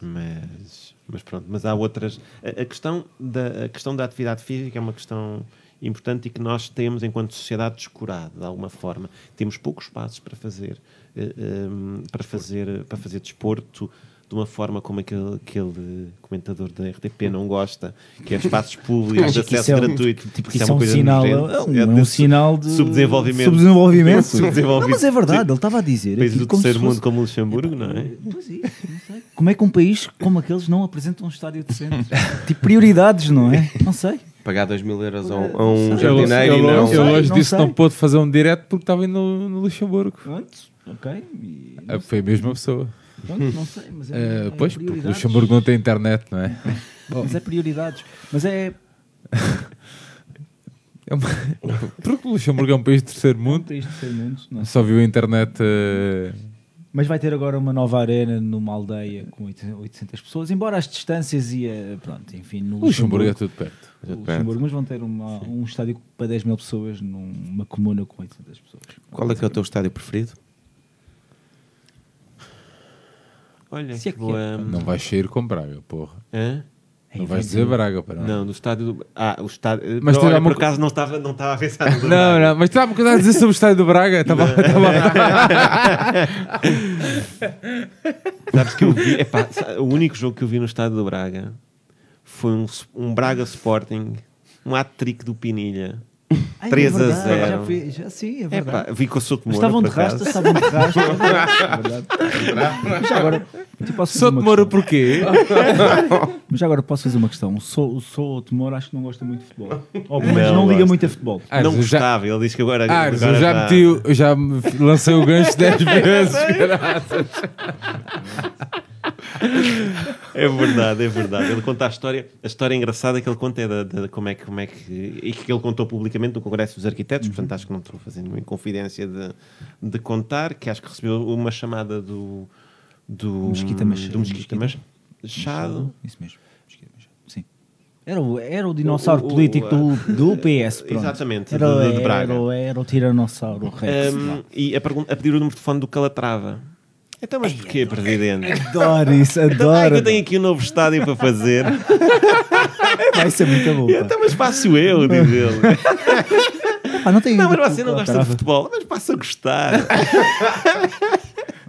Mas, mas pronto, mas há outras. A, a questão da, a questão da atividade física é uma questão importante e que nós temos enquanto sociedade descurado de alguma forma. Temos poucos espaços para fazer, eh, ehm, para fazer, para fazer desporto de uma forma como aquele, aquele comentador da RTP não gosta, que é espaços públicos de acesso é um- gratuito. Tipo, que Isso isso é um sinal, é nojento. um, É é um de sinal de subdesenvolvimento. subdesenvolvimento. [LAUGHS] Subdesenvolvimento. Não, mas é verdade, ele estava a dizer. Países aqui do terceiro fosse- mundo como o Luxemburgo, não é? Pois é, [LAUGHS] não sei. Como é que um país como aqueles não apresenta um estádio decente? tipo, prioridades, não é? Não sei. Pagar 2 mil euros a um, a Não um jardineiro e não. sei, hoje disse que não pôde fazer um direto porque estava indo no, no Luxemburgo. Pronto, ok. E- Ah, Foi a mesma pessoa. Pronto, não sei, mas é, é pois, porque o. Luxemburgo não tem internet, não é? [LAUGHS] Mas é prioridades. Mas é [LAUGHS] É uma- Porque o Luxemburgo é um país de terceiro um mundo, país de terceiro mundo. não sei. só viu a internet. eh, Mas vai ter agora uma nova arena numa aldeia com 800 pessoas, embora as distâncias e a, pronto, enfim, no O Luxemburgo é Luxemburgo, tudo perto. o Luxemburgo, mas vão ter uma- um estádio para 10 mil pessoas numa comuna com 800 pessoas. Qual é que é o teu estádio preferido? Olha, Se é que boa. Não vais sair com Braga, porra. Hã? Não vais dizer Braga, para não. Não, do estádio. do- Ah, o estádio. Mas tem olha, por co- acaso não estava, não estava a pensar no Não, [LAUGHS] Braga. não, mas estava uma coisa a dizer sobre o estádio do Braga. [LAUGHS] Estava, estava... [LAUGHS] Sabes que eu vi. epá, o único jogo que eu vi no estádio do Braga foi um, um Braga Sporting um hat-trick do Pinilha. Ai, 3 é a verdade, 0. Já, fui- já, sim, é É verdade. pá, vi com o Souto Mas Moura, estavam de rasta, acaso. estavam de rasta. É verdade. [LAUGHS] É. Já agora, tipo, demora questão? porquê? [LAUGHS] Mas já agora posso fazer uma questão. O Sou, o Sou Temor acho que não gosta muito de futebol. Ou pelo menos Não não, liga muito a futebol. Ah, não eu já, gostava, ele disse que agora. ah, agora eu já meti, já lancei o gancho 10 [LAUGHS] vezes. caraças. É verdade, é verdade. Ele conta a história. A história engraçada que ele conta é da, da- como é que. Como é que e que ele contou publicamente no Congresso dos Arquitetos, portanto acho que não estou fazendo nenhuma confidência de, de contar, que acho que recebeu uma chamada do. Do Mesquita Machado. Do Mesquita Machado. Isso mesmo. Sim. Era o, era o dinossauro O- o- político do, do PS. [LAUGHS] Pronto. Exatamente, Era, de- de era, Braga. o- era o Tiranossauro Rex. Um, e a, a pedir o número de telefone do Calatrava. Então, mas porquê, Presidente? Adoro isso, Então, ah, que adoro. eu tenho aqui um novo estádio para fazer. [LAUGHS] Vai ser muito bom. então, mas faço eu, diz ele. Ah, não, tem Não, mas você não gosta de futebol. Mas passa a gostar.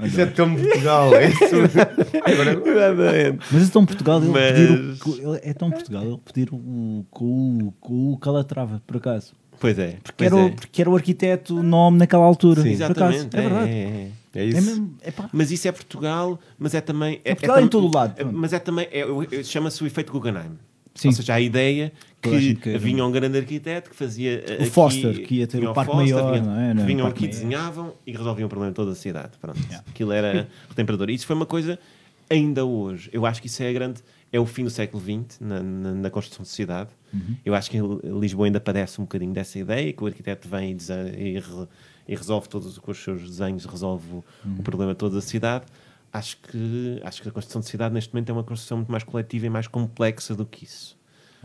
Isso é tão Portugal, é isso? [LAUGHS] Exatamente. Mas é tão Portugal ele Mas- pedir o, ele- é tão Portugal ele pedir o, com, o, com o Calatrava, por acaso. Pois é. Que pois era, é. o, porque era o arquiteto nome naquela altura. Por acaso. Exatamente. É verdade. é, é. É É, isso. mesmo, é pá. Mas isso é Portugal, mas é também. É, Portugal em tam- todo o lado, é-. Mas é também. é- é- Chama-se o efeito Guggenheim. Sim. Ou seja, a ideia que quer. vinha um grande arquiteto que fazia. eh, O aqui- Foster, que ia ter o parque Foster, maior, vinha- não é? Não, que vinham aqui, maior. desenhavam e resolviam o problema de toda a cidade. Pronto. Aquilo era [LAUGHS] retemperador. Isso foi uma coisa ainda hoje. Eu acho que isso é a grande. É o fim do século XX na, na, na construção de cidade. Uhum. Eu acho que Lisboa ainda padece um bocadinho dessa ideia, que o arquiteto vem e, e re- e resolve todos com os seus desenhos, resolve o, Uhum. o problema de toda a cidade. Acho que, acho que a construção de cidade neste momento é uma construção muito mais coletiva e mais complexa do que isso.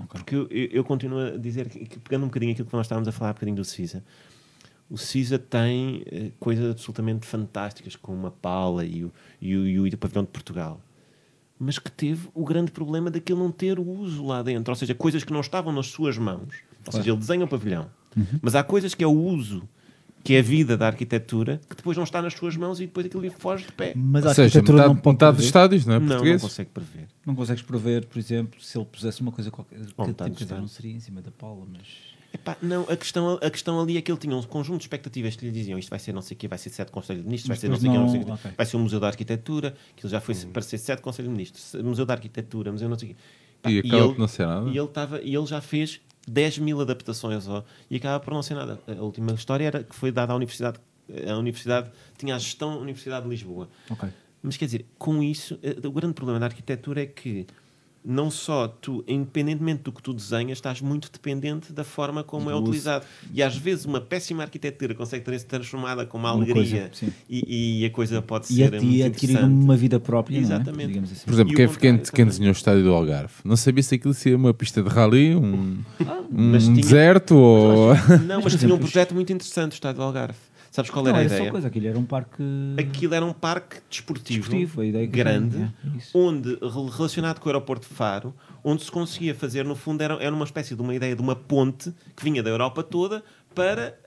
Porque eu, eu, eu continuo a dizer, que, que pegando um bocadinho aquilo que nós estávamos a falar um bocadinho do CISA, o CISA tem eh, coisas absolutamente fantásticas, como a Paula e o, e, o, e o Pavilhão de Portugal, mas que teve o grande problema daquilo não ter o uso lá dentro, ou seja, coisas que não estavam nas suas mãos. Ou seja, ele desenha o pavilhão, mas há coisas que é o uso, que é a vida da arquitetura, que depois não está nas suas mãos e depois aquilo lhe foge de pé. Mas a Ou seja, arquitetura metade, não pode metade dos prever. estádios, não é? Não, não consegue prever. Não consegues prever, por exemplo, se ele pusesse uma coisa qualquer. Que, tipo, distante. não seria em cima da Paula, mas. Epá, não, a questão, a questão ali é que ele tinha um conjunto de expectativas que lhe diziam isto vai ser não sei o quê, vai ser sete Conselhos de Ministros, vai ser não sei o quê, não não- sei o quê, ok. vai ser o Museu da Arquitetura, que ele já foi para ser sete Conselhos de Ministros, Museu da Arquitetura, Museu não sei o quê. Pá, E acaba ele- por não ser nada. E ele, tava, e ele já fez 10 mil adaptações ó, e acaba por não ser nada. A última história era que foi dada à Universidade, a Universidade tinha a gestão da Universidade de Lisboa. Ok. Mas quer dizer, com isso, eh, o grande problema da arquitetura é que não só tu, independentemente do que tu desenhas, estás muito dependente da forma como é utilizado. E às vezes uma péssima arquitetura consegue ter transformada com uma Uma alegria coisa, e, e a coisa pode E, ser e adquirir interessante. uma vida própria, Exatamente. não é? Assim. Por exemplo, quem, quem, quem desenhou o estádio do Algarve? Não sabia se aquilo seria uma pista de rally, um, um mas tinha- deserto ou. Não, mas, por tinha um projeto muito interessante, o Estádio do Algarve. Sabes qual não, era a era ideia? só coisa, aquilo era um parque Aquilo era um parque desportivo, desportivo, a ideia que grande, tinha, é, isso. onde, rel- relacionado com o aeroporto de Faro, onde se conseguia fazer, no fundo, era, era uma espécie de uma ideia de uma ponte que vinha da Europa toda para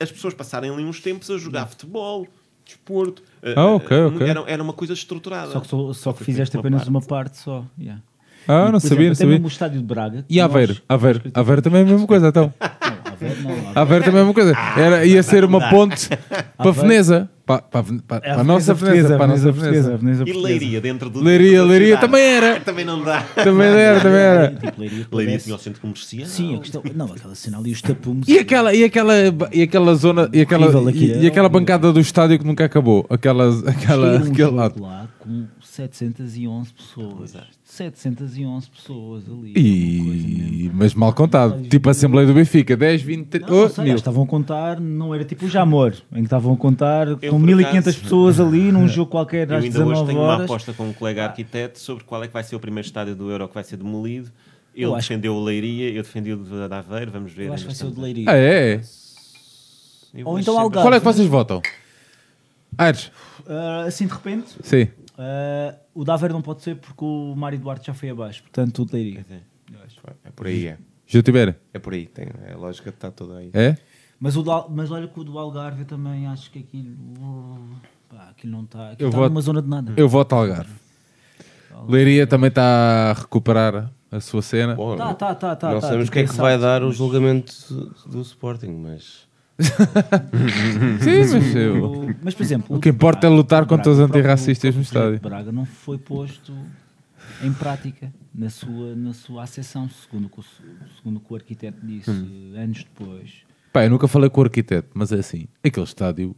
as pessoas passarem ali uns tempos a jogar futebol, desporto. Eh, Ah, ok, eh, ok. Era, era uma coisa estruturada. Só que, só, só que fizeste feito apenas uma uma parte só. yeah. Ah, E, não sabia, exemplo, não sabia. mesmo o estádio de Braga. E Aveiro? nós- Aveiro. Aveiro também é a mesma coisa, então. [LAUGHS] Aveiro não. Aveiro- Aveiro também é a mesma coisa. Era, ia ser uma ponte para a Veneza. Para, para, a para, É para a nossa Veneza. Para a nossa Veneza. E. Leiria dentro do. Leiria, Leiria cidade. também era. [LAUGHS] Também não dá. Também era, também era. Tipo, Leiria, tinha o centro comercial. Sim, a questão. Não, aquela cena ali, os tapumes. E aquela, e aquela, e aquela zona, e aquela, e, e aquela bancada do estádio que nunca acabou. Aquela, aquela, lado. lá com 711 pessoas. 711 pessoas ali. uma coisa mesmo. E, mas mal contado. Tipo a Assembleia do Benfica. 10, 20, 30, Não, não oh, sei, estavam a contar, não era tipo o Jamor, em que estavam a contar Eu, com por 1500 acaso- pessoas ali num [LAUGHS] jogo qualquer Eu às ainda hoje 19 tenho uma horas. aposta com um colega arquiteto sobre qual é que vai ser o primeiro estádio do Euro que vai ser demolido. Ele Eu acho- defendeu o Leiria, eu defendi o de Aveiro, vamos ver. Eu acho que vai ser o de Leiria. Ah, é? Eu Ou acho então sempre- Algarve. Qual é que vocês votam? Aires? Ah, assim de repente, Sim. Ah, o Daver não pode ser porque o Mário Duarte já foi abaixo, portanto o Leiria. É. É por aí, é. Já tiver? É por aí. Tem, a lógica está toda aí. É? Mas, o da- mas olha que o do Algarve eu também acho que aquilo. Pá, aquilo não está. Aquilo Eu está voto- numa zona de nada. Eu voto Algarve. Leiria também está a recuperar a sua cena. Bom, Tá, tá, tá, tá, não tá, sabemos o que é que vai dar o julgamento do, do Sporting, mas [LAUGHS] Sim, mas eu- O- Mas, por exemplo, O que importa é lutar contra os antirracistas no estádio. Braga não foi posto em prática na sua, na sua acessão, segundo o que o, segundo o, que o arquiteto disse Hum. anos depois. Pá, eu nunca falei com o arquiteto, mas é assim, aquele estádio.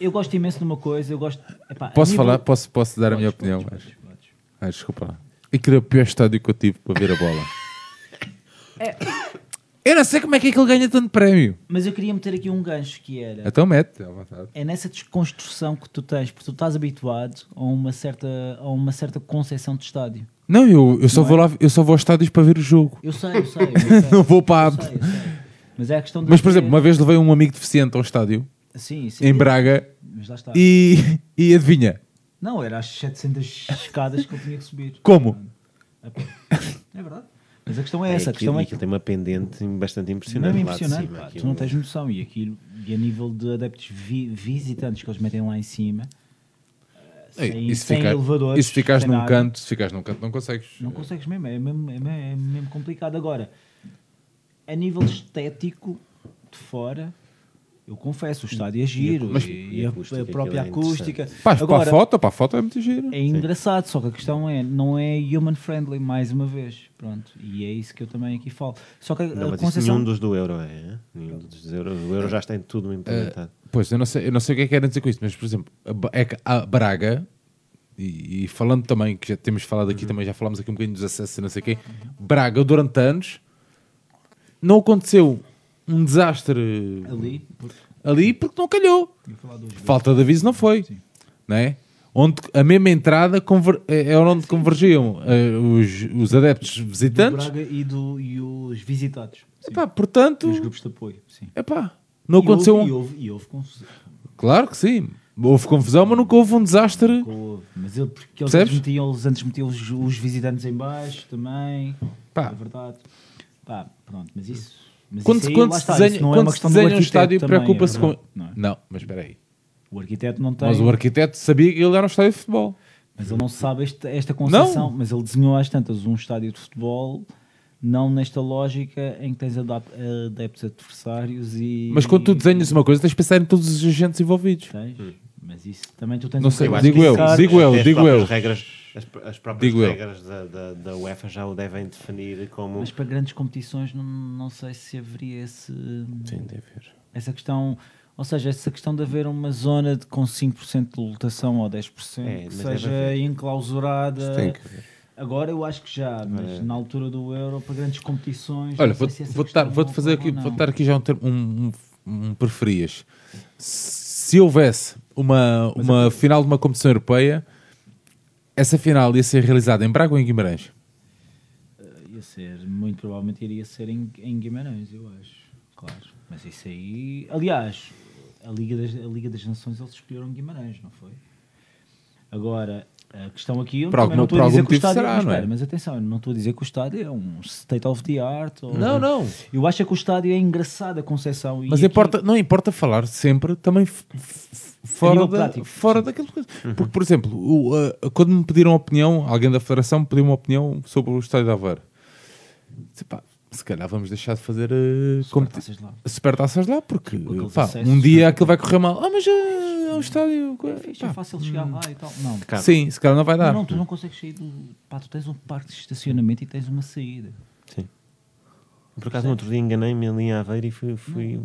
Eu gosto imenso de uma coisa, eu gosto. epá, a Posso nível- falar? Posso, posso dar a Podes, minha podes, opinião? podes, podes. Ah, desculpa lá. Aquele é o pior estádio que eu tive para ver a bola. Eu não sei como é que aquele ganha tanto prémio. Mas eu queria meter aqui um gancho que era. Então mete, à vontade. É nessa desconstrução que tu tens, porque tu estás habituado a uma certa, a uma certa concepção de estádio. Não, eu, eu, só Não vou é? lá, eu só vou aos estádios para ver o jogo. Eu sei, eu sei. eu [LAUGHS] sei. Não vou para a- Eu sei, eu sei. Mas é a questão de. Mas, por exemplo, uma vez levei um amigo deficiente ao estádio, Sim, sim. em Braga, Mas lá está. e, e adivinha? Não, era as 700 escadas que ele tinha que subir. Como? É verdade. Mas a questão é essa. A aquilo, questão é aquilo tem uma pendente bastante Não impressionante. é lá de impressionante, cima, pá, aquilo- tu não tens noção. E, aquilo, e a nível de adeptos vi- visitantes que eles metem lá em cima, eh, Ei, sem, e se sem ficar- e se ficares num nada, canto, se ficares num canto, não consegues. não consegues mesmo. É mesmo, é mesmo, é mesmo complicado. Agora, a nível estético, de fora, eu confesso, o estádio é giro Mas- e, a a, acústica, a própria é acústica. Pá, para Agora, a foto, para a foto é muito giro. É engraçado, só que a questão é, não é human friendly, mais uma vez. Pronto. E é isso que eu também aqui falo. Só que a, Não, a mas isso concessão... nenhum dos do Euro é. Nenhum dos do Euro. O Euro já está em tudo implementado. Pois, eu não, sei, eu não sei o que é que querem dizer com isso, mas, por exemplo, é que a Braga, e, e falando também, que já temos falado aqui também, já falámos aqui um bocadinho dos acessos e não sei o quê, Braga, durante anos, não aconteceu um desastre Ali, porque ali porque não calhou. Falta de aviso não foi. Não é? Onde a mesma entrada conver, é é onde convergiam eh, os, os adeptos do visitantes. Braga e, do, e os visitados. Sim. Epá, portanto, E os grupos de apoio. Sim. epá, não E aconteceu. houve, um- e, houve, e houve confusão. Claro que sim. Houve confusão, mas nunca houve um desastre. Houve. Mas ele, porque eles antes metiam, eles antes metiam os, os visitantes em baixo também. Pá. É verdade. Pá, pronto, mas isso. Mas Quando, aí, quando se está, desenha, isso não é quando uma se desenha um estádio, preocupa-se é com. não é? Não, mas espera aí. O arquiteto não tem. Mas o arquiteto sabia que ele era um estádio de futebol. Mas ele não sabe este- esta concepção. Mas ele desenhou às tantas um estádio de futebol, não nesta lógica em que tens adeptos adversários e. Mas quando tu desenhas uma coisa, tens de pensar em todos os agentes envolvidos. Tens, mas isso também tu tens Não um sei, digo de eu, pensar- digo eu, digo eu. Regras, as, as próprias Digo regras da, da, da UEFA já o devem definir como. Mas para grandes competições não, não sei se haveria esse, sim, deve haver. essa questão. Ou seja, essa questão de haver uma zona de, com 5% de lotação ou 10% É, que seja enclausurada. Isso tem que haver. Agora eu acho que já, mas na altura do Euro, para grandes competições. Olha, vou, se vou, não fazer ocorre aqui, ou vou dar aqui já um, termo, um, um, um preferias. Se houvesse uma, uma final de uma competição europeia, essa final ia ser realizada em Braga ou em Guimarães? Ia ser, muito provavelmente iria ser em, em Guimarães, eu acho. Claro. Mas isso aí. Aliás, a Liga das, a Liga das Nações eles escolheram Guimarães, não foi? Agora, a questão aqui. Eu algum- não estou a dizer que o motivo estádio. será, mas, não é? espera, mas atenção, eu não estou a dizer que o estádio é um state of the art. Ou, Não, não. Eu acho é que o estádio é engraçado, a concepção. e Mas aqui- importa, não importa falar sempre também fora, da, prático, fora sim. daquilo coisa. Porque, por exemplo, o, uh, quando me pediram opinião, alguém da Federação me pediu uma opinião sobre o estádio de Aveiro. Disse, pá, se calhar vamos deixar de fazer uh, competi- Supertaças lá. supertaças lá, porque pá, acessos, um dia aquilo vai correr mal. Ah, mas uh, é um estádio. É fixe, é fácil chegar lá e tal. Não. Cara, Sim, se calhar não vai dar. Não, não, tu não consegues sair do. Pá, tu tens um parque de estacionamento e tens uma saída. Sim. Por acaso, no outro dia enganei-me ali em Aveiro e fui. fui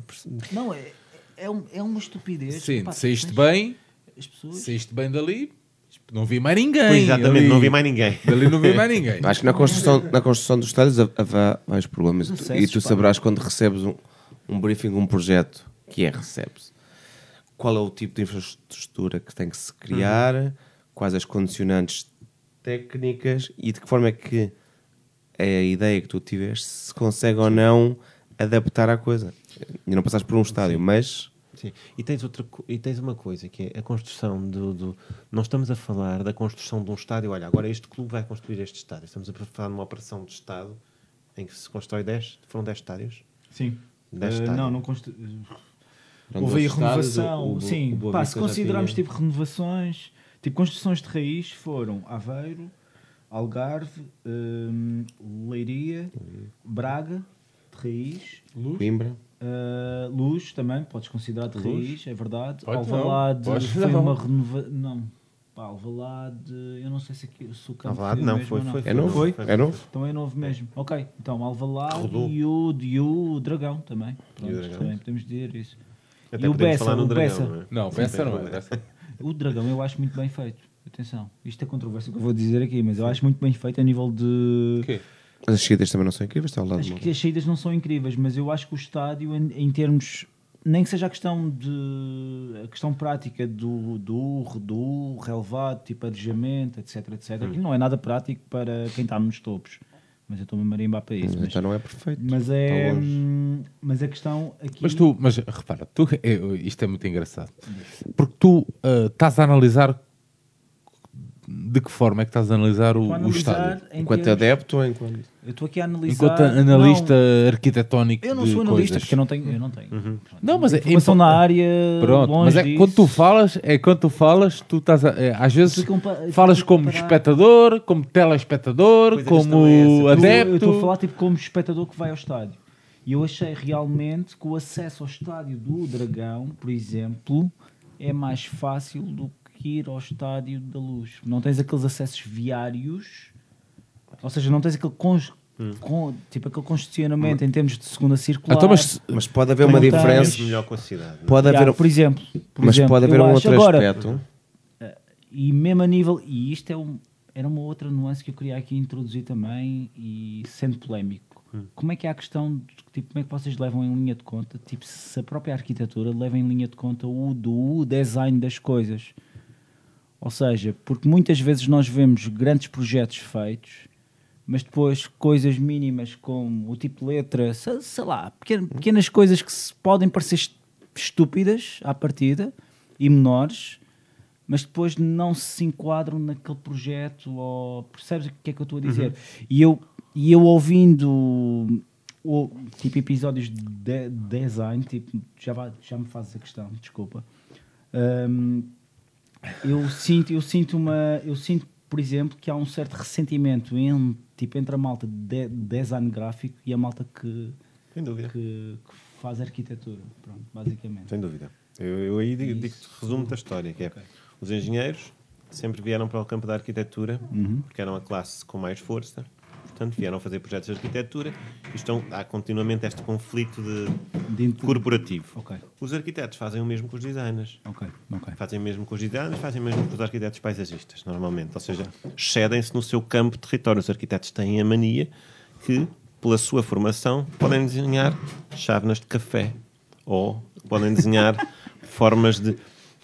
Não, é, é, um- é uma estupidez. Sim, Pá, saíste bem, As pessoas. saíste bem dali, não vi mais ninguém. Pois, exatamente, ali. não vi mais ninguém. Dali não vi mais ninguém. Acho que na construção, na construção dos estádios ha- haverá vários problemas. E tu- e tu pá. saberás quando recebes um, um briefing, um projeto, que é recebes. Qual é o tipo de infraestrutura que tem que se criar, quais as condicionantes técnicas e de que forma é que a ideia que tu tiveste se consegue ou não adaptar à coisa. E não passaste por um estádio, mas Sim. E, tens outra, e tens uma coisa que é a construção do, do. Não estamos a falar da construção de um estádio. Olha, agora este clube vai construir este estádio. Estamos a falar de uma operação de Estado em que se constrói 10. Foram 10 estádios? Sim. 10 Eh, estádios. não, não constru... Houve aí renovação. o- o- sim, o pá, se considerarmos tinha- tipo renovações, tipo construções de raiz, foram Aveiro, Algarve, hum, Leiria, Braga, de raiz, Coimbra. uh, Luz também, podes considerar de raiz, é verdade. Pode Alvalade não, foi não. uma renova... Não, pá, Alvalade, eu não sei se, aqui, se o campo Alvalade foi não, mesmo foi, ou não. foi, É novo? Foi? É novo? Então é novo mesmo. Ok, então Alvalade Rodou. e o, e o Dragão também. Pronto, Dragão. também podemos dizer isso. Até E o Bessa, o dragão, Bessa. não é? Não, Bessa não é. Bessa. O Dragão eu acho muito bem feito. Atenção, isto é controvérsia que eu vou dizer aqui, mas eu acho muito bem feito a nível de. O quê? As saídas também não são incríveis, está ao lado Acho que as saídas não são incríveis, mas eu acho que o estádio, em, em termos. Nem que seja a questão de a questão prática do, do, do relevado, tipo arejamento, etc, etc. Hum. Aquilo não é nada prático para quem está nos topos. Mas eu estou-me a marimbar para isso. Mas Mas, então não é perfeito. mas é. Hum, Mas a questão aqui. Mas tu, mas repara, tu, é, isto é muito engraçado. Porque tu ah, estás a analisar de que forma é que estás a analisar o, o estádio? Enquanto termos- adepto ou enquanto. Eu estou aqui a analisar. Enquanto analista Não, arquitetónico eu não de sou analista, coisas. porque eu não tenho. Eu não tenho. Uhum. Não, mas é Informação impo- na área. Pronto, longe mas é disso. quando tu falas, é quando tu falas, tu estás a, é, às vezes falas como comparar- espectador, como telespectador, Pois como é. Eu- adepto. Eu estou a falar tipo como espectador que vai ao estádio. E eu achei realmente que o acesso ao estádio do Dragão, por exemplo, é mais fácil do que ir ao estádio da Luz. Não tens aqueles acessos viários, ou seja, não tens aquele cons- con- tipo aquele congestionamento em termos de segunda circular. Então, mas Mas pode haver uma diferença. Melhor com a cidade. é? Pode Yeah, haver, por exemplo, por mas exemplo, pode haver um outro agora, aspecto. E mesmo a nível, e isto é um, era uma outra nuance que eu queria aqui introduzir também, e sendo polémico. Como é que é a questão, de, tipo, como é que vocês levam em linha de conta, tipo, se a própria arquitetura leva em linha de conta o do design das coisas? Ou seja, porque muitas vezes nós vemos grandes projetos feitos, mas depois coisas mínimas como o tipo de letra, sei, sei lá, pequenas, pequenas coisas que podem parecer est- estúpidas à partida e menores, mas depois não se enquadram naquele projeto ou percebes o que é que eu estou a dizer? E eu e eu ouvindo o, tipo episódios de de- design, tipo, já, vai- já me fazes a questão, desculpa. Hum, eu sinto, eu sinto uma, eu sinto, por exemplo, que há um certo ressentimento em, tipo, entre a malta de design gráfico e a malta que, Sem dúvida. que, que faz arquitetura, pronto, basicamente. Sem dúvida. Eu, eu aí digo, digo resumo da história, que é os engenheiros sempre vieram para o campo da arquitetura porque eram a classe com mais força, portanto vieram fazer projetos de arquitetura e estão, há continuamente este conflito de Dentro- corporativo. Ok, Os arquitetos fazem o mesmo com os designers. ok, ok. Fazem o mesmo com os designers, fazem o mesmo com os arquitetos paisagistas, normalmente. Ou seja, excedem-se no seu campo de território. Os arquitetos têm a mania que, pela sua formação, podem desenhar chávenas de café ou podem desenhar [LAUGHS] formas de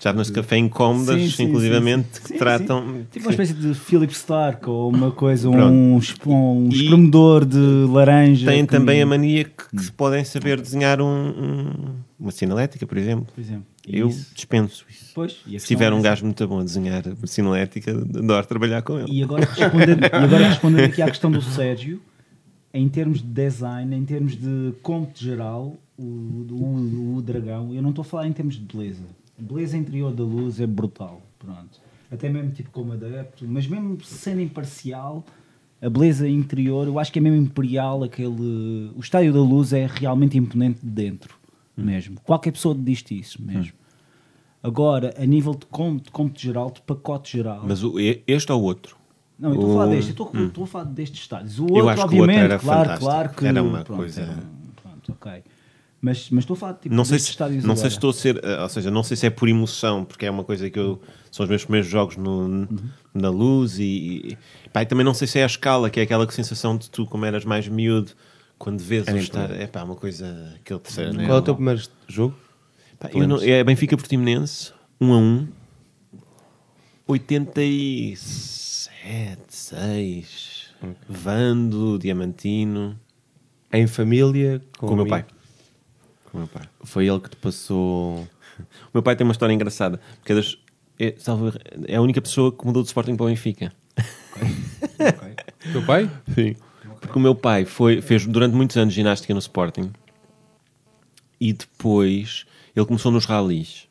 chávenas de café incómodas, Sim, sim, inclusivamente, sim, que tratam. Tipo uma espécie de Philip Stark ou uma coisa, Pronto. um, um E- espremedor de laranja. Têm que- também a mania que, que podem saber desenhar um- um- uma sinalética, por exemplo. Por exemplo. Eu Isso. dispenso isso. Pois, Se tiver é um gajo muito bom a desenhar sinalética, adoro trabalhar com ele. E agora respondendo, e agora respondendo aqui à questão do Sérgio, em termos de design, em termos de conto geral, o, o, o dragão, eu não estou a falar em termos de beleza. A beleza interior da luz é brutal, pronto. Até mesmo tipo como adepto, mas mesmo sendo imparcial, a beleza interior, eu acho que é mesmo imperial aquele... O estádio da luz é realmente imponente de dentro, mesmo. Qualquer pessoa diz-te isso, mesmo. Agora, a nível de conto, de conto geral, de pacote geral... Mas o- este ou outro? Não, eu estou a falar O- deste, estou, estou a falar destes estádios. O outro, Eu acho que o outro obviamente, era claro, fantástico. claro que Era uma pronto, coisa- era pronto, ok. Mas, mas estou a falar tipo, Não sei, se, estádios não sei se estou a ser, eh, ou seja, não sei se é por emoção, porque é uma coisa que eu são os meus primeiros jogos no, na luz e, e pá, e também não sei se é a escala, que é aquela sensação de tu, como eras mais miúdo, quando vês o estar, é pá, uma coisa, aquele terceiro anel. Qual é o teu primeiro jogo? Pá, eu não- é Benfica Portimonense, 1 a 1, 87, 6, Vando, Diamantino, Em família? com o meu pai. Com o meu pai. Foi ele que te passou. [LAUGHS] O meu pai tem uma história engraçada, porque é, das- é, salvo erro, é a única pessoa que mudou de Sporting para o Benfica. Teu pai? Sim. Porque o meu pai foi, fez durante muitos anos ginástica no Sporting e depois ele começou nos ralis.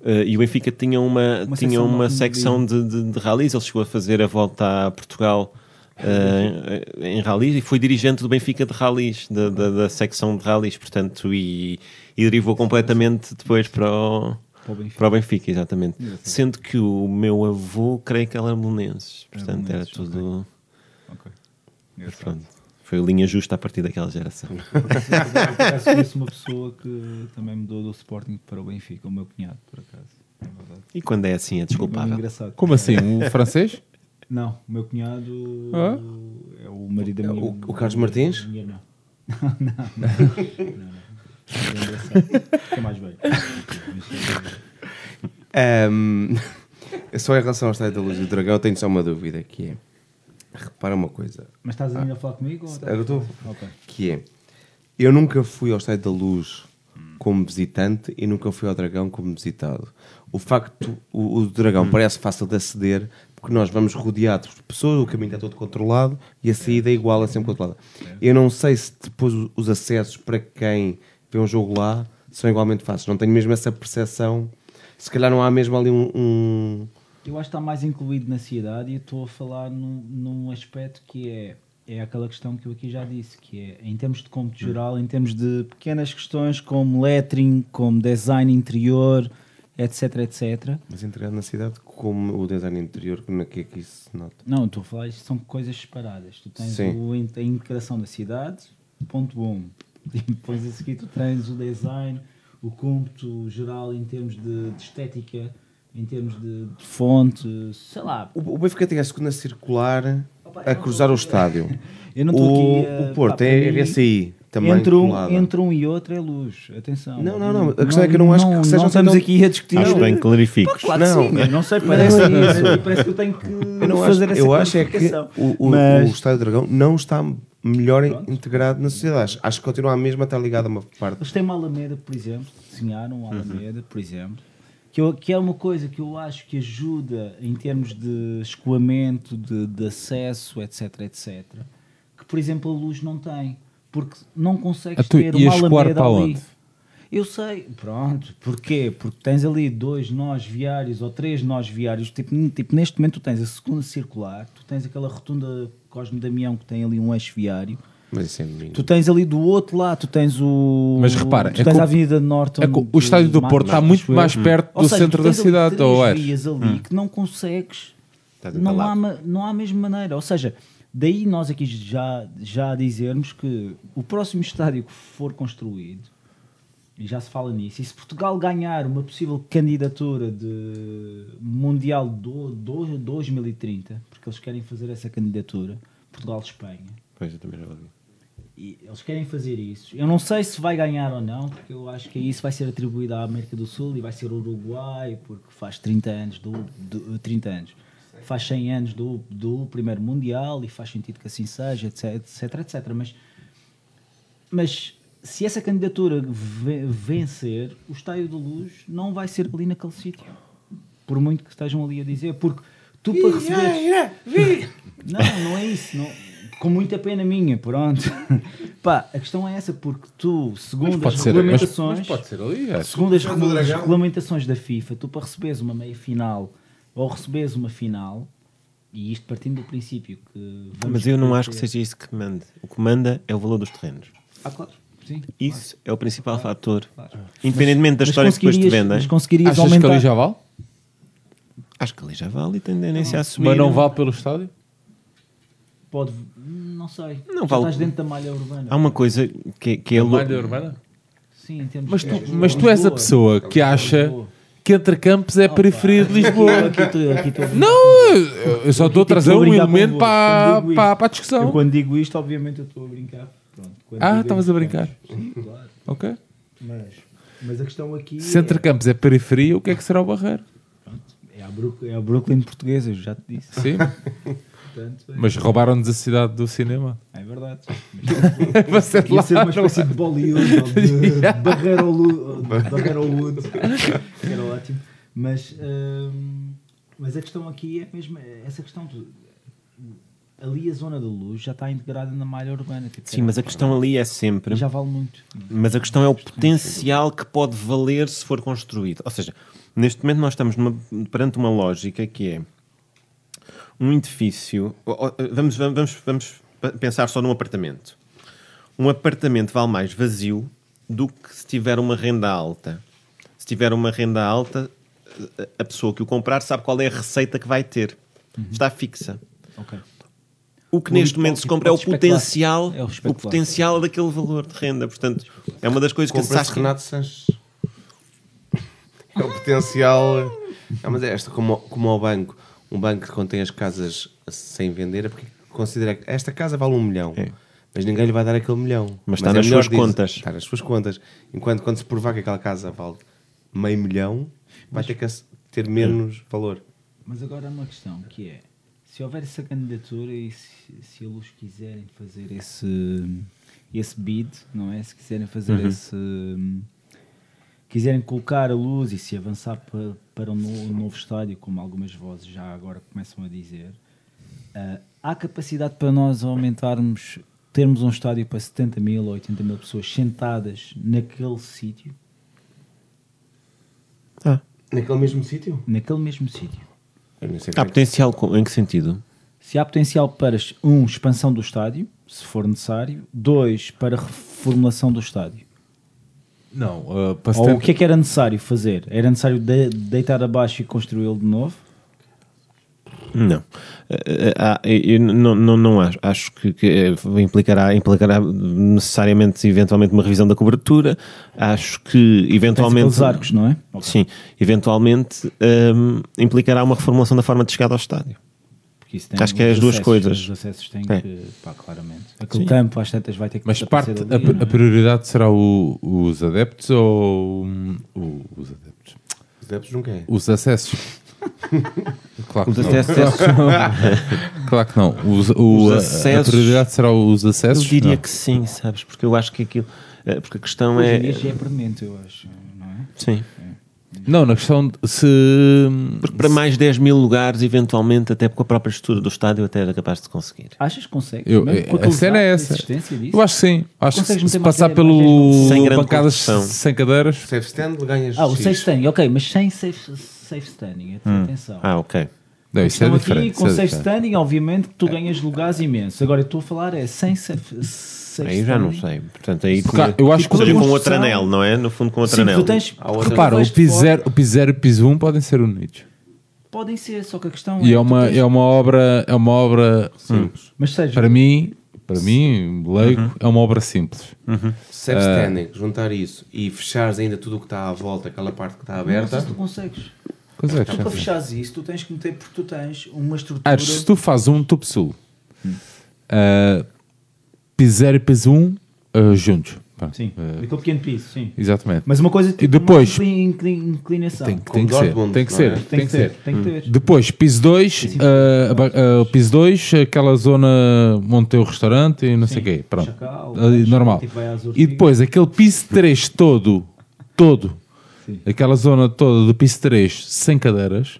Uh, e o Benfica tinha uma, Uma tinha secção uma de secção de, de, de rallies. Ele chegou a fazer a volta a Portugal uh, em rallies e foi dirigente do Benfica de rallies, da, da, da secção de rallies, portanto, e, e derivou completamente depois para o, Para o Benfica. para o Benfica, exatamente. Sendo que o meu avô, creio que ele era belenenses, portanto, era tudo. Ok. Mas pronto, foi a linha justa a partir daquela geração. Por acaso conheço uma pessoa que também mudou do Sporting para o Benfica, o meu cunhado, por acaso. É. E quando é assim, é desculpável. engraçado. Como assim? O francês? [LAUGHS] Não, o meu cunhado Ah? é o marido da É minha o- o Carlos Martins? minha irmã. [LAUGHS] Não, não, não. não, não. É engraçado. Fica mais velho. Ahm, [LAUGHS] só em relação ao Estádio da Luz e do Dragão, eu tenho só uma dúvida, que é... Repara uma coisa, Mas estás ainda a falar comigo? Ou eu estou... Ok. Que é... Eu nunca fui ao Estádio da Luz como visitante e nunca fui ao Dragão como visitado. O facto, o, o Dragão parece fácil de aceder porque nós vamos rodeados por pessoas, o caminho está todo controlado e a saída é igual, é sempre controlada. Eu não sei se depois os acessos para quem vê um jogo lá são igualmente fáceis. Não tenho mesmo essa percepção. Se calhar não há mesmo ali um- um Eu acho que está mais incluído na cidade e estou a falar num, num aspecto que é, é aquela questão que eu aqui já disse, que é em termos de cômputo geral, em termos de pequenas questões como lettering, como design interior, etc, etc. Mas integrado na cidade, como o design interior, como é que é que isso se nota? Não, estou a falar, isto são coisas separadas. Tu tens Sim. o, a integração da cidade, ponto bom. [LAUGHS] E depois a seguir tu tens o design, o cômputo geral em termos de, de estética, em termos de, de fonte, sei lá. O, o Benfica tem a segunda circular Opa, a cruzar o estádio. [LAUGHS] Eu não estou aqui. o Porto pá, é mim, RSI também entre um, entre um e outro é luz. Atenção. Não, não, não. A questão é que eu não acho que sejam Não estamos tão- aqui a discutir. Acho bem que clarifiques. Claro Não. sim, mas não sei, parece, [LAUGHS] parece que eu tenho que Eu, não acho, fazer essa eu acho é que o, o, Mas- o Estádio Dragão não está melhor Pronto. integrado na sociedade. Acho- Acho que continua a mesma, está ligado a uma parte. Eles têm uma Alameda, por exemplo, desenharam Uhum. uma Alameda, por exemplo, que, eu- que é uma coisa que eu acho que ajuda em termos de escoamento, de, de acesso, etc, etc, que, por exemplo, a luz não tem, porque não consegues Ah, tu ter uma Alameda para ali. onde? Eu sei, pronto, porquê? Porque tens ali dois nós viários ou três nós viários, tipo, tipo neste momento tu tens a segunda circular, tu tens aquela rotunda Cosme Damião que tem ali um eixo viário, Mas isso é mínimo. Tu tens ali do outro lado, tu tens o. Mas repara, tu é tens o- a Avenida Norton. É o estádio do Porto está muito eu. mais perto Ou do seja, centro tu da cidade, três ou é? vias ali que não consegues. A Não há, não há a mesma maneira. Ou seja, daí nós aqui já, já dizermos que o próximo estádio que for construído, e já se fala nisso, e se Portugal ganhar uma possível candidatura de Mundial do, do 2030, porque eles querem fazer essa candidatura, Portugal-Espanha, Pois, eu também já ouvi. e eles querem fazer isso. Eu não sei se vai ganhar ou não, porque eu acho que isso vai ser atribuído à América do Sul e vai ser o Uruguai, porque faz 30 anos do, do 30 anos. Faz 100 anos do, do primeiro Mundial e faz sentido que assim seja, etc, etc, etc. Mas, mas se essa candidatura ve- vencer, o Estádio da Luz não vai ser ali naquele sítio. Por muito que estejam ali a dizer, porque tu para receberes... [LAUGHS] Não, não é isso. Não. Com muita pena minha, pronto. [LAUGHS] Pá, a questão é essa, porque tu, segundo Pode as ser, mas, regulamentações, mas pode ser ali, acho. segundo as regulamentações da FIFA, tu para receberes uma meia final ou receberes uma final, e isto partindo do princípio que vamos Mas eu não acho que seja isso que manda. O que manda é o valor dos terrenos. Ah, claro. Sim. Isso é o principal fator. claro. Independentemente da Mas história que depois te vendem, Mas conseguirias Achas aumentar... que ali já vale? acho que ali já vale e tem tendência a subir. Mas não vale pelo estádio? Pode... Não sei. Não vale. estás dentro da malha urbana. Há uma coisa que, que é A louco. malha urbana? Sim, em termos Mas de- tu, mas tu és a pessoa que acha Lisboa. Que entre campos é periferia de Lisboa. Aqui, aqui, aqui, aqui, Não, eu- eu só estou a trazer Estou um elemento para, para, isto- para a Eu discussão. quando digo isto, obviamente eu estou a brincar. Pronto, Ah, estavas a brincar. Sim, claro. Ok. Mas, mas a questão aqui Se entre campos é periferia, o que é que será o Barreiro? é, é, a Brook, é a Brooklyn portuguesa, eu já te disse. Sim, [LAUGHS] Portanto, é, mas roubaram-nos a cidade do cinema. é verdade. [LAUGHS] Vai ser lá. Ser uma não espécie é? de Bollywood [LAUGHS] ou de Barreiro Barreiro Era ótimo. Mas, hum, mas a questão aqui é mesmo essa questão. De, ali a zona da luz já está integrada na malha urbana. Tipo, Sim, mas a questão ali é sempre. já vale muito. Mas a questão é o potencial que pode valer se for construído. Ou seja, Neste momento nós estamos numa- perante uma lógica que é um edifício. Vamos, vamos, vamos, pensar só num apartamento. Um apartamento vale mais vazio do que se tiver uma renda alta. Se tiver uma renda alta, a- a pessoa que o comprar sabe qual é a receita que vai ter. Está fixa. Ok. O que O neste hipo- momento se compra é o potencial, É o o potencial daquele valor de renda. Portanto, é uma das coisas que se acha. Renato Sanches. É o potencial. É, mas é esta, como, como ao banco. Um banco que contém as casas sem vender é porque considera que esta casa vale um milhão. É. Mas ninguém lhe vai dar aquele milhão. Mas está é nas suas contas. Está nas suas contas. Enquanto quando se provar que aquela casa vale meio milhão, vai ter que ter menos valor. Mas agora há uma questão que é se houver essa candidatura e se, se a luz quiserem fazer esse, esse bid, não é? Se quiserem fazer esse. quiserem colocar a luz e se avançar para, para um novo, um novo estádio, como algumas vozes já agora começam a dizer, ah, há capacidade para nós aumentarmos, termos um estádio para 70 mil ou 80 mil pessoas sentadas naquele sítio, Naquele mesmo sítio? naquele mesmo sítio. Há é potencial em que sentido? Se há potencial para, um, expansão do estádio, se for necessário. Dois, para reformulação do estádio. Não, uh, para Ou 70 o que é que era necessário fazer? Era necessário de- deitar abaixo e construí-lo de novo? Não. Eh, eh, ah, eu não, não, não acho. Acho que, que, implicará, implicará necessariamente, eventualmente, uma revisão da cobertura. Acho que, eventualmente. aqueles arcos, não é? Sim, eventualmente hum, implicará uma reformulação da forma de chegar ao estádio. Porque isso tem Acho que é as duas acessos, coisas. Os acessos têm É. que, pá, claramente. Aquele campo às tantas vai ter que Mas parte, desaparecer a, a é? prioridade será o- os adeptos ou o- os adeptos? Os adeptos nunca é. Os acessos? [LAUGHS] claro que Os acessos- [LAUGHS] Claro que não. Os- o- Os a- acessos- A prioridade será os Eu acessos? diria Não. que sim, sabes? Porque eu acho que aquilo. eh, Porque a questão Hoje em é. dia já é permanente, eu acho. Não é? Sim. Não, na questão de se. Porque para mais 10 mil lugares, eventualmente, até com a própria estrutura do estádio, até era capaz de conseguir. Achas que consegues? Eu, com a cena é essa. Eu acho que sim. Acho que Consegues se, passar pelo? Sem bancadas sem cadeiras. Safe stand, ganhas. Ah, o X. safe standing, ok, mas sem safe, safe standing, atenção. Ah, ok. Não, isso é Estão diferente. aqui com isso é safe diferente. standing, obviamente que tu ganhas lugares imensos. Agora eu estou a falar é sem safe, safe Aí já não sei. Portanto, aí tinha- eu acho que Ou seja, a com outro construção- anel, não é? No fundo, com outro Sim, anel. tu tens. Há outra- Repara, o piso fora- 0 o piso zero e o piso 1 podem ser unidos. Podem ser, só que a questão E é tu uma, tens- é uma obra, é uma obra Simples. Mas seja, para mim, para mim, leigo, Uhum. é uma obra simples. Safe standing, juntar isso e fechares ainda tudo o que está à volta, aquela parte que está não sei aberta. se tu consegues. Pois é, Tu para fechares isso, tu tens que meter, porque tu tens uma estrutura. Se tu fazes um tubo sul, Hum. Uh, piso 0 e piso 1 uh, juntos. Pá, Sim, uh, aquele pequeno piso, sim. exatamente. Mas uma coisa tipo, E depois- uma inclin- inclin- inclinação. Tem, Como tem que ser, tem que não ser, é? tem, que ser. Tem que ter. Depois, piso 2, uh, piso 2, aquela zona onde tem o restaurante e não sei o quê. Pronto. Chacal, normal. tipo, E depois, aquele piso 3 todo, todo, Sim. aquela zona toda do piso 3 sem cadeiras.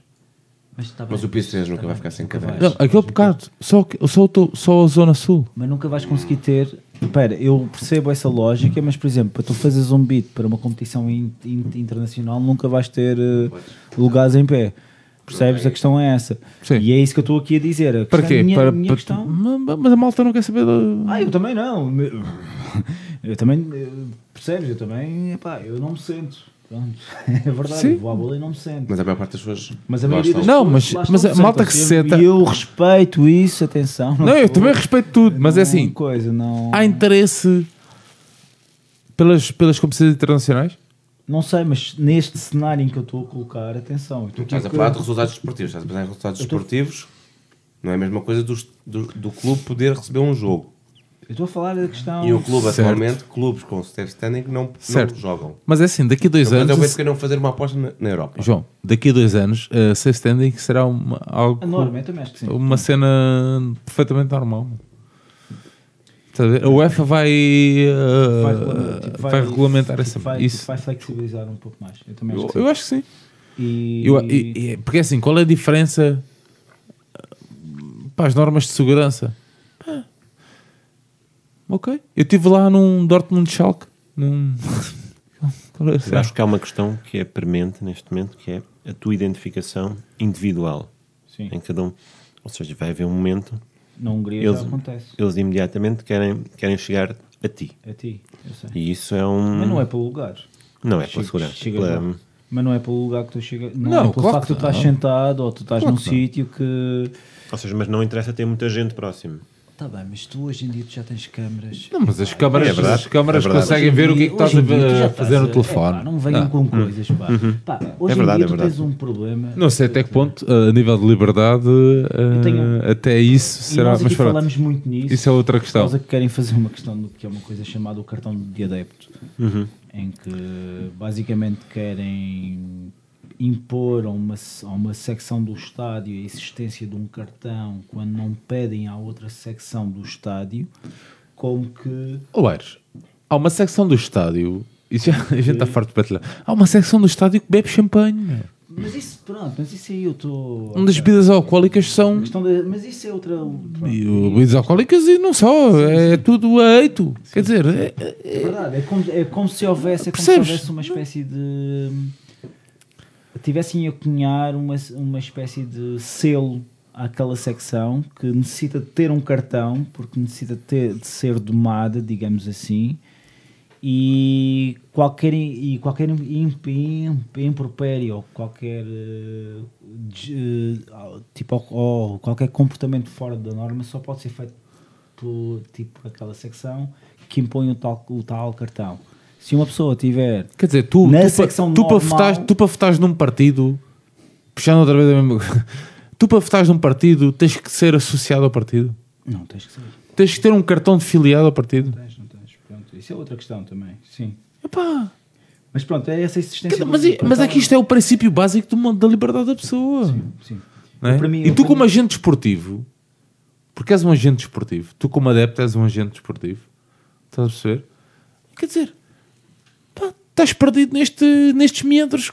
Mas, tá Mas o piso 3 nunca Tá vai ficar sem cadeiras. Não, aquele bocado, só, só, o to- só a zona sul. Mas nunca vais conseguir ter. Espera, eu percebo essa lógica, mas por exemplo, para tu fazeres um beat para uma competição in- in- internacional, nunca vais ter eh, lugares em pé. Percebes? A questão é essa. Sim. E é isso que eu estou aqui a dizer. A Para quê? Minha, para, a minha para- questão. Mas- a malta não quer saber. de- Ah, eu também não. [LAUGHS] Eu também. eh, Percebes? Eu também. Epá, eu não me sento. Pronto. [LAUGHS] É verdade. Sim. Eu vou à bola e não me sento. Mas a maior parte das pessoas. Mas a maioria das. Não, mas- mas a malta que se senta- E eu respeito isso, atenção. Não, eu vou- também respeito tudo, mas é não assim, Coisa, não... há interesse pelas, pelas competições internacionais? Não sei, mas neste cenário em que eu estou a colocar, atenção. eu Estás a falar de resultados desportivos. Estás a pensar em resultados Eu desportivos. Não é a mesma coisa dos- do, do clube poder receber um jogo. Eu estou a falar da questão. E o clube, Certo. atualmente, clubes com safe standing não, Certo. não jogam. Mas é assim, daqui a dois Então, mas eu anos. vejo que não fazer uma aposta na, na Europa. João, daqui a dois anos, a safe standing será uma, algo, A norma, eu também acho que sim. uma cena perfeitamente normal. Estás a UEFA vai, uh, Vai, regulamentar, tipo, vai regulamentar tipo, essa, vai, isso. tipo, vai flexibilizar um pouco mais. Eu também acho Eu, que sim. eu acho que sim. E, Eu- e- e- porque assim, qual é a diferença uh, para as normas de segurança? Ok. Eu estive lá num Dortmund Schalke. Num... Eu acho que há uma questão que é premente neste momento, que é a tua identificação individual Sim. em cada um. Ou seja, vai haver um momento, Na Hungria eles, já acontece. eles imediatamente querem, querem chegar a ti. A ti, eu sei. E isso é um. Mas não é pelo lugar. Não é pela segurança. pela- lá. Mas não é pelo lugar que tu chegas. Não, Não, é pelo claro facto de tu que estás não. sentado ou tu estás Claro num que sítio que. Ou seja, mas não interessa ter muita gente próximo. Tá bem, mas tu hoje em dia tu já tens câmaras. Não, mas as câmaras, É verdade, as câmaras é conseguem ver o que é que estás a estás fazer no telefone. epá, não venham Ah. com coisas, pá. Pá, Hoje É verdade, em dia é tu tens um problema. Não sei até que ponto, a nível de liberdade, eh, tenho- até isso E será. nós Mas falamos muito nisso. isso é outra Por questão. causa que querem fazer uma questão do que é uma coisa chamada o cartão de adepto, em que basicamente querem impor a uma, a uma secção do estádio a existência de um cartão quando não pedem à outra secção do estádio, como que Aires, há uma secção do estádio. Isso já, a gente está farto de batalhar. Há uma secção do estádio que bebe champanhe. Mas isso, pronto, mas isso aí eu estou. Onde as bebidas alcoólicas são. De- mas isso é outra. pronto, E bebidas alcoólicas e não só. É tudo a eito. Quer dizer, é- é- É verdade, é como, é como se houvesse, é como se houvesse uma espécie de. Tivessem a cunhar uma, uma espécie de selo àquela secção que necessita de ter um cartão, porque necessita de, ter- de ser domada, digamos assim, e qualquer, e qualquer imp, imp, impropério qualquer eh, eh, tipo ou qualquer comportamento fora da norma só pode ser feito por tipo aquela secção que impõe o tal, o tal cartão. Se uma pessoa tiver quer dizer, tu, Na tu, secção tu, para normal- votares, tu para votares num partido, puxando outra vez a mesma coisa, [LAUGHS] tu para votares num partido tens que ser associado ao partido. não tens que ser Tens que ter um cartão de filiado ao partido. tens, não tens. Pronto, isso é outra questão também. Sim. Epá, Mas pronto, é essa existência. mas, do- é- mas é que isto é o princípio básico do mundo da liberdade da pessoa. Sim. não é? Para mim- e tu, para como mim- agente desportivo, porque és um agente desportivo, tu, como adepto, és um agente desportivo, estás a perceber? Quer dizer, estás perdido neste, nestes meandros,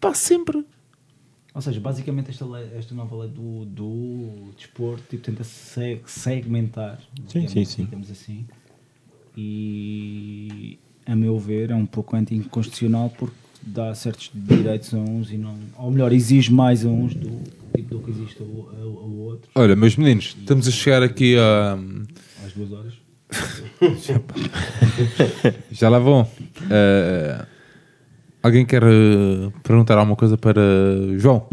pá, sempre. Ou seja, basicamente esta, lei- esta nova lei do, do desporto tipo, tenta se- segmentar, Sim, digamos, sim, sim. digamos assim, e a meu ver é um pouco anti-constitucional porque dá certos direitos a uns e não, ou melhor, exige mais a uns do tipo do que existe ao, ao, ao outro, Olha, meus meninos, estamos a chegar aqui a. às duas horas. [LAUGHS] Já lá vão. Eh, alguém quer eh, perguntar alguma coisa para João?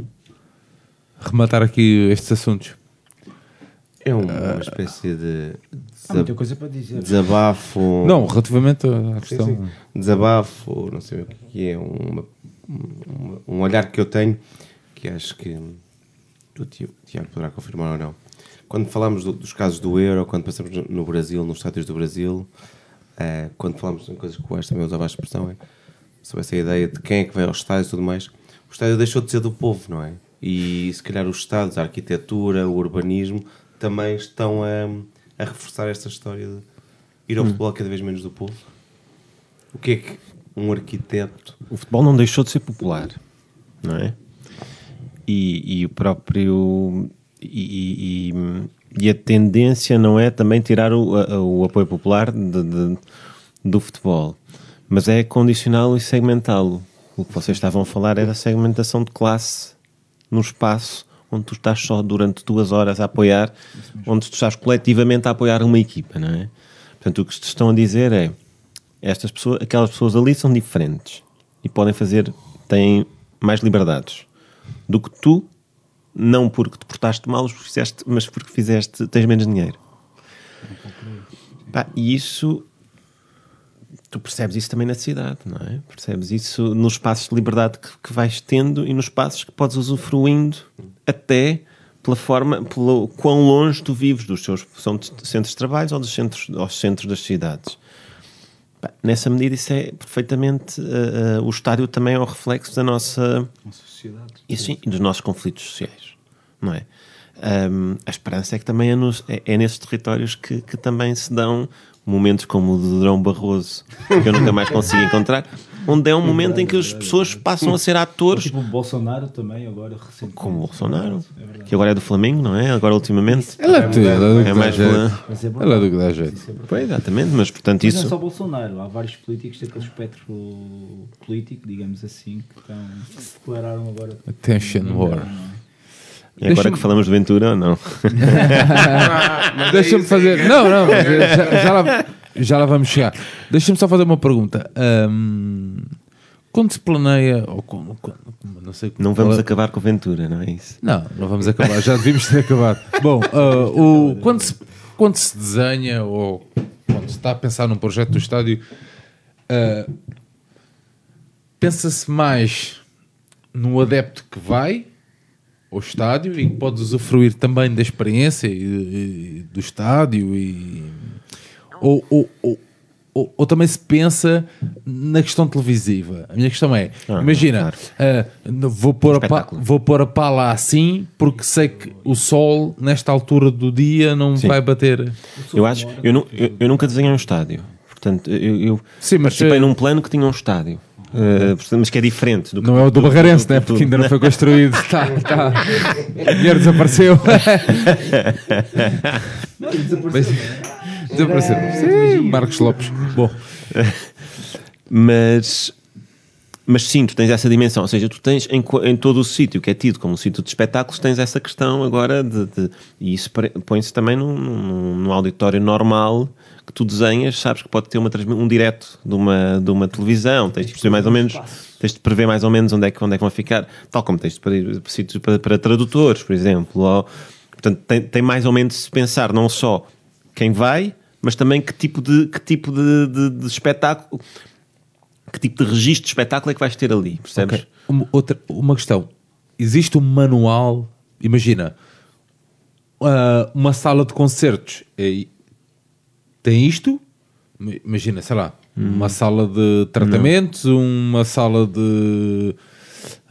Rematar aqui estes assuntos. É uma espécie de Há muita coisa para dizer. desabafo. Não, relativamente à questão. desabafo, não sei o que é, uma- uma- um olhar que eu tenho que acho que o Ti- Tiago poderá confirmar ou não. Quando falamos do- dos casos do Euro, quando passamos no, no Brasil, nos estádios do Brasil, eh, quando falamos em coisas que o West também usava a expressão, é, sobre essa ideia de quem é que vai aos estádios e tudo mais, o estádio deixou de ser do povo, não é? E se calhar os estados, a arquitetura, o urbanismo também estão a, a reforçar esta história de ir ao futebol cada vez menos do povo. O que é que um arquiteto. O futebol não deixou de ser popular, não é? E, e o próprio. E, e- e a tendência não é também tirar o, o apoio popular de- de- do futebol, mas é condicioná-lo e segmentá-lo. O que vocês estavam a falar era a segmentação de classe no espaço onde tu estás só durante duas horas a apoiar, onde tu estás coletivamente a apoiar uma equipa, não é? Portanto, o que te estão a dizer é estas pessoas, aquelas pessoas ali são diferentes e podem fazer, têm mais liberdades do que tu, não porque te portaste mal, fizeste, mas porque fizeste, tens menos dinheiro. Pá, e isso tu percebes isso também na cidade, não é? Percebes isso nos espaços de liberdade que, que vais tendo e nos espaços que podes usufruindo até pela forma, pelo quão longe tu vives dos teus são centros de trabalho ou dos centros, aos centros das cidades. Nessa medida, isso é perfeitamente. eh, eh, o estádio também é o reflexo da nossa. E, sim, e dos nossos conflitos sociais, não é? Ahm, a esperança é que também é, nos- é- é nesses territórios que, que também se dão momentos como o de Drão Barroso, que eu nunca mais consigo encontrar, onde é um momento em que as pessoas passam a ser atores [LAUGHS] Tipo o Bolsonaro também, agora recentemente. como o Bolsonaro, É que agora é do Flamengo, não é? Agora ultimamente. Ela é tudo, ela é do que É dá mais jeito. Mas é Ela é do que dá jeito. Isso é. Pois, exatamente, mas portanto Mas não é isso. só Bolsonaro, há vários políticos daquele espectro político, digamos assim, que, estão, declararam agora. Attention war. É? É agora que falamos de Ventura ou não? [LAUGHS] Deixa-me fazer. Não, não, já, já lá, já lá vamos chegar. Deixa-me só fazer uma pergunta. Ahm, quando se planeia, ou quando, quando- não sei Não vamos qual é- acabar com Ventura, não é isso? Não, não vamos acabar, já devíamos ter acabado. Bom, ah, o, quando, se, quando se desenha ou quando se está a pensar num projeto do estádio, ah, pensa-se mais no adepto que vai ao estádio e que pode usufruir também da experiência e, e do estádio e ou, ou, ou, ou- ou também se pensa na questão televisiva. A minha questão é: Ah, imagina, claro. ah, vou, pôr a pa, Espetáculo. vou pôr a pala assim porque sei que o sol, nesta altura do dia, não Sim. vai bater. Eu acho. Eu, nu- eu, eu nunca desenhei um estádio. Portanto, eu, eu Sim, mas participei num plano que tinha um estádio. Uh, mas que é diferente do que não é o do Barreirense, né? porque ainda não foi construído. [LAUGHS] Tá, tá. O dinheiro desapareceu. [LAUGHS] Mas- desapareceu. Sim, Marcos Lopes. Bom, [LAUGHS] mas mas sim, tu tens essa dimensão, ou seja, tu tens em, em todo o sítio que é tido como um sítio de espetáculos, tens essa questão agora de, de- e isso põe-se também num, num, num auditório normal que tu desenhas, sabes que pode ter uma, um direto de uma, de uma televisão, tens de perceber mais ou menos, tens de prever mais ou menos onde é que, onde é que vão ficar, tal como tens de para, ir para sítios para, para tradutores, por exemplo, ou, portanto, tem, tem mais ou menos de se pensar não só quem vai, mas também que tipo de, que tipo de, de- de espetáculo que tipo de registro de espetáculo é que vais ter ali, percebes? Ok. Uma, outra, uma questão. Existe um manual, imagina, ah, uma sala de concertos é- tem isto, Ima- imagina, sei lá, uma sala de tratamentos, uma sala de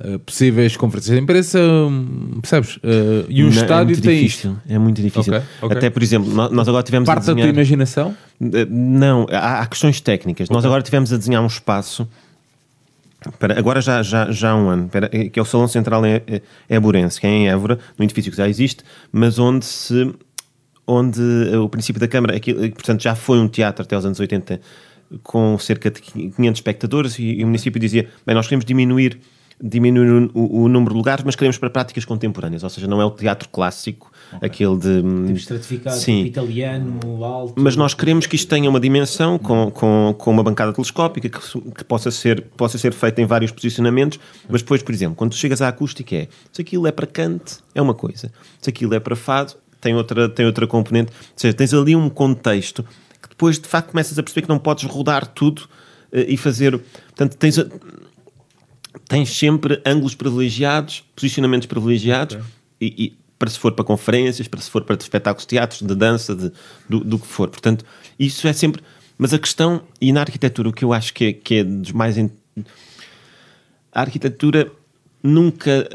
ah, possíveis conferências de imprensa, hum, percebes? Ah, e um Não, é estádio muito tem difícil, isto. É muito difícil. Ok, ok. Até, por exemplo, nó- nós agora tivemos a Parte da tua desenhar... imaginação? Eh, Não, há, há questões técnicas. Nós agora tivemos a desenhar um espaço. Para, agora já, já, já há um ano, para- que é o Salão Central é, é, Éborense, que é em Évora, num edifício que já existe, mas onde se onde eh, o princípio da Câmara, aquilo, eh, portanto, já foi um teatro até aos anos 80 com cerca de 500 espectadores e, e o município dizia, bem, nós queremos diminuir diminuir o, o- número de lugares, mas queremos para práticas contemporâneas, ou seja, não é o teatro clássico, aquele de... Tipo estratificado, Sim. italiano, alto. Mas nós queremos que isto tenha uma dimensão com, com, com uma bancada telescópica que, que possa, ser, possa ser feita em vários posicionamentos, mas depois, por exemplo, quando tu chegas à acústica é se aquilo é para cante, é uma coisa, se aquilo é para fado, tem outra, tem outra componente, ou seja, tens ali um contexto que depois de facto começas a perceber que não podes rodar tudo eh, e fazer. Portanto, tens, a- tens sempre ângulos privilegiados, posicionamentos privilegiados, e, e para se for para conferências, para se for para espetáculos de teatros, de dança, de, do, do que for. Portanto, isso é sempre. Mas a questão, e na arquitetura, o que eu acho que é, que é dos mais. in- A arquitetura nunca.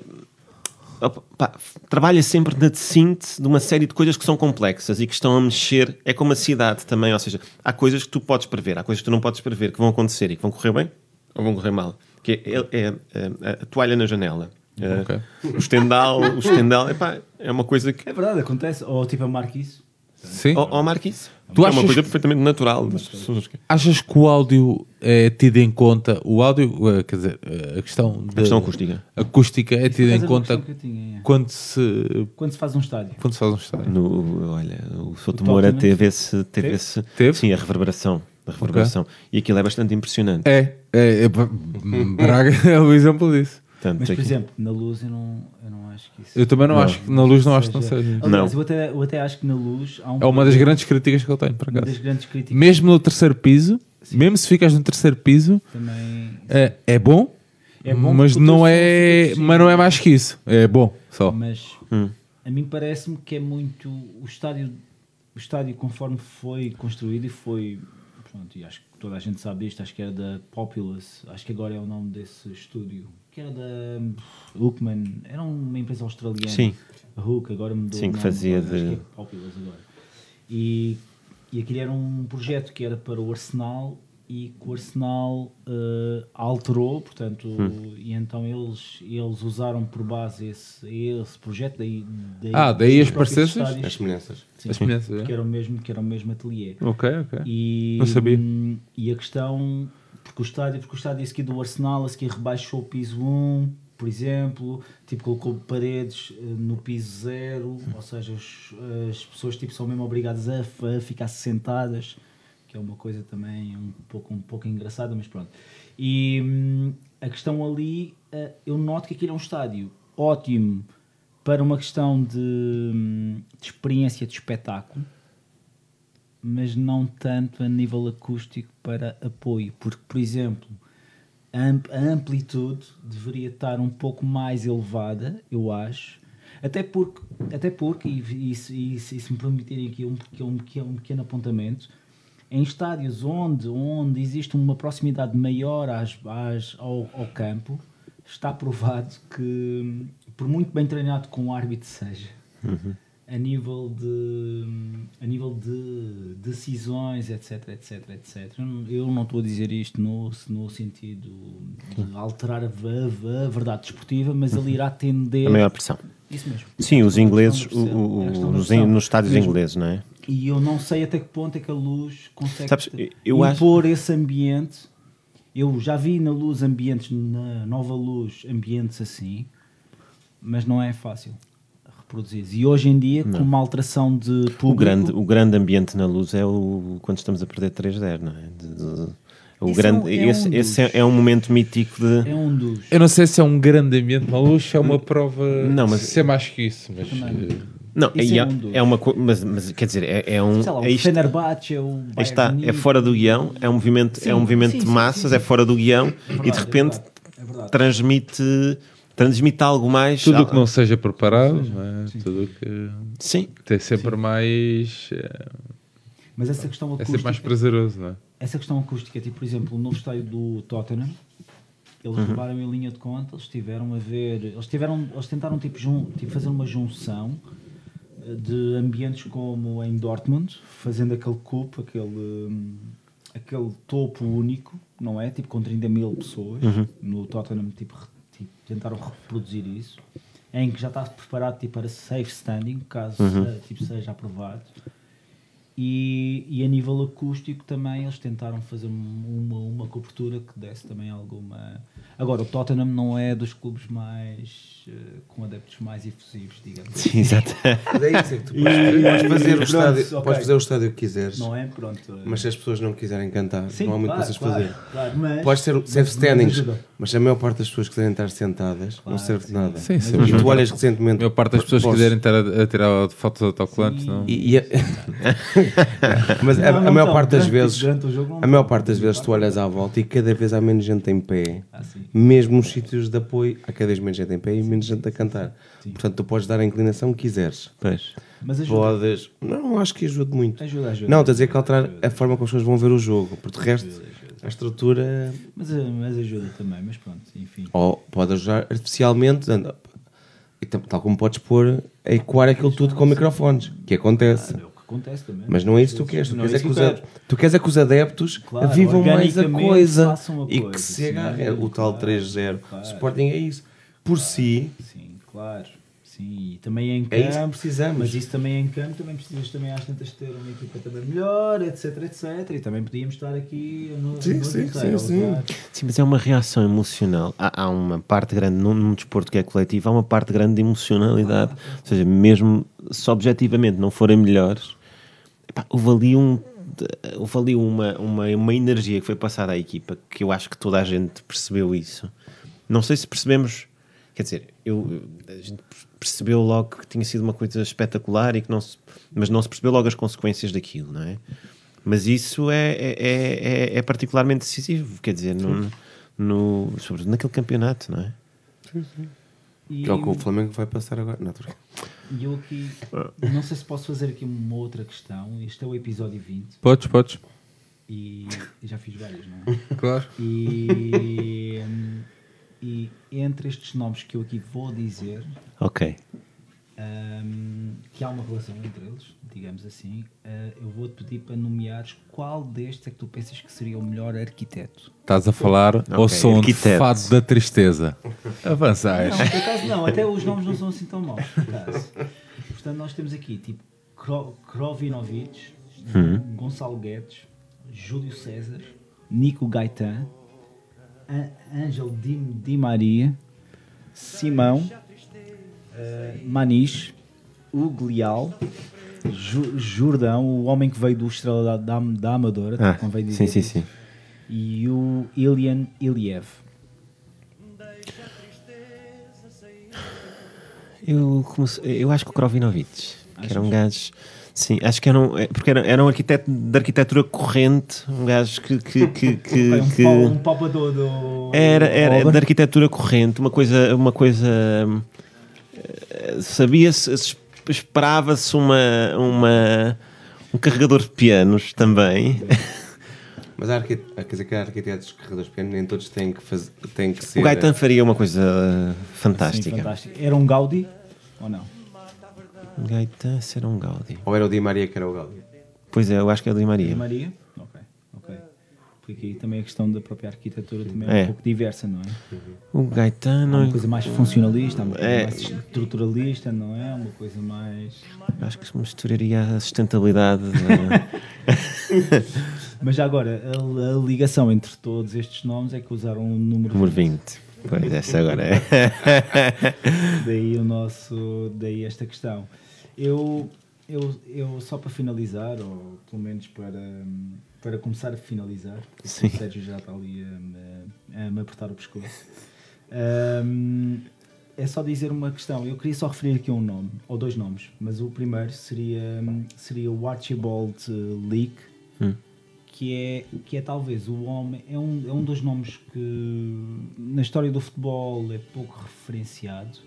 opa, trabalha sempre na síntese de uma série de coisas que são complexas e que estão a mexer. É como a cidade também, ou seja, há coisas que tu podes prever, há coisas que tu não podes prever que vão acontecer e que vão correr bem ou vão correr mal. Que é, é- é a toalha na janela. É, Ok. O estendal, o estendal epá, é uma coisa que. É verdade, acontece. Ou tipo a Marquise. Sim. Ó oh, Marquise, Tu é achas uma coisa que- perfeitamente natural das pessoas. Achas que o áudio é tido em conta? O áudio, eh, quer dizer, eh, a questão, da- questão acústica. acústica é tida em conta tinha, é. quando se, Quando se faz um estádio. quando se faz um estádio. No, olha, o Souto O Moura teve esse, teve Teve? esse. Teve? Sim, a reverberação. A reverberação. E aquilo é bastante impressionante. É, é, é, Braga [LAUGHS] é o exemplo disso. Portanto, Mas, por aqui- exemplo, na luz eu não, eu não acho que isso. Eu também não, acho que na luz não acho que não seja. Aliás, Não. Eu, até, eu até acho que na luz há um. É uma das grandes críticas que eu tenho, grandes críticas Mesmo no terceiro piso, mesmo se ficas no terceiro piso, também. é, é bom, É bom mas não é, mas não é mais que isso. É bom, só. Mas Hum. a mim parece-me que é muito. O estádio, o estádio, conforme foi construído e foi. Pronto, e acho que toda a gente sabe isto, acho que era da Populous, acho que agora é o nome desse estúdio, que era da Hookman, era uma empresa australiana. Sim. A Hook, agora mudou. Sim, que fazia agora, acho de- que é Populous agora. E, e aquilo era um projeto que era para o Arsenal e que o Arsenal eh, alterou, portanto, Hum. e então eles, eles usaram por base esse, esse projeto, daí, Ah, daí as estádios. As semelhanças. Sim, As semelhanças, é? que era o mesmo, que era o mesmo ateliê. Ok, ok. E, Não sabia. hum, E a questão, porque o estádio, porque o estádio a seguir do Arsenal, a seguir rebaixou o piso 1, por exemplo, tipo, colocou paredes eh, no piso 0, ou seja, os- as pessoas tipo, são mesmo obrigadas a, a ficar sentadas, que é uma coisa também um pouco, um pouco engraçada, mas pronto. E hum, a questão ali, eh, eu noto que aquilo é um estádio ótimo para uma questão de, hum, de experiência de espetáculo, mas não tanto a nível acústico para apoio, porque, por exemplo, a amp- a amplitude deveria estar um pouco mais elevada, eu acho, até porque, até porque e, e e e se me permitirem aqui um, pequeno- um, pequeno- um pequeno apontamento, em estádios onde, onde existe uma proximidade maior às, às- ao, ao campo, está provado que, por muito bem treinado com o árbitro seja, a nível de a nível de decisões etc etc etc Eu não- estou a dizer isto no, no sentido de alterar a, a- a verdade desportiva mas ele irá tender A maior pressão. isso mesmo Sim, os ingleses, o- o- é nos estádios Mesmo. ingleses, não é? E eu não sei até que ponto é que a luz consegue Sabes, eu acho- impor esse ambiente. Eu já vi na luz ambientes, na nova luz, ambientes assim, mas não é fácil reproduzir. E hoje em dia, com uma alteração de público, O grande, o grande ambiente na luz é o quando estamos a perder 3-0, não é? De- de- o Esse é grande, um- é um esse, dos- esse é, é um momento mítico de. é um dos. Eu não sei se é um grande ambiente na luz, é uma prova. Não, mas- Se é mais que isso, mas. Também. Não, é, é um é uma co- mas, mas quer dizer, é, é um. Sei lá, é o isto- Fenerbahçe, Bayern Aí está, é fora do guião, é um movimento, é um Sim, movimento sim, de sim, massas, sim, é fora do guião É e de verdade, é repente verdade, é verdade. transmite, transmite algo mais. Tudo o que não seja preparado, não é? tudo o que Sim, tem sempre mais. eh, Mas essa questão É acústica, sempre mais prazeroso, não é? essa questão acústica, tipo, por exemplo, o novo estádio do Tottenham, eles Uhum. levaram em linha de conta, eles tiveram a ver, eles tiveram, eles tentaram tipo, jun, tipo fazer uma junção de ambientes como em Dortmund, fazendo aquele cupo, aquele aquele topo único, não é? Tipo com 30 mil pessoas, Uhum. no Tottenham tipo, tipo, tentaram reproduzir isso, em que já está preparado tipo, para safe standing, caso Uhum. tipo, seja aprovado. E, e a nível acústico também eles tentaram fazer um- uma, uma cobertura que desse também alguma. Agora, o Tottenham não é dos clubes mais. eh, com adeptos mais efusivos, digamos. sim, exato. Mas [LAUGHS] é isso, é que tu podes, podes fazer, o estádio, podes fazer o estádio que quiseres, Não é? Pronto. eh, mas se as pessoas não quiserem cantar, sim, não há muito claro, para vocês claro, fazer. claro, mas, Pode ser safe mas standings, ajuda. mas se a maior parte das pessoas quiserem estar sentadas, não Claro, serve de nada. Sim, sim. E tu olhas A recentemente. maior parte das pessoas que Posso- quiserem estar a, a tirar fotos autocolantes, não. E, e a- [LAUGHS] mas a, Não, a não maior estão. parte das vezes, não a maior parte das vezes tu olhas à volta e cada vez há menos gente em pé. Ah. Mesmo nos sítios de apoio, há cada vez menos gente em pé e menos gente a cantar. Portanto, tu podes dar a inclinação que quiseres. Pois. Mas ajuda. Podes. Não, acho que ajude muito. Ajuda, ajuda. Não, estás a dizer que alterar a forma como as pessoas vão ver o jogo. Porque de resto, a estrutura. Mas, mas ajuda também, mas pronto, enfim. Ou pode ajudar artificialmente, e tal como podes pôr a ecoar aquilo tudo com microfones, que acontece. Que acontece também. Mas não é isso que tu queres. Tu Não queres, é que os, quero. tu queres é que os adeptos Claro, vivam mais a coisa façam a e coisa, que se sim, agarre. o tal claro, 3-0. claro. O Sporting é isso. Por si, Sim, claro. Sim, e também em campo. é isso que precisamos. Mas isso também em campo, também precisas também às tantas ter uma equipa também melhor, etc, etc. E também podíamos estar aqui no, Sim, no sim, inteiro, sim, sim. Sim, mas é uma reação emocional. Há, há uma parte grande, num, num desporto que é coletivo, há uma parte grande de emocionalidade. Ou seja, mesmo se objetivamente não forem melhores, epá, houve ali, um, houve ali uma, uma, uma energia que foi passada à equipa que eu acho que toda a gente percebeu isso. Não sei se percebemos, quer dizer, eu, a gente percebeu logo que tinha sido uma coisa espetacular, e que não se, mas não se percebeu logo as consequências daquilo, não é? Mas isso é, é, é, é particularmente decisivo, quer dizer, no, no, sobretudo naquele campeonato, não é? E, que é o que o Flamengo vai passar agora. Não, tô e eu aqui, não sei se posso fazer aqui uma outra questão. Este é o episódio 20 Podes, podes. e e já fiz vários, não é? [LAUGHS] Claro. E, e entre estes nomes que eu aqui vou dizer, Ok. Ahm, que há uma relação entre eles, digamos assim. Ah, eu vou-te pedir para nomeares qual destes é que tu pensas que seria o melhor arquiteto. Estás a falar ao Ok, som de fado da tristeza. Avançais. Não, por acaso não, até os nomes não são assim tão maus, por acaso. Portanto, nós temos aqui tipo Kro- Krovinovic, Gonçalo Guedes, Júlio César, Nico Gaetan, An- Ângelo Di, Di Maria, Simão, eh, Maniche, Hugo Leal, Ju- Jordão, o homem que veio do Estrela da, da, da Amadora, Ah, convém sim, dizer sim, isso, sim. e o Ilian Iliev. Eu, comece- eu acho que o Krovinovic, que era um gajo. Sim, acho que era um, é, porque era, era um arquiteto de arquitetura corrente, um gajo que. que, que, [LAUGHS] que- Foi um, que- pau- um palpador do. era, era obra. de arquitetura corrente, uma coisa. Uma coisa hum, Sabia-se, es- esperava-se uma, uma, um carregador de pianos também. [LAUGHS] Mas há arquite- quer dizer que há arquitetos carregadores pequenos, nem todos têm que, fazer, têm que ser. O Gaetan faria uma coisa Sim, fantástica. fantástico. Era um Gaudi ou não? Gaetan será um Gaudi. Ou era o Di Maria que era o Gaudi? Pois é, eu acho que é o Di Di Maria. Porque aí também a questão da própria arquitetura também é, É. um pouco diversa, não é? O Gaetan Há uma coisa mais funcionalista, há uma coisa É. mais estruturalista, não é? Uma coisa mais. Acho que se misturaria a sustentabilidade. da- [LAUGHS] Mas já agora, a, a ligação entre todos estes nomes é que usaram o número, Número 20. Pois, essa agora é. [LAUGHS] Daí o nosso, daí esta questão. Eu, eu, eu só para finalizar, ou pelo menos para, para começar a finalizar, o Sérgio já está ali a, me- a me apertar o pescoço. Hum, é só dizer uma questão. Eu queria só referir aqui um nome, ou dois nomes, mas o primeiro seria, seria o Archibald Leake, Hum. que é, que é talvez o homem, é um, é um dos nomes que na história do futebol é pouco referenciado,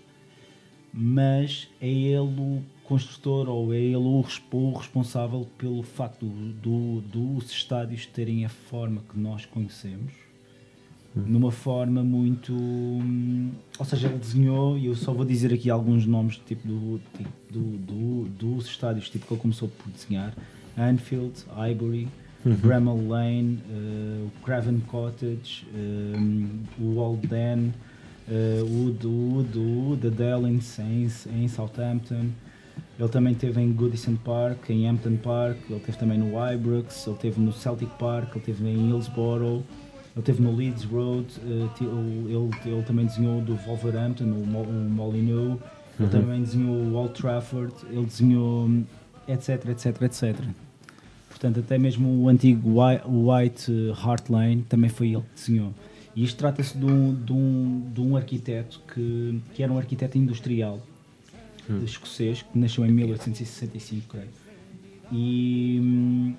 mas é ele o construtor ou é ele o, res- o responsável pelo facto do, do- dos estádios terem a forma que nós conhecemos. Numa forma muito. hum, Ou seja, ele desenhou, e eu só vou dizer aqui alguns nomes tipo, do, tipo, do, do- dos estádios tipo, que ele começou por desenhar: Anfield, Highbury, Bramall Lane, eh, o Craven Cottage, um, o Old Den, eh, o do Wood, o Wood Adele em, em, em Southampton. Ele também teve em Goodison Park, em Hampton Park, ele teve também no Ibrox, ele teve no Celtic Park, ele teve em Hillsborough, ele teve no Leeds Road, eh, ele, ele, ele também desenhou do Wolverhampton, o, o Molineux, ele também desenhou o Old Trafford, ele desenhou etc, etc, etc. Portanto, até mesmo o antigo White Hart Lane também foi ele que desenhou. E isto trata-se de um, de, um, de um arquiteto que, que era um arquiteto industrial de escocês, que nasceu em 1865, creio. E, hum,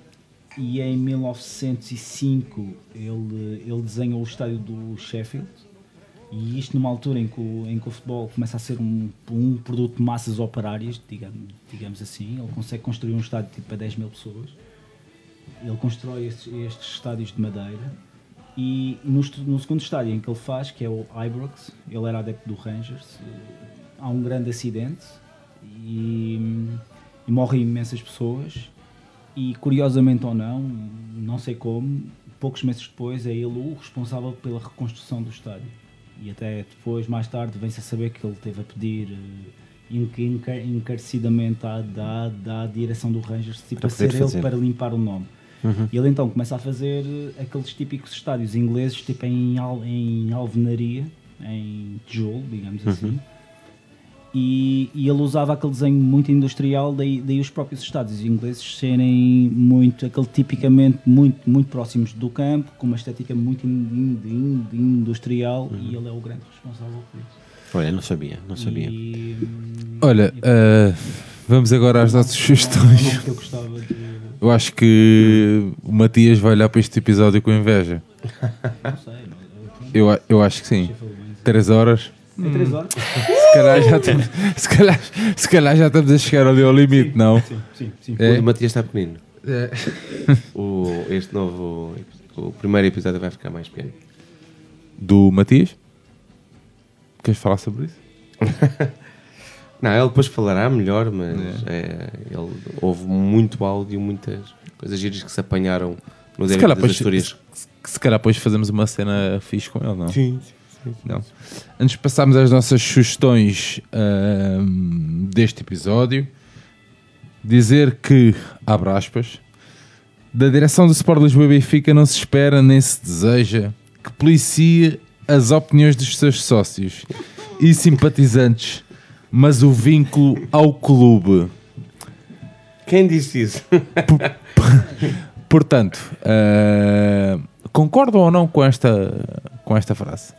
e em 1905 ele, ele desenhou o estádio do Sheffield. E isto numa altura em que o, em que o futebol começa a ser um, um produto de massas operárias, digamos, digamos assim. Ele consegue construir um estádio tipo para 10 mil pessoas. Ele constrói estes, estes estádios de madeira. E no, no segundo estádio em que ele faz, que é o Ibrox, ele era adepto do Rangers, eh, há um grande acidente e, e morrem imensas pessoas. E curiosamente ou não, não sei como, poucos meses depois é ele o responsável pela reconstrução do estádio. E até depois, mais tarde, vem-se a saber que ele teve a pedir eh, enca- enca- encarecidamente à, da, da direção do Rangers tipo, Para ser poder ele fazer. para limpar o nome. E ele então começa a fazer eh, aqueles típicos estádios ingleses, tipo em, em alvenaria, em tijolo, digamos assim. E, e ele usava aquele desenho muito industrial, daí, daí os próprios estádios ingleses serem muito, aquele tipicamente muito, muito próximos do campo, com uma estética muito in- in- in- industrial, e ele é o grande responsável por isso. Olha, não sabia, não sabia. E, Olha, ah, vamos agora às nossas sugestões. eu de. Eu acho que o Matias vai olhar para este episódio com inveja. Não sei, mas. Eu, eu acho que sim. Três horas. Em três horas? Se calhar, já estamos, se, calhar, se calhar já estamos a chegar ali ao limite, não? Sim, sim, sim. O É. do Matias está pequenino. O, este novo. O primeiro episódio vai ficar mais pequeno. Do Matias? Queres falar sobre isso? [LAUGHS] Não, ele depois falará melhor, mas é, ele, houve muito áudio, muitas coisas giras que se apanharam no Se calhar, das depois, se, se calhar depois fazemos uma cena fixe com ele, não? Sim. Não. Antes de passarmos às nossas sugestões deste episódio, dizer que, abre aspas, da direção do Sport Lisboa e Benfica não se espera nem se deseja que policie as opiniões dos seus sócios e simpatizantes, mas o vínculo ao clube. Quem disse isso? [LAUGHS] Portanto, ah, concordam ou não com esta, com esta frase?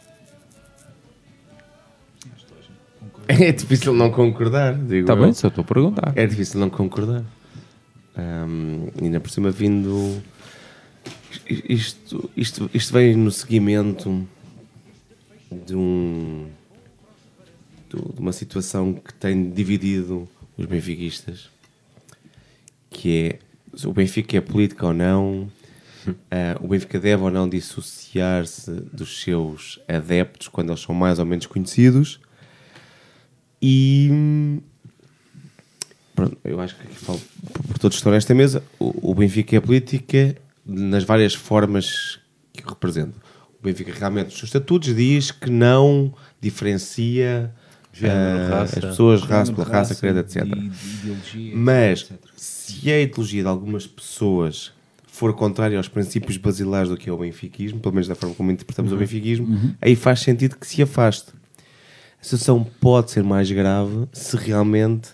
É difícil não concordar, digo Está. Tá bem? Só estou a perguntar. É difícil não concordar. Ahm, ainda por cima vindo. Isto, isto, isto vem no seguimento de um. de uma situação que tem dividido os benfiquistas, que é se o Benfica é política ou não, ah, o Benfica deve ou não dissociar-se dos seus adeptos quando eles são mais ou menos conhecidos. E Pronto, eu acho que aqui falo por todos que estão nesta mesa. O, o Benfica é política nas várias formas que representa. O Benfica realmente, nos seus estatutos, diz que não diferencia Género, ah, raça. as pessoas, raça pela raça, credo, etc. de- de ideologia, Mas etc. se a ideologia de algumas pessoas for contrária aos princípios basilares do que é o benfiquismo, pelo menos da forma como interpretamos o benfiquismo, aí faz sentido que se afaste. A situação pode ser mais grave se realmente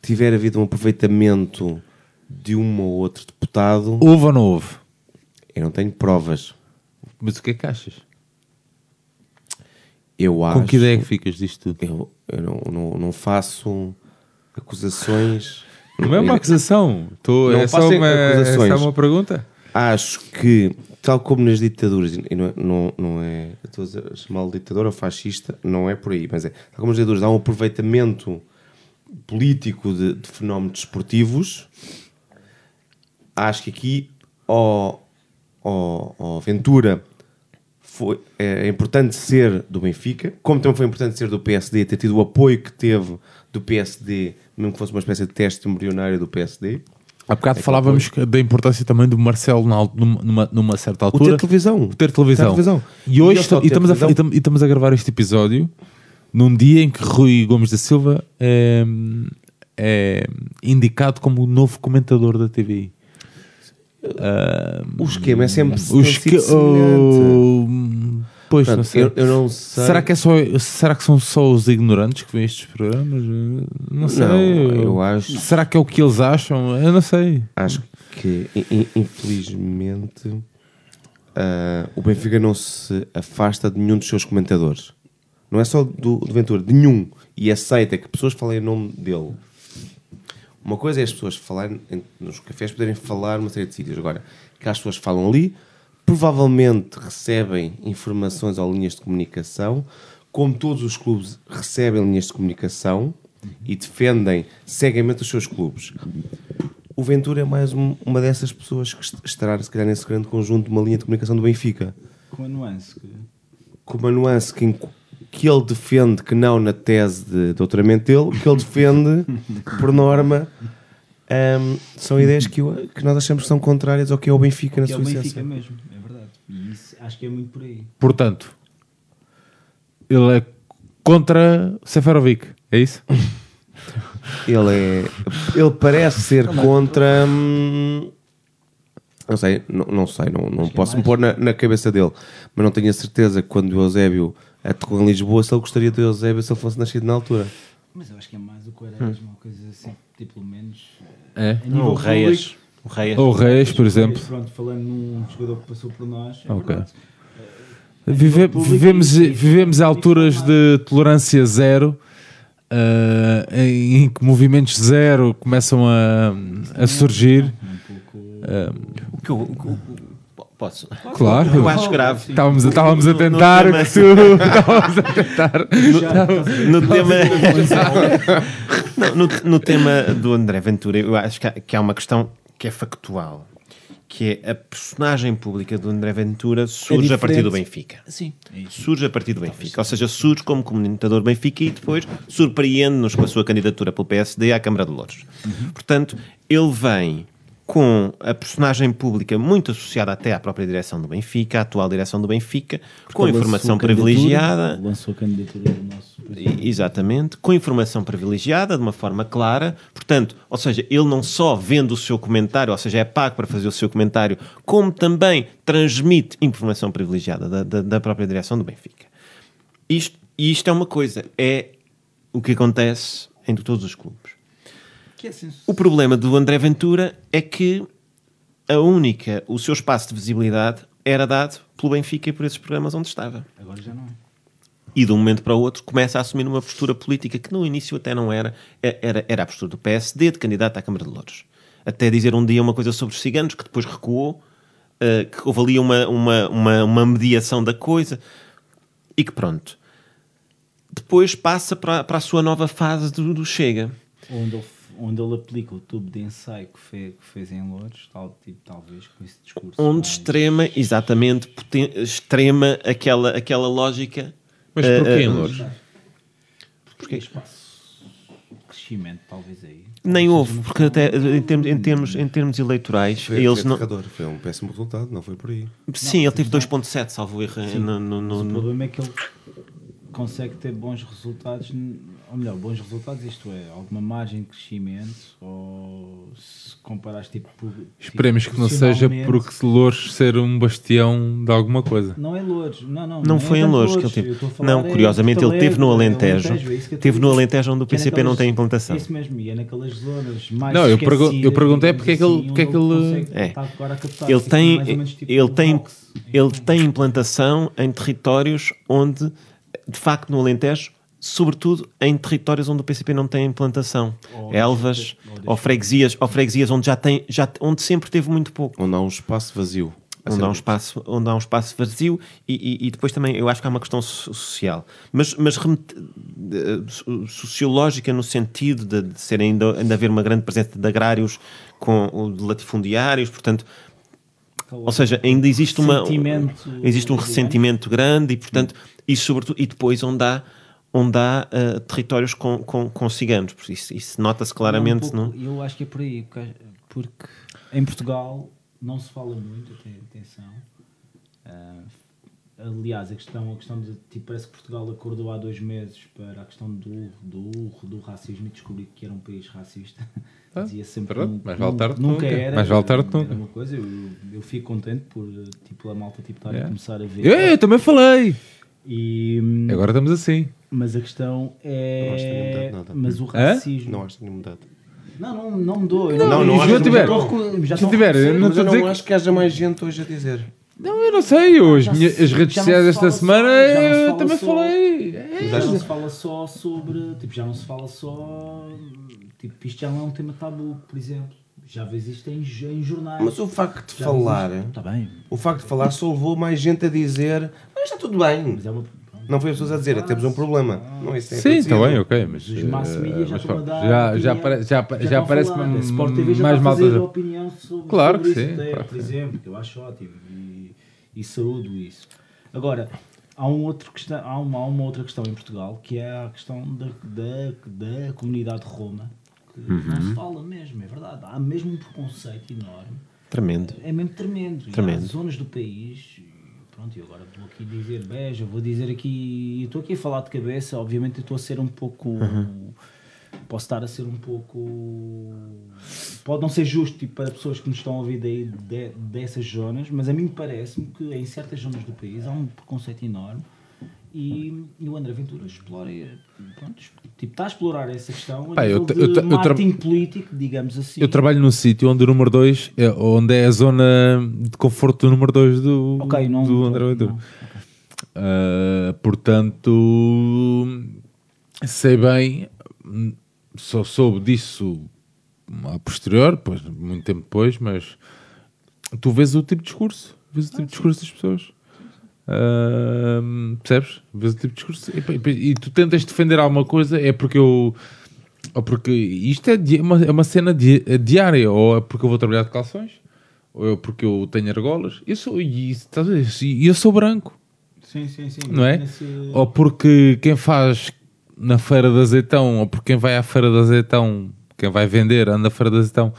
tiver havido um aproveitamento de um ou outro deputado. Houve ou não houve? Eu não tenho provas. Mas o que é que achas? Eu acho. Com que ideia é que ficas disto tudo? Eu, eu não, não, não faço acusações. Não é uma acusação. Tô, Não é, só uma, é só uma pergunta. acho que, tal como nas ditaduras, e não é, não, não é estou a chamá-lo de ditador ou fascista, não é por aí, mas é, tal como nas ditaduras há um aproveitamento político de, de fenómenos desportivos, acho que aqui, ao, ao Ventura, foi, é, é importante ser do Benfica, como também foi importante ser do PSD, ter tido o apoio que teve do PSD, mesmo que fosse uma espécie de teste embrionário do PSD. Há bocado É falávamos da importância também do Marcelo na numa, numa, certa O altura. ter televisão. O ter televisão. Ter televisão. E hoje E e estamos, a, e estamos- a gravar este episódio num dia em que Rui Gomes da Silva é, é indicado como o novo comentador da TVI. Ah, O esquema é sempre o tem esque- Pois, não sei. eu, eu não sei. Será que, é só, será que são só os ignorantes que veem estes programas? Não sei. Não, eu acho- Será que é o que eles acham? Eu não sei. Acho que, in- in- infelizmente, ah, o Benfica não se afasta de nenhum dos seus comentadores. Não é só do, do Ventura, de nenhum. E aceita que pessoas falem em nome dele. Uma coisa é as pessoas falarem em- nos cafés, poderem falar uma série de sítios. Agora, que as pessoas falam ali, provavelmente recebem informações ou linhas de comunicação, como todos os clubes recebem linhas de comunicação e defendem cegamente os seus clubes. O Ventura é mais um- uma dessas pessoas que est- estará, se calhar, nesse grande conjunto de uma linha de comunicação do Benfica. Com a nuance que Com uma nuance que, que ele defende que não na tese de doutoramento dele, que ele defende, [LAUGHS] por norma, ahm, são ideias que, eu- que nós achamos que são contrárias ao que é o Benfica na que é sua o Benfica essência. mesmo, é verdade. E isso, acho que é muito por aí. Portanto, ele é contra Seferovic. É isso? [LAUGHS] Ele é. Ele parece ser contra. hum, não sei, não, não sei, não, não é posso me mais- pôr na, na cabeça dele, mas não tenho a certeza que quando o Eusébio aterrou em Lisboa, se ele gostaria do Eusébio se ele fosse nascido na altura. Mas eu acho que é mais o Quaresma, coisas assim, tipo, pelo menos. É. Nível O Reis. público, O Reis. Ou Reis, por exemplo. Pronto, falando num jogador que passou por nós, é Ok. Vive- vivemos, vivemos alturas de tolerância zero, ah, em, em que movimentos zero começam a, a surgir. Um. Ah, O que eu- o Posso? claro. Eu acho grave. Estávamos, estávamos a No- no tentar. tema- estávamos a tentar. No tema, Não, no, no tema do André Ventura, eu acho que há, que há uma questão que é factual, que é a personagem pública do André Ventura surge a partir do. Benfica. Sim, é isso. Surge a partir do Benfica. Ou seja, surge como comunicador do Benfica e depois surpreende-nos com a sua candidatura pelo PSD à Câmara de Louros. Portanto, ele vem com a personagem pública muito associada até à própria direção do Benfica, à atual direção do Benfica, com Lançou informação privilegiada. Lançou a candidatura do nosso presidente. Exatamente, com informação privilegiada, de uma forma clara. Portanto, ou seja, ele não só vende o seu comentário, ou seja, é pago para fazer o seu comentário, como também transmite informação privilegiada da, da- da própria direção do Benfica. Isto, e isto é uma coisa, é o que acontece em todos os clubes. É O problema do André Ventura é que a única, o seu espaço de visibilidade era dado pelo Benfica e por esses programas onde estava Agora já não é. e de um momento para o outro começa a assumir uma postura política que no início até não era, era, era a postura do PSD de candidato à Câmara de Louros. Até dizer um dia uma coisa sobre os ciganos, que depois recuou, eh, que houve ali uma, uma, uma, uma mediação da coisa e que pronto. Depois passa para, para a sua nova fase do, do Chega. Onde ele, onde ele aplica o tubo de ensaio que fez, que fez em Louros, tal, tipo, talvez com esse discurso. Onde mais- extrema, exatamente, poten- extrema aquela, aquela lógica. Mas eh, porquê eh, em Louros? Porque espaço de crescimento, talvez aí. Nem houve, porque até em termos, em termos, em termos eleitorais, Foi, eles foi não. foi um péssimo resultado, não foi por aí. Sim, ele teve 2.7, salvo erro. No- no- mas no- o no- problema é que ele consegue ter bons resultados, ou melhor, bons resultados, isto é, alguma margem de crescimento, ou se comparares tipo. por- Esperemos tipo, que não seja porque Louros ser um bastião de alguma coisa. Não é Louros, não, não. Não é foi em tanto Louros que ele teve. Não, é curiosamente, ele teve no Alegre, Alentejo. é Teve no. Alentejo onde o Que é PCP não naquelas- tem implantação. É isso mesmo, e é naquelas zonas mais Não, eu pergun- eu perguntei porque é que ele- assim, porque é que ele- É. estar agora a captar, Ele tipo, tem, tipo ele um tem, box. ele tem implantação em territórios onde, de facto, no Alentejo, sobretudo em territórios onde o PCP não tem implantação. Ou Elvas, ou ou freguesias, ou freguesias onde já tem, já, onde sempre teve muito pouco. Onde há um espaço vazio. onde há, um espaço, onde há um espaço vazio e, e- e depois também eu acho que há uma questão so- social, mas, mas remete- de- so- sociológica no sentido de, de ser ainda, ainda haver uma grande presença de agrários com de latifundiários, portanto, ou seja, ainda existe uma existe um ressentimento grande e portanto e sobretudo e depois onde há onde há ah, territórios com, com, com ciganos, Por isso, isso nota-se claramente, Não, um não? pouco, Eu acho que é por aí, porque, porque em Portugal não se fala muito, aten- atenção. Ah, aliás, a questão, a questão de tipo, parece que Portugal acordou há dois meses para a questão do, do, do racismo e descobriu que era um país racista. [LAUGHS] Ah, Dizia sempre pronto, que nu- mais vale tarde que nunca nunca. era. Mais vale tarde nunca. uma coisa, eu, eu fico contente por tipo, a malta tipo, estar a Yeah. começar a ver. Eu, eu também falei. E, Agora estamos assim. mas a questão Não acho que tenha é. mudado nada. Mas o Hã? racismo. Não acho que tenha mudado. Não, não, não mudou. Não, não acho se eu que tiver, já se tiver, eu não Mas estou eu a dizer não acho que haja mais gente hoje a dizer. Não, eu não sei. Hoje, minha- as redes não sociais se esta semana não eu também só- falei. É. Já não se fala só sobre. Tipo, já não se fala só. Tipo, isto já não é um tema tabu, por exemplo. Já vês isto em, em jornais. Mas o facto de Já falar, isto- Tá bem. o facto de falar só levou mais gente a dizer mas está tudo bem. Mas é uma. Não foi as pessoas a dizer, temos um problema. Não, isso tem Sim, está bem, ok. Mas, Os mass eh, media já mas estão a pronto, dar. já, já, opinião, já, já a parece falar. A Sport TV já mais está fazer opinião sobre, Claro sobre que isso sim, até, claro por exemplo, que eu acho ótimo e, e saúdo isso. Agora, há, um outro questão, há, uma, há uma outra questão em Portugal que é a questão da, da, da comunidade Roma, Uhum. não se fala mesmo, é verdade. Há mesmo um preconceito enorme Tremendo. é mesmo tremendo. E Tremendo. há zonas do país, e pronto, e agora vou aqui dizer Beja, vou dizer aqui, estou aqui a falar de cabeça, obviamente estou a ser um pouco, posso estar a ser um pouco, pode não ser justo tipo, para pessoas que nos estão a ouvir daí de- dessas zonas, mas a mim parece-me que em certas zonas do país há um preconceito enorme. E, e o André Ventura explora, pronto, tipo, está a explorar essa questão Pá, eu eu eu marketing político, digamos assim. Eu trabalho num sítio onde o número 2 é, onde é a zona de conforto do número 2 do, Ok, não, do André Ventura. não. Uh, portanto, sei bem, só soube disso a posterior, pois, muito tempo depois, mas tu vês o tipo de discurso, vês o tipo de discurso das pessoas. Uh, percebes? Vês o tipo de discurso e, e- tu tentas defender alguma coisa, é porque eu. Ou porque isto é, di- uma, é uma cena di- diária, ou é porque eu vou trabalhar de calções, ou eu porque eu tenho argolas. Eu sou, e? E eu sou branco, Sim, sim, sim. não é? Nesse- Ou porque quem faz na feira de azeitão, ou porque quem vai à feira de azeitão, quem vai vender, anda na feira de azeitão,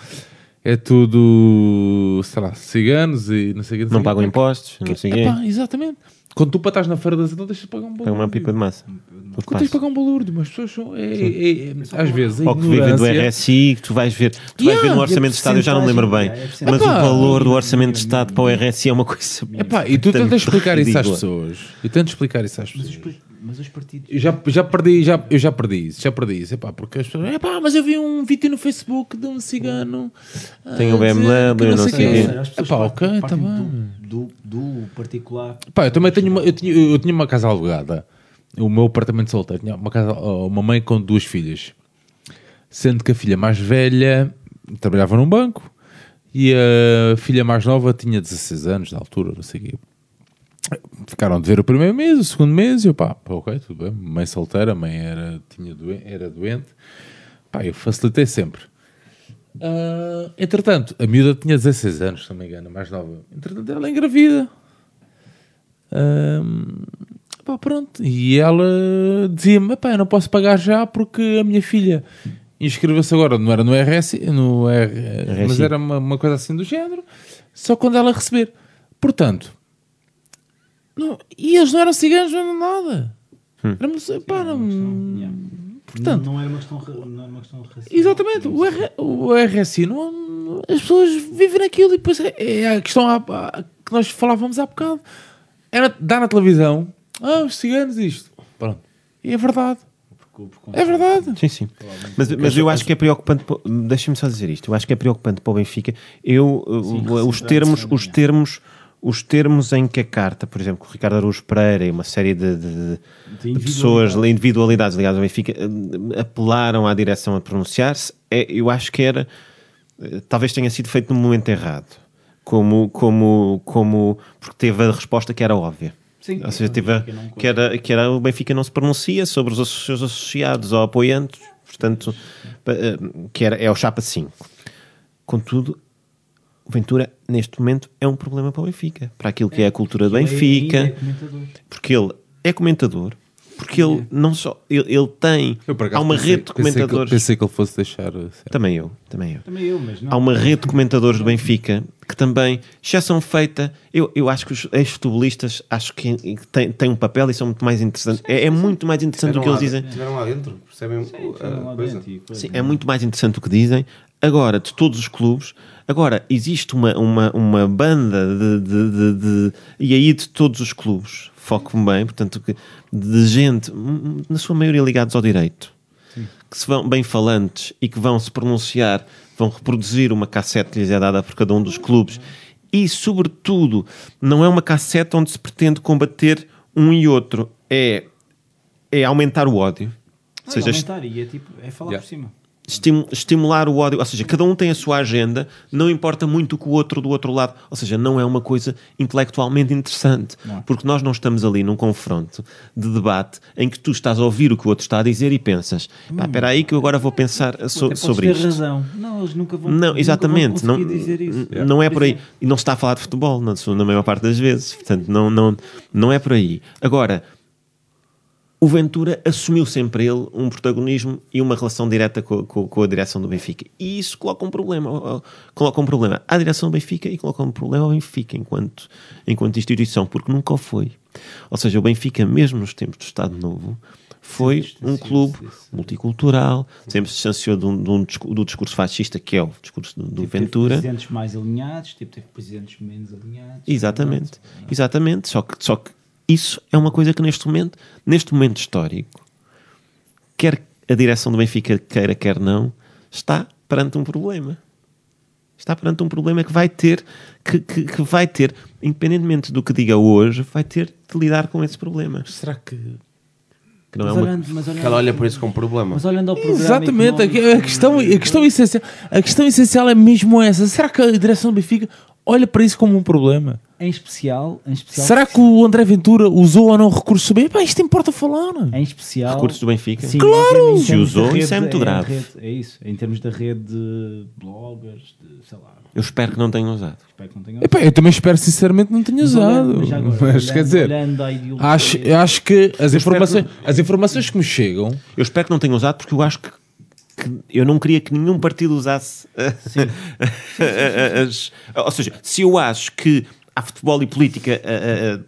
é tudo, sei lá, ciganos e não sei o que. Não pagam impostos, não sei o quê. Epá, exatamente. Quando tu para estás na feira de azeitão, deixas de pagar um Pagam balúrdio. uma pipa de massa. Quando tens de pagar um balúrdio, mas as pessoas são. É, é- é- às vezes, Ou que vivem do RSI, que tu vais ver, tu vais Yeah, ver no e Orçamento de Estado, eu já não me lembro bem, mas Epá. o valor do Orçamento de Estado para o RSI é uma coisa. Epá, e tu tentas explicar isso às ridícula. pessoas. Eu tento explicar isso às pessoas. Mas os partidos. Eu já, já perdi, já, eu já perdi isso, já perdi isso. Epá, porque as pessoas, epá, mas eu vi um vídeo no Facebook de um cigano. Tem um dizer BMW, que não sei quê. quê. Epá, partem- ok, tá bem. Do, do, do particular. Pá, eu também tenho uma, eu, tinha, eu tinha uma casa alugada. O meu apartamento solteiro tinha uma, casa, uma mãe com duas filhas. Sendo que a filha mais velha trabalhava num banco e a filha mais nova tinha 16 anos na altura, não sei o quê. Ficaram de ver o primeiro mês, o segundo mês, e eu pá, pá, ok, tudo bem. Mãe solteira, mãe era, tinha doen- era doente. Pá, eu facilitei sempre. Ah, entretanto, a miúda tinha 16 anos, se não me engano, mais nova. Entretanto, ela é engravida. Ahm, pá, pronto. E ela dizia-me: "Epá, eu não posso pagar já porque a minha filha inscreveu-se agora, não era no RS, no R, mas era uma, uma coisa assim do género, só quando ela receber. Portanto, não- e eles não eram ciganos, não eram nada. Éramos, pá, não- Yeah. portanto, não, não era uma questão, não era uma questão racial. Exatamente, o, R, o RSI, não, as pessoas vivem naquilo e depois é, é a questão que nós falávamos há bocado. Era dar na televisão, ah, os ciganos isto. Pronto. E é verdade. É verdade. Sim, sim. Mas, mas eu acho que é preocupante. Deixa-me só dizer isto. Eu acho que é preocupante para o Benfica. Eu, uh, os termos, os termos, os termos em que a carta, por exemplo, que o Ricardo Araújo Pereira e uma série de, de- de- de pessoas, individualidades ligadas ao Benfica, uh, apelaram à direção a pronunciar-se, é, eu acho que era. uh, Talvez tenha sido feito no momento errado. Como, como, como, porque teve a resposta que era óbvia. Sim, Ou seja, teve a- que, era, que era o Benfica não se pronuncia sobre os seus associados ou apoiantes, portanto, eh, que era, é o chapa 5. Contudo, o Ventura, neste momento, é um problema para o Benfica, para aquilo que é a cultura do é- Benfica, é porque ele é comentador, porque ele não só. Ele, ele tem. Eu, Há uma pensei- rede de pensei que- comentadores. Pensei que ele fosse deixar. assim. Também eu, também eu. Também eu, mas não. Há uma rede de comentadores do Benfica que também já são feita. Eu, eu acho que os ex-futebolistas acho que têm, têm um papel e são muito mais interessantes. É, é muito mais interessante o que eles dizem. Estiveram lá dentro, percebem lá a coisa? dentro coisa. Sim, é muito mais interessante o que dizem. Agora, de todos os clubes, agora existe uma, uma, uma banda de, de, de- de- E aí de todos os clubes, foco-me bem, portanto, que- de gente, hum, na sua maioria ligados ao direito, que se vão bem falantes e que vão se pronunciar, vão reproduzir uma cassete que lhes é dada por cada um dos clubes. E, sobretudo, não é uma cassete onde se pretende combater um e outro, é, é aumentar o ódio. Não, seja, é aumentar e é tipo, é falar Yeah. por cima. Estimu- estimular o ódio, ou seja, cada um tem a sua agenda, não importa muito o que o outro do outro lado, ou seja, não é uma coisa intelectualmente interessante, porque nós não estamos ali num confronto de debate em que tu estás a ouvir o que o outro está a dizer e pensas, pá, espera aí que eu agora vou pensar so- sobre isto. razão. Não, eles nunca vão Não, exatamente. Não, vão isso. não é por aí. E não se está a falar de futebol, na, na maior parte das vezes. Portanto, não, não, não é por aí. Agora, o Ventura assumiu sempre ele um protagonismo e uma relação direta com, com- com a direção do Benfica. E isso coloca um problema. Coloca um problema à direção do Benfica e coloca um problema ao Benfica enquanto, enquanto instituição, porque nunca o foi. Ou seja, o Benfica, mesmo nos tempos do Estado Novo, foi um clube multicultural, sempre se distanciou discu- do discurso fascista, que é o discurso do, do Tipo, teve Ventura. presidentes mais alinhados, tipo, teve presidentes menos alinhados. Exatamente, exatamente. Só que, só que isso é uma coisa que neste momento, neste momento histórico, quer a direção do Benfica queira, quer não, está perante um problema. Está perante um problema que vai ter, que, que, que vai ter, independentemente do que diga hoje, vai ter de lidar com esse problema. Será que. Que não é Mas uma, olhando, mas olhando, Ela olha por isso como problema. mas olhando ao programa Exatamente, a, económico- a questão, a, questão essencial, a questão essencial é mesmo essa. Será que a direção do Benfica olha para isso como um problema. Em especial, em especial, Será que o André Ventura usou ou não recursos bem? Pá, isto importa falar. em especial Recursos do Benfica? Sim, Claro! Se usou, da isso é rede- muito grave. rede- é isso, em termos da rede de bloggers, de, sei lá, Eu espero que não tenham usado. espero que não tenham. Epá, eu também espero sinceramente não tenha Mas usado. já agora, Mas olhando- quer dizer, acho, eu acho que as informações, que- as informações que me chegam Eu espero que não tenham usado porque eu acho que, que eu não queria que nenhum partido usasse. [LAUGHS] as- ou seja, se eu acho que há futebol e política. ah,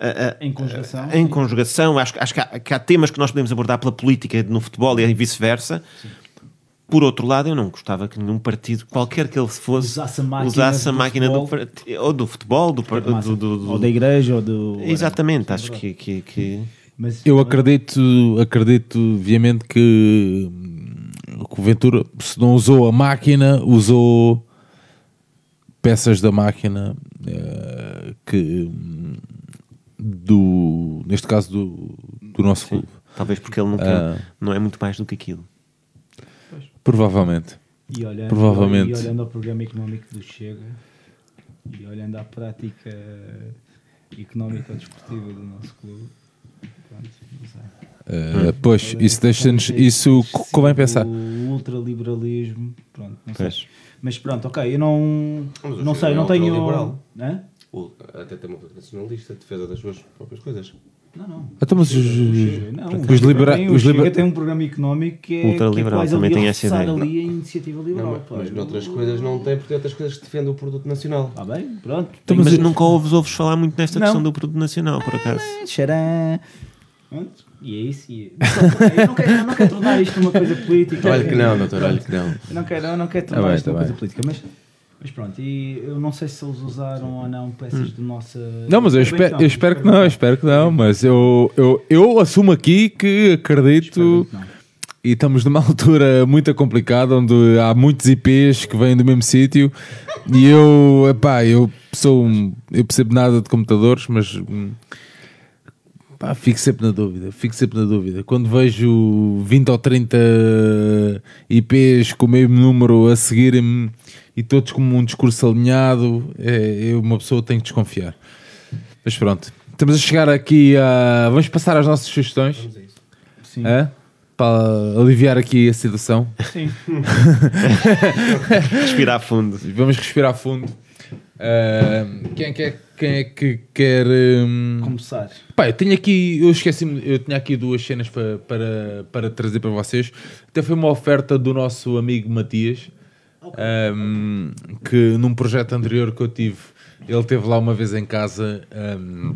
ah, ah, Em conjugação. em conjugação, acho, que- acho que, há, que há temas que nós podemos abordar pela política no futebol e vice-versa. Por outro lado, eu não gostava que nenhum partido, qualquer que ele fosse, Usasse a máquina usasse a do máquina do, futebol. part- ou do futebol, do, do, do- do- Ou da igreja, ou do. Exatamente, acho que, que, que- Mas, Eu acredito, acredito viamente que, hum, que o Ventura, se não usou a máquina, usou peças da máquina eh, que hum, do neste caso do, do nosso clube. talvez porque ele não, quer, não é muito mais do que aquilo. Provavelmente. E olhando, Provavelmente. E olhando ao programa económico do Chega e olhando à prática económica ou desportiva do nosso clube, pronto, não sei. Eh, pois, isso deixa-nos. Isso co- convém pensar. O ultraliberalismo, pronto, não Pois. sei. Mas pronto, ok, eu não, não sei, é não tenho. Até tem uma nacionalista, defesa das suas próprias coisas. Não, não. Então, mas os, Não, os libera- tem, os libera- tem um programa económico que é, que é Ultraliberal, também ali tem a essa ideia. ali a iniciativa liberal. Não, pá. mas noutras coisas não tem, porque tem outras coisas que defendem o produto nacional. Está bem, pronto. Então, mas mas- nunca ouves, ouves falar muito nesta Não. questão do produto nacional, por acaso. Xará. Pronto, E é isso. E é... Eu, não quero, eu não quero tornar isto uma coisa política. Olha que não, doutor, olha que não. Eu não quero, eu não quero Tá tornar bem, isto uma coisa bem. política, mas, mas pronto, e eu não sei se eles usaram ou não peças do nosso. Não, mas eu espero, eu espero que não, eu espero que não, mas eu, eu, eu assumo aqui que acredito não. e estamos numa [LAUGHS] altura muito complicada onde há muitos IPs que vêm do mesmo sítio e eu, epá, eu sou um, eu percebo nada de computadores, mas hum, pá, fico sempre na dúvida, fico sempre na dúvida. Quando vejo 20 ou 30 IPs com o mesmo número a seguirem-me e todos com um discurso alinhado, é, eu, uma pessoa tem que desconfiar. Mas pronto, estamos a chegar aqui a. Vamos passar às nossas sugestões. Sim. Hã? Para aliviar aqui a situação. Sim. [LAUGHS] Respirar fundo. Vamos respirar fundo. Ah, quem, é que é- quem é que quer. hum, Começar. Pá, eu tenho aqui, eu esqueci-me, eu tinha aqui duas cenas para, para, para trazer para vocês. Até foi uma oferta do nosso amigo Matias, hum, que num projeto anterior que eu tive, ele teve lá uma vez em casa, hum,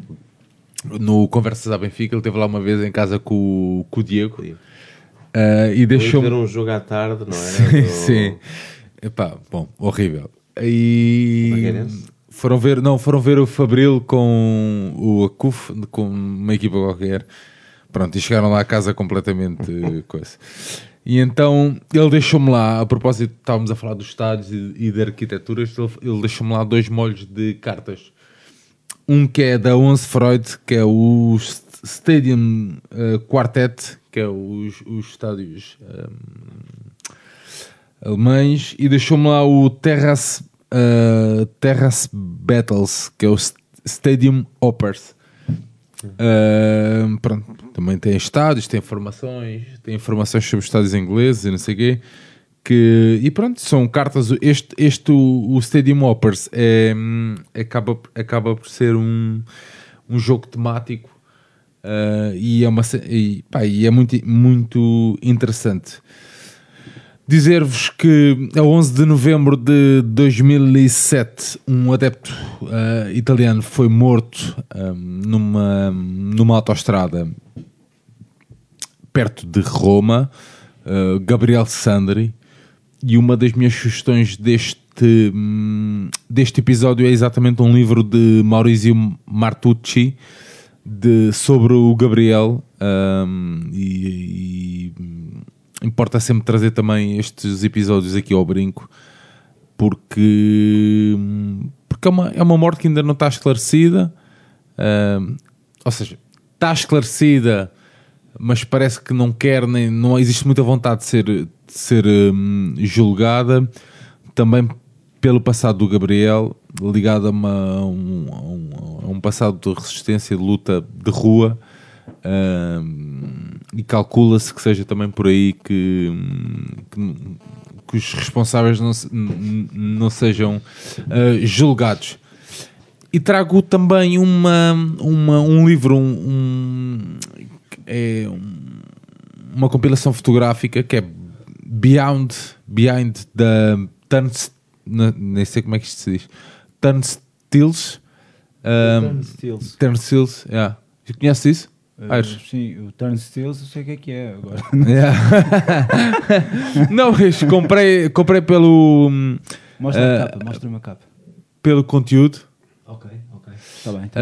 no Conversas à Benfica, ele teve lá uma vez em casa com, o- com o Diego. Ah, e Deixou deixou-me um jogo à tarde, não Sim, era? Do- sim. Epá, bom, horrível. E foram ver, não, foram ver o Fabril com o Acuf, com uma equipa qualquer. Pronto, e chegaram lá a casa completamente coisa. E então ele deixou-me lá, a propósito, estávamos a falar dos estádios e, e de arquiteturas, ele, ele deixou-me lá dois molhos de cartas. Um que é da Onze Freud, que é o St- Stadium eh, Quartet, que é os, os estádios ehm, alemães, e deixou-me lá o Terrace, eh, Terrace Battles, que é o St- Stadium Oppers. Ehm, pronto, também tem estádios, tem informações, tem informações sobre estádios ingleses e não sei o quê. Que, e pronto, são cartas. Este, este o, o Stadium Hoppers é, hum, acaba, acaba por ser um, um jogo temático ah, e é, uma, e, pá, e é muito, muito interessante. Dizer-vos que a 11 de novembro de 2007 um adepto ah, italiano foi morto ah, numa, numa autoestrada perto de Roma, uh, Gabriel Sandri, e uma das minhas sugestões deste, hum, deste episódio é exatamente um livro de Maurizio Martucci de, sobre o Gabriel hum, e, e, importa sempre trazer também estes episódios aqui ao brinco porque, porque é, uma, é uma morte que ainda não está esclarecida hum, ou seja, está esclarecida mas parece que não quer nem não existe muita vontade de ser, de ser hum, julgada também pelo passado do Gabriel ligado a, uma, a um, a um- um passado de resistência, de luta de rua. Ahm, e calcula-se que seja também por aí que, que, que os responsáveis não, não sejam ah, julgados. E trago também uma, uma, um livro, um, um- é um- uma compilação fotográfica que é Beyond, Behind the Turns, nem sei como é que isto se diz, Turnstiles. Um, Turnstiles. Turnstiles, yeah. Conheces isso? Uh, Aires? sim, o Turnstiles eu sei o que é que é agora. Yeah. [LAUGHS] não, mas comprei, comprei pelo, hum, Mostra Eh, a capa, mostra uma capa. pelo conteúdo Ok, ok. Está bem. Tá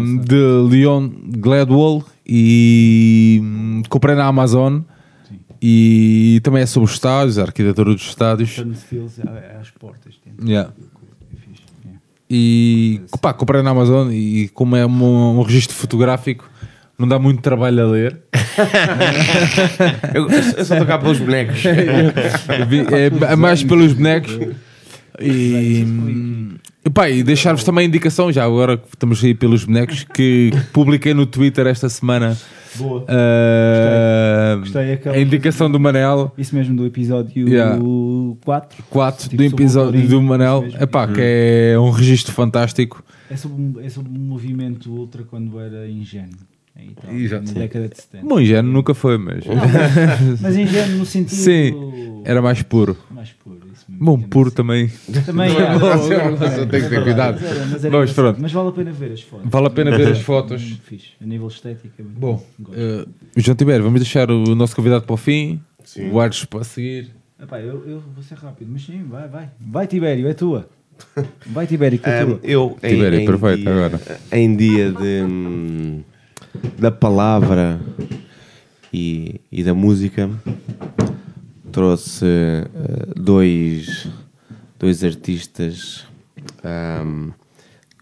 hum, de Leon Gladwell e hum, comprei na Amazon Sim. e também é sobre os estádios, a arquitetura dos estádios. Turnstiles é, é às portas. Dentro. Yeah. É yeah. E pá, comprei na Amazon e como é um, um registro fotográfico, não dá muito trabalho a ler. [LAUGHS] Eu, eu só estou cá pelos bonecos. É, é mais pelos bonecos. E, e, pá, e deixar-vos também a indicação, já agora que estamos aí pelos bonecos, que publiquei no Twitter esta semana Boa. uh, Gostei, aquela- a indicação do Manel Isso mesmo do episódio Yeah. 4. 4 Tipo do episódio do Manel. Epá, que é um registro fantástico. É sobre, um- é sobre um movimento ultra quando era ingênuo. Aí, Exato. Na década de 70. Bom, ingênuo nunca foi, mas Mas ingênuo no sentido. Sim, era mais puro. Mais puro. Isso mesmo, Bom, puro não também. Também Não é é. bom, É, não, é, não, tem que ter cuidado. mas era- mas pronto. Mas vale a pena ver as fotos. Vale a pena ver as fotos. fixe. A nível estético é muito Bom, eh, João Tibério, vamos deixar o nosso convidado para o fim. O Ares para seguir. Epá, eu, eu vou ser rápido, mas sim, vai, vai. Vai, Tibério, é tua. Vai, Tibério, que é Um, [LAUGHS] tua. eu, em, Tibério, em perfeito, dia, agora. Em dia de, hum, da palavra e, e da música, trouxe eh, dois, dois artistas hum,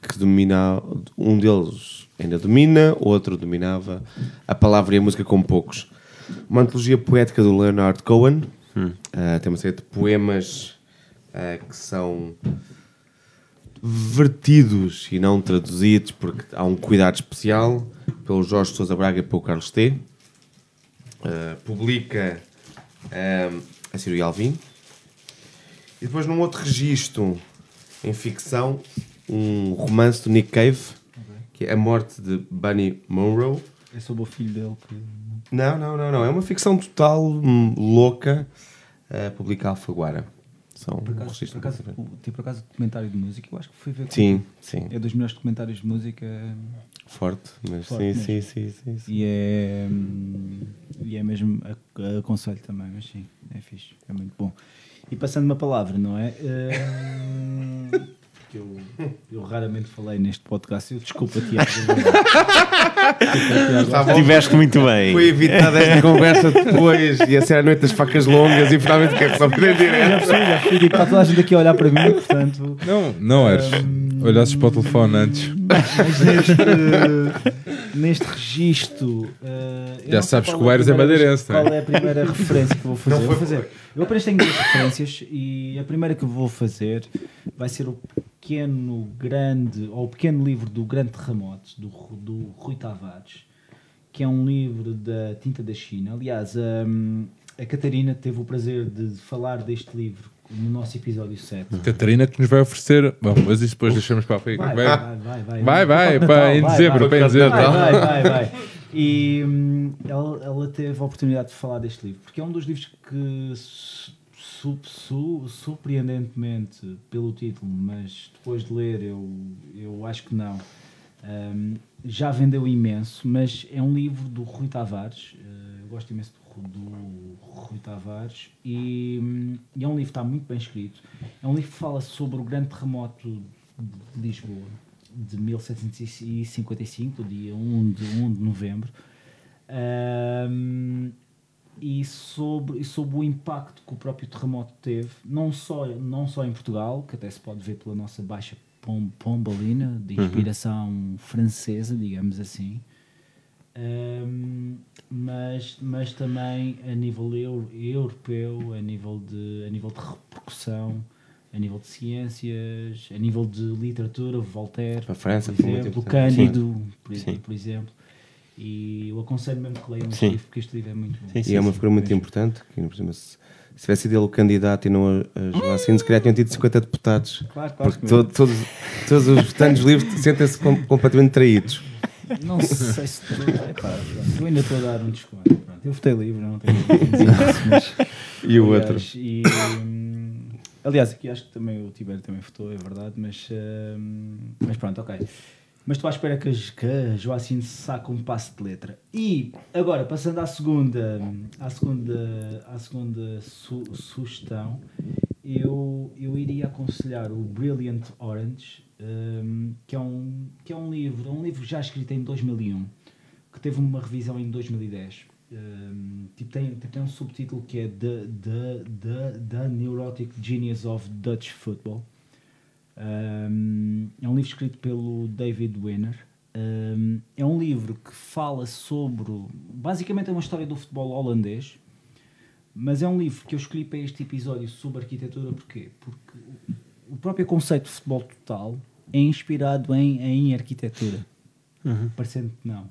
que dominam. Um deles ainda domina, o outro dominava a palavra e a música como poucos. Uma antologia poética do Leonard Cohen. Ah, tem uma série de poemas ah, que são vertidos e não traduzidos, porque há um cuidado especial pelo Jorge Sousa Braga e pelo Carlos T. Uh, publica um, a Ciro e Alvim. E depois, num outro registro em ficção, um romance do Nick Cave, que é A Morte de Bunny Monroe. É sobre o filho dele que. Não, não, não, não. É uma ficção total hum, louca, uh, publica a Alfaguara. São Por acaso, por acaso, o- tipo, por acaso, documentário de música, eu acho que fui ver. Sim, sim. É dos melhores documentários de música Forte, mas Forte sim, sim, sim, sim, sim. e é. hum, E é mesmo. Aconselho também, mas sim, é fixe, é muito bom. E passando uma palavra, não é? Hum, [LAUGHS] que eu, eu raramente falei neste podcast, eu desculpa, Tiago. [LAUGHS] Tiveste muito bem. Foi evitada esta conversa depois e a ser a noite das facas longas e finalmente quer só poder Já direto. percebi, já percebi, tipo, está toda a gente aqui a olhar para mim, portanto. Não, não Ares. Olhasses para o telefone antes. Mas neste, neste registro. eu Já sabes que o é a Aires é madeirense, é? Qual é a primeira referência que vou fazer? Eu vou fazer. Eu apenas tenho duas referências e a primeira que vou fazer vai ser o pequeno, grande, ou o pequeno livro do Grande Terremoto, do, do Rui Tavares, que é um livro da tinta da China. Aliás, hum, a Catarina teve o prazer de falar deste livro no nosso episódio 7. Catarina que nos vai oferecer. Bom, mas isso depois deixamos para a frente. Vai, Vai, vai, vai, vai. em vai, dezembro, vai. para em dezembro. Vai, vai, vai, vai. E hum, ela, ela teve a oportunidade de falar deste livro, porque é um dos livros que, su, su- surpreendentemente pelo título, mas depois de ler eu, eu acho que não, hum, já vendeu imenso, mas é um livro do Rui Tavares, eh, eu gosto imenso do, do Rui Tavares, e, hum, e é um livro que está muito bem escrito, é um livro que fala sobre o grande terremoto de Lisboa, de 1755, do dia 1 de, 1 de novembro, Ahm, e, sobre, e sobre o impacto que o próprio terremoto teve, não só, não só em Portugal, que até se pode ver pela nossa baixa pom, pombalina, de inspiração francesa, digamos assim, Ahm, mas, mas também a nível eu- europeu, a nível de, a nível de repercussão a nível de ciências, a nível de literatura, Voltaire, A França por exemplo. Cândido, por, Sim. por exemplo. E eu aconselho mesmo que leiam este Sim. livro, porque este livro é muito bom. Sim, E é uma figura muito Mesmo. importante. Que, por exemplo, se, se tivesse sido ele o candidato e não a, a Joacine, se calhar tinham tido 50 deputados. Claro, claro. Porque to- todos, todos os votantes livres sentem-se com- completamente traídos. Não sei se. Pronto, eu ainda estou a dar um desconto. Pronto, eu votei livre, não tenho [LAUGHS] mas. E o outro? e, hum, aliás, aqui acho que também o Tibério também votou, é verdade, mas, hum, mas pronto, ok. Mas estou à espera que, a- que a Joacine saque um passo de letra. E agora, passando à segunda, à segunda, à segunda su- sugestão, eu, eu iria aconselhar o Brilliant Orange, hum, que, é um, que é um livro, um livro já escrito em 2001, que teve uma revisão em 2010. Hum, tipo, tem, tipo, tem um subtítulo que é The, the, the, the Neurotic Genius of Dutch Football. Um, é um livro escrito pelo David Winner. Um, é um livro que fala sobre. Basicamente, é uma história do futebol holandês, mas é um livro que eu escolhi para este episódio sobre arquitetura. Porquê? Porque o próprio conceito de futebol total é inspirado em, em arquitetura, parecendo que não.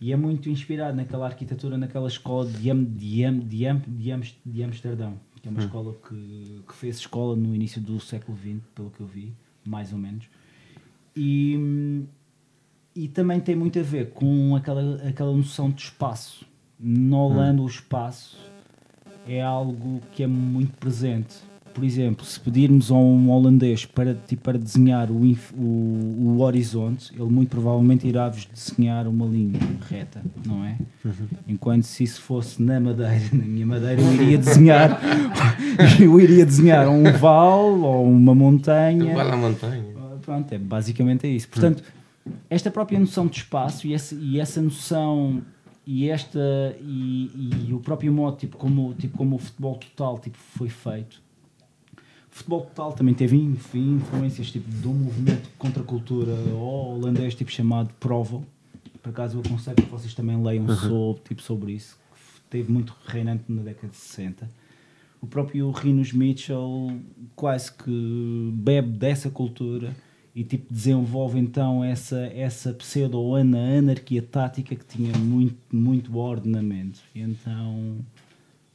E é muito inspirado naquela arquitetura, naquela escola de, Am, de, Am, de, Am, de, Am, de Amsterdão, que é uma escola que, que fez escola no início do século XX, pelo que eu vi, mais ou menos. E, e também tem muito a ver com aquela, aquela noção de espaço. Na Holanda, o espaço é algo que é muito presente. Por exemplo, se pedirmos a um holandês para, tipo, para desenhar o, o, o horizonte, ele muito provavelmente irá-vos desenhar uma linha reta, não é? Enquanto se isso fosse na madeira, [LAUGHS] na minha madeira, eu iria desenhar, [LAUGHS] eu iria desenhar um vale ou uma montanha. Vai lá à montanha. Ah, Pronto, é, basicamente é isso. Portanto, esta própria noção de espaço e essa, e essa noção e esta e, e o próprio modo tipo como tipo como o futebol total tipo foi feito. O futebol total também teve inf- influências tipo de um movimento contra a cultura holandês tipo chamado Provo. Por acaso eu aconselho que vocês também leiam sobre, tipo, sobre isso, que teve muito reinante na década de 60 o próprio Rinos Mitchell quase que bebe dessa cultura e tipo desenvolve então essa, essa pseudo-anarquia tática que tinha muito, muito ordenamento. E então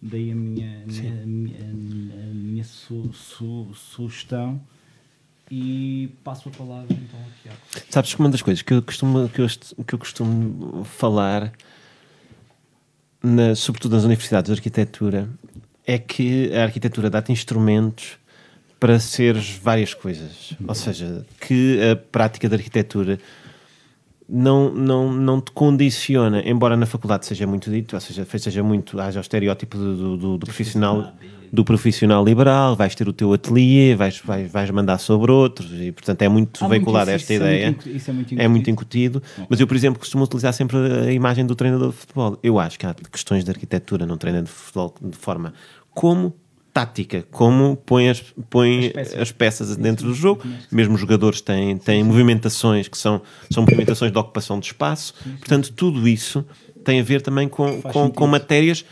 daí a minha, a minha, a minha, a minha su- su- sugestão e passo a palavra então ao Tiago. Sabes que uma das coisas que eu costumo, que eu, que eu costumo falar, na- sobretudo nas universidades de arquitetura, é que a arquitetura dá-te instrumentos para seres várias coisas. Ou seja, que a prática da arquitetura não, não, não te condiciona, embora na faculdade seja muito dito, ou seja, seja muito, haja o estereótipo do, do- do- do profissional do profissional liberal, vais ter o teu ateliê, vais, vais, vais mandar sobre outros, e portanto é muito Há veiculada muito esta isso é ideia. muito incu- isso é muito É muito incutido. incutido, mas eu, por exemplo, costumo utilizar sempre a imagem do treinador de futebol. Eu acho que há questões de arquitetura num treinador de futebol de forma como tática, como põe as, põe As peças. as peças dentro do jogo. Mesmo os jogadores têm, têm movimentações que são, são movimentações de ocupação de espaço. Portanto, tudo isso tem a ver também com, com, com matérias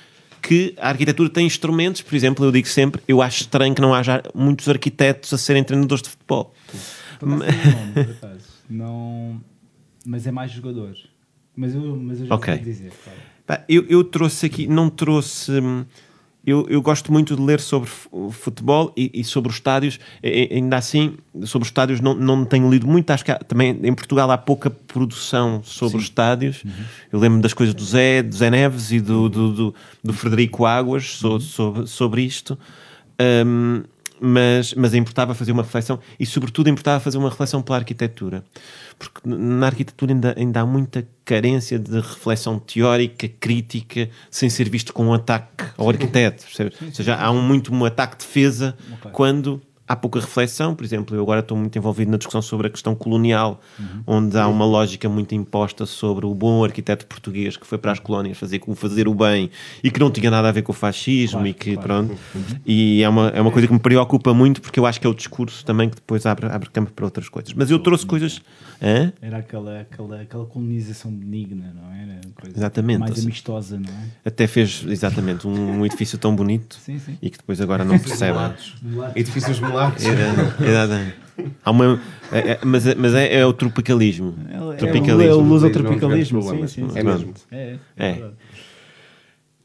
que a arquitetura tem instrumentos. Por exemplo, eu digo sempre, eu acho estranho que não haja muitos arquitetos a serem treinadores de futebol. Não, mas é mais jogador. Mas eu, mas eu já Ok. vou dizer. claro. Eu, eu trouxe aqui, não trouxe. Eu, eu gosto muito de ler sobre futebol e, e sobre os estádios. E- ainda assim, sobre os estádios não, não tenho lido muito. Acho que há- também em Portugal há pouca produção sobre os estádios. Eu lembro das coisas do Zé, do Zé Neves e do, do, do, do Frederico Águas so- sobre, sobre isto. Hum, mas, mas importava fazer uma reflexão e, sobretudo, importava fazer uma reflexão pela arquitetura. Porque na arquitetura ainda, ainda há muita carência de reflexão teórica, crítica, sem ser visto com um ataque ao arquiteto. Ou seja, há um, muito um ataque de defesa Ok. quando há pouca reflexão. Por exemplo, eu agora estou muito envolvido na discussão sobre a questão colonial, onde há uma lógica muito imposta sobre o bom arquiteto português que foi para as colónias fazer, fazer o bem e que não tinha nada a ver com o fascismo Claro, e que, claro. pronto. E é uma, é uma coisa que me preocupa muito porque eu acho que é o discurso também que depois abre, abre campo para outras coisas. Mas eu trouxe coisas. Hã? Era aquela, aquela, aquela colonização benigna, não é? era? Coisa Exatamente, Mais amistosa, não é? Até fez exatamente um, um edifício tão bonito [LAUGHS] Sim, sim. e que depois agora não percebe. Edifícios mulatos. [LAUGHS] Exatamente. Há uma, é- é- mas é, mas é, é o tropicalismo. É, o- Tropicalismo. é o luso Não, tropicalismo. não, não, Sim, sim, sim. É mesmo. É, É. verdade.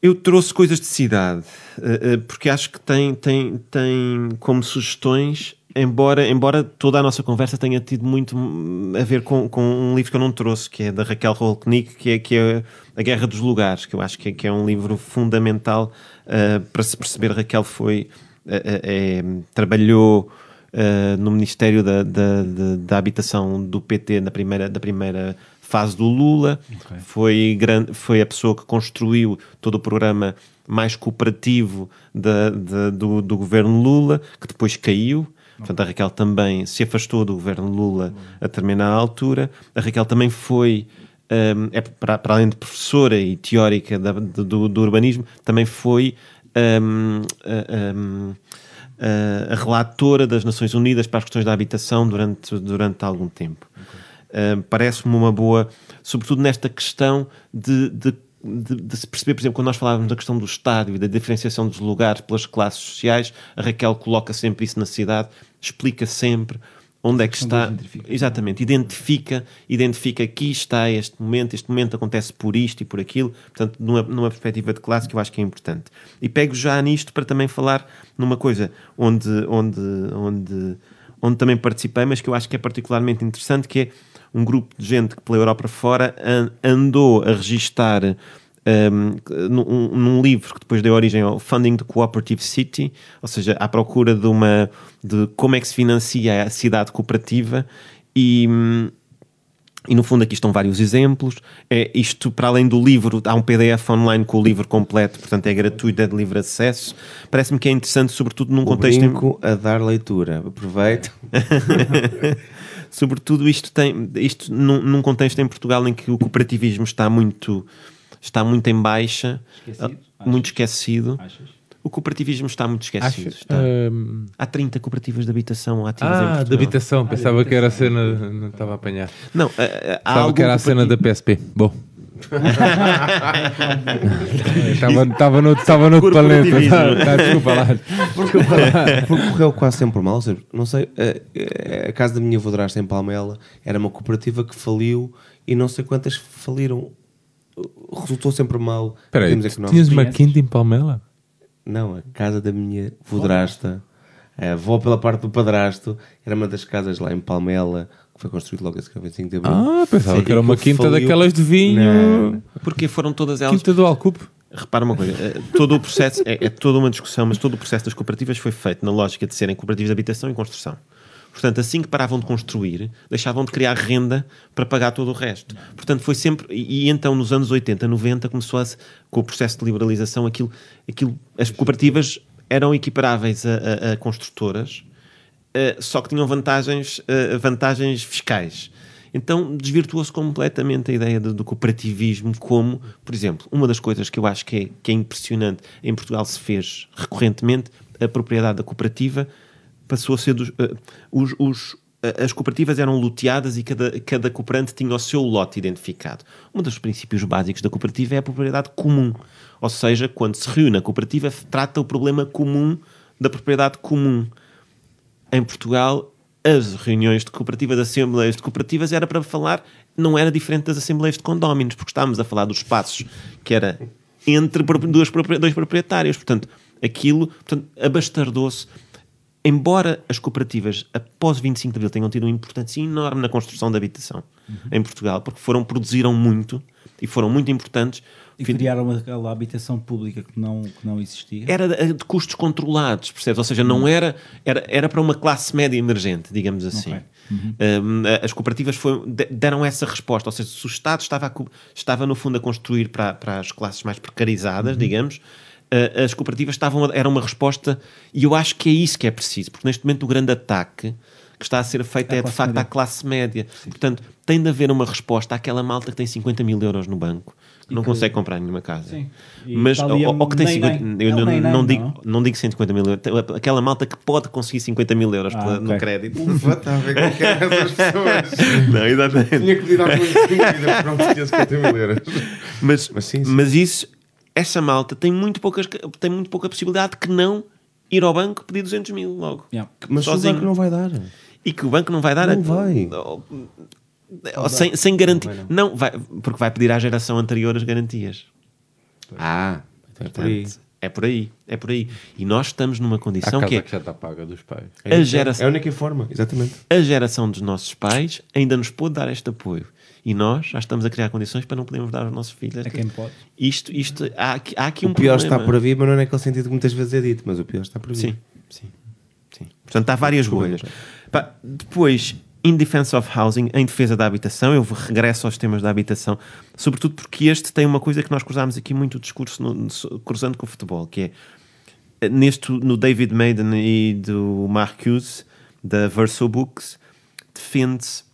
Eu trouxe coisas de cidade, eh, eh, porque acho que tem, tem, tem como sugestões, embora, embora toda a nossa conversa tenha tido muito hum, a ver com, com um livro que eu não trouxe, que é da Raquel Rolknick, que é, que é A Guerra dos Lugares, que eu acho que é, que é um livro fundamental eh, para se perceber. Raquel foi, eh, eh, eh, trabalhou eh, no Ministério da, da, da, da Habitação do PT na primeira, da primeira fase do Lula, foi, grande, foi a pessoa que construiu todo o programa mais cooperativo da, da- do, do governo Lula, que depois caiu. Portanto, a Raquel também se afastou do governo Lula a determinada altura. A Raquel também foi, hum, é para, para além de professora e teórica da- do, do urbanismo, também foi a- hum, a- a relatora das Nações Unidas para as questões da habitação durante, durante algum tempo. Uh, Parece-me uma boa, sobretudo nesta questão de, de, de- de se perceber, por exemplo, quando nós falávamos da questão do estádio e da diferenciação dos lugares pelas classes sociais, a Raquel coloca sempre isso na cidade, explica sempre onde é que está. Exatamente, identifica, identifica aqui está este momento, este momento acontece por isto e por aquilo, portanto, numa, numa perspectiva de classe que eu acho que é importante. E pego já nisto para também falar numa coisa onde, onde, onde, onde também participei, mas que eu acho que é particularmente interessante, que é um grupo de gente que pela Europa fora an- andou a registar um, num, num livro que depois deu origem ao Funding the Cooperative City, ou seja, à procura de uma de como é que se financia a cidade cooperativa e, e no fundo aqui estão vários exemplos. É, isto, para além do livro, há um PDF online com o livro completo, portanto é gratuito, é de livre acesso. Parece-me que é interessante, sobretudo num O contexto. em- a dar leitura. Aproveito. [LAUGHS] Sobretudo isto tem isto num, num contexto em Portugal em que o cooperativismo está muito está muito em baixa, Esquecido? ah, muito esquecido. Achas? O cooperativismo está muito esquecido. Acho, está. hum, Há 30 cooperativas de habitação ativas em ah, Portugal. de habitação. Pensava que era a cena. Não estava a apanhar. Não, ah, ah, há Pensava que era a cena da PSP. Bom. [LAUGHS] Estava estava no, estava no planeta. Tá, tá, desculpa lá. Lá. Porque correu quase sempre mal. seja, Não sei, a, a casa da minha vodrasta em Palmela era uma cooperativa que faliu e não sei quantas faliram. Resultou sempre mal. Espera aí, em termos tu económicos. tinhas uma quinta em Palmela? Não, a casa da minha vodrasta, a avó pela parte do padrasto, era uma das casas lá em Palmela, que foi construída logo a seguir ao 25 de Abril. Ah, pensava Sim, que era uma quinta faliu. daquelas de vinho. Não. Porque foram todas elas. Quinta do Alcupe. Repara uma coisa, eh, todo o processo, é, é toda uma discussão, mas todo o processo das cooperativas foi feito na lógica de serem cooperativas de habitação e construção. Portanto, assim que paravam de construir, deixavam de criar renda para pagar todo o resto. Portanto, foi sempre. E, e então, nos anos 80, 90, começou a se, com o processo de liberalização, aquilo, aquilo, as cooperativas eram equiparáveis a, a- a construtoras, eh, só que tinham vantagens, eh, vantagens fiscais. Então desvirtuou-se completamente a ideia do, do cooperativismo como, por exemplo, uma das coisas que eu acho que é, que é impressionante em Portugal se fez recorrentemente, a propriedade da cooperativa passou a ser dos... eh, os, os- eh, as cooperativas eram loteadas e cada, cada cooperante tinha o seu lote identificado. Um dos princípios básicos da cooperativa é a propriedade comum. Ou seja, quando se reúne a cooperativa, trata o problema comum da propriedade comum em Portugal, as reuniões de cooperativas, as assembleias de cooperativas, era para falar, não era diferente das assembleias de condóminos, porque estávamos a falar dos espaços que era entre dois proprietários. Portanto, aquilo portanto, abastardou-se. Embora as cooperativas, após 25 de Abril, tenham tido uma importância enorme na construção da habitação em Portugal, porque foram, produziram muito e foram muito importantes, E criaram aquela habitação pública que não, que não existia. era de, custos controlados, percebes? Ou seja, não era, era, era para uma classe média emergente, digamos assim. Ok. Um, as cooperativas foi- de- deram essa resposta, ou seja, se o Estado estava, a estava no fundo a construir para, para as classes mais precarizadas, digamos, uh, as cooperativas estavam a, era uma resposta, e eu acho que é isso que é preciso, porque neste momento o grande ataque que está a ser feito À é de facto média. à classe média. Portanto, tem de haver uma resposta àquela malta que tem 50 mil euros no banco, que não que- consegue comprar nenhuma casa. Sim. E Mas, ou, ou que tem nem, 50, nem. eu É não, nem, não não. digo, não digo 150 mil euros, aquela malta que pode conseguir 50 mil euros Ah, pela- no ok. crédito. Está a ver com que eram essas pessoas. [LAUGHS] Não, exatamente. Tinha que pedir alguma vida, pronto, tinha 50 mil euros. Mas, Mas sim, sim. mas isso, essa malta tem muito, poucas, tem muito pouca possibilidade que não ir ao banco pedir 200 mil logo. Yeah. Mas o banco não vai dar. E que o banco não vai dar Não a- vai. ou- ou sem, sem garantia. Não, vai, porque vai pedir à geração anterior as garantias. Ah, então é por aí. É por aí. É por aí. E nós estamos numa A condição casa que é que já está paga dos pais. É a a geração- É a única forma, exatamente. a geração dos nossos pais ainda nos pôde dar este apoio. E nós já estamos a criar condições para não podermos dar aos nossos filhos. A quem pode. Isto, isto, há aqui, há aqui um o pior problema. está por vir, mas não é naquele sentido que muitas vezes é dito, mas o pior está por vir. Sim, sim, sim. Portanto, há várias bolhas. Depois, in defense of housing, em defesa da habitação, eu regresso aos temas da habitação, sobretudo porque este tem uma coisa que nós cruzámos aqui muito o discurso, no- no- cruzando com o futebol, que é neste, no David Maiden e do Mark Hughes, da Verso Books, defende-se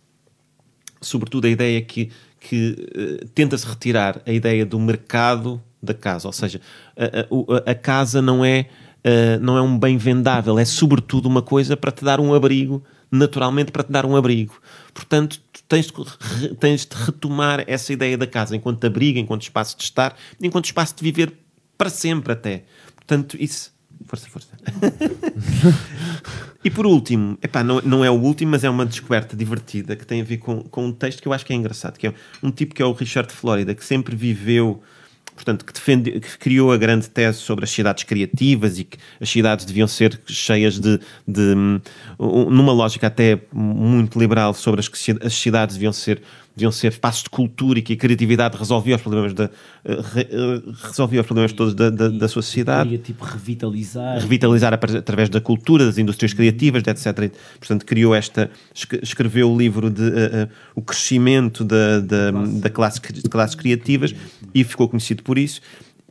sobretudo a ideia que, que eh, tenta-se retirar a ideia do mercado da casa, ou seja, a, a- a- casa não é, eh, não é um bem vendável, é sobretudo uma coisa para te dar um abrigo, naturalmente para te dar um abrigo. Portanto, tens de, tens de retomar essa ideia da casa enquanto abrigo, enquanto espaço de estar, enquanto espaço de viver para sempre até. Portanto, isso... Força, força. [LAUGHS] E por último, epá, não, não é o último, mas é uma descoberta divertida que tem a ver com, com um texto que eu acho que é engraçado, que é um tipo que é o Richard Florida, que sempre viveu, portanto, que, defende, que criou a grande tese sobre as cidades criativas e que as cidades deviam ser cheias de, de hum, um, numa lógica até muito liberal sobre as que as cidades deviam ser deviam ser espaços de cultura e que a criatividade resolvia os problemas da eh, eh, resolvia os problemas todos da, da, da sua sociedade Queria, tipo, revitalizar. revitalizar atra- através da cultura, das indústrias criativas, de etc. E, Portanto, criou esta, escreveu o livro de eh, eh, o crescimento da, da, da classe, de classes criativas e ficou conhecido por isso.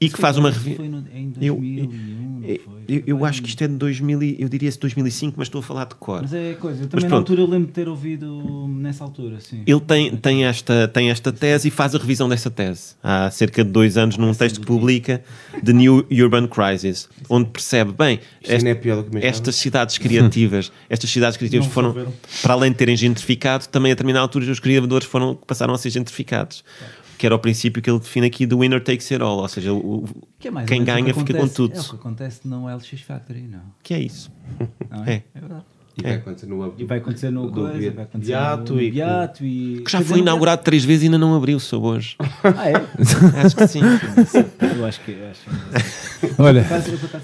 E que faz uma revi- Foi no, em Eu- 2001, não eu, eu, eu acho que isto é de 2000, e- eu diria 2005, mas estou a falar de cor. Mas é coisa, eu também na altura eu lembro de ter ouvido nessa altura, sim. Ele tem, tem, esta, tem esta tese e faz a revisão dessa tese. Há cerca de dois anos, num texto que publica, The New Urban Crisis, onde percebe, bem, ainda é pior do que imaginava. estas cidades criativas, [LAUGHS] estas cidades criativas Não foram, para além de terem gentrificado, também a determinada altura os criadores foram, passaram a ser gentrificados. Que era o princípio que ele define aqui do winner takes it all, ou seja, o, Que é quem o que ganha fica com acontece- tudo. É o que acontece no LX Factory, não? Que é isso. não É. é? verdade. E vai acontecer no E vai acontecer no Do coisa, Beato vai acontecer Beato no e- Beato e... Que já foi inaugurado três vezes e ainda não abriu, sou hoje. [LAUGHS] Ah, é? [LAUGHS] Acho que sim. Eu acho que... eu Acho... Olha,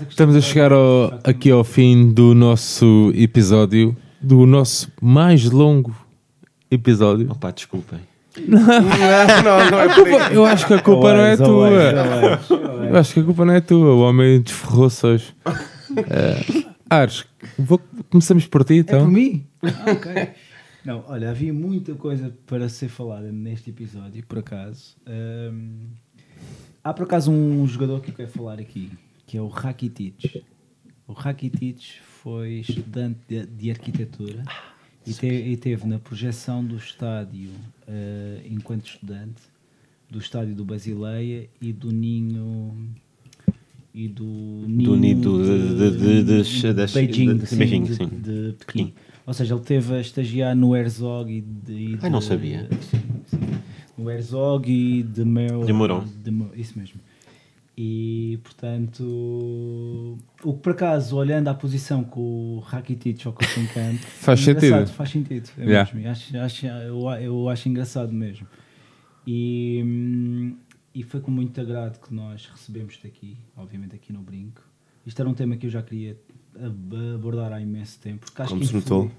estamos a chegar ao- aqui ao fim do nosso episódio, do nosso mais longo episódio. Opa, desculpem. Não, não é por aí. Eu acho que a culpa não é Always, tua. always, always. Eu acho que a culpa não é tua. O homem desferrou-se hoje. Eh, Ares, vou- começamos por ti É então. por mim? Ah, ok. Não, olha, havia muita coisa para ser falada neste episódio, por acaso. Ahm, há por acaso um jogador que eu quero falar aqui, que é o Rakitic. O Rakitic foi estudante de, de arquitetura e, te- e teve na projeção do estádio, eh, enquanto estudante, do estádio do Basileia e do Ninho e do Do nido de- de- de- de- das- Beijing, de- de sim, Beijing, de, sim. de Pequim. Ou seja, ele teve a estagiar no Herzog e de. e Ai, não de- sabia. sim, sim. No Herzog e de Meu. De Mourão. de Mo- isso mesmo. E portanto, o que por acaso, olhando à posição que o Rakitic ocupa em campo, [LAUGHS] Faz é sentido. Faz sentido. é Yeah. mesmo. Acho, acho, eu, eu acho engraçado mesmo. E, hum, e foi com muito agrado que nós recebemos-te aqui, obviamente aqui no Brinco. Isto era um tema que eu já queria ab- abordar há imenso tempo. Porque acho Como que se notou.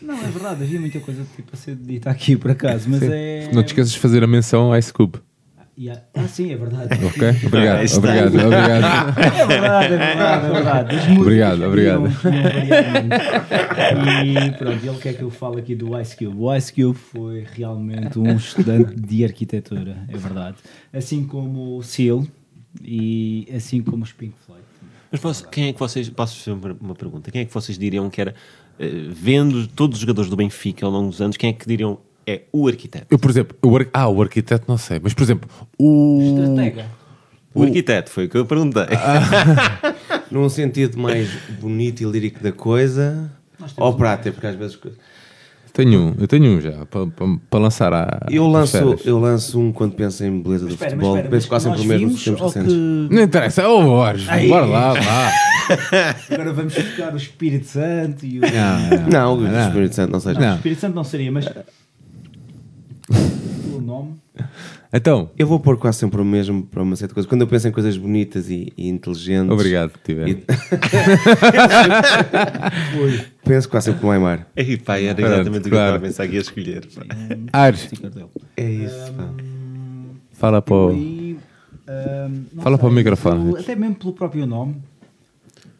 Não, é verdade, havia muita coisa tipo, a ser dita aqui por acaso, mas é. Não te esqueças de fazer a menção ao Ice Cube. Há- Ah, sim, é verdade. [LAUGHS] Ok? Obrigado, está. obrigado, obrigado. É verdade, é verdade, é verdade. Obrigado, obrigado. E pronto, ele quer que eu fale aqui do Ice Cube. O Ice Cube foi realmente um estudante de arquitetura, é verdade. Assim como o Seal e assim como os Pink Floyd. Mas posso- quem é que vocês. Posso fazer uma uma pergunta? Quem é que vocês diriam que era, eh, vendo todos os jogadores do Benfica ao longo dos anos, quem é que diriam é o arquiteto? Eu, por exemplo, o ar... ah, o arquiteto não sei, mas por exemplo, o. Estratega. O arquiteto, foi o que eu perguntei. [LAUGHS] Num sentido mais bonito e lírico da coisa, temos ou prático, porque às vezes. Tenho um, eu tenho um já, para lançar a. Eu lanço, eu lanço um quando penso em beleza do Espera, mas futebol. espera, penso mas quase sempre o mesmo tempos ou recentes. que- Não interessa, ô Borges, Ai. bora lá, lá. [LAUGHS] Agora vamos buscar o Espírito Santo e o... Não, o Não. Espírito Santo não seja. Não. O Espírito Santo não seria, mas... o nome... Então, Eu vou pôr quase sempre o mesmo para uma certa coisa. Quando eu penso em coisas bonitas e, e inteligentes. obrigado, tiver. E- [LAUGHS] penso quase sempre no Aymar. Ei, pá, era Pronto, exatamente o que eu estava a pensar que ia escolher. pá. Dele. É isso. pá. fala para o. Não Fala sei, para o microfone. pelo- até mesmo pelo próprio nome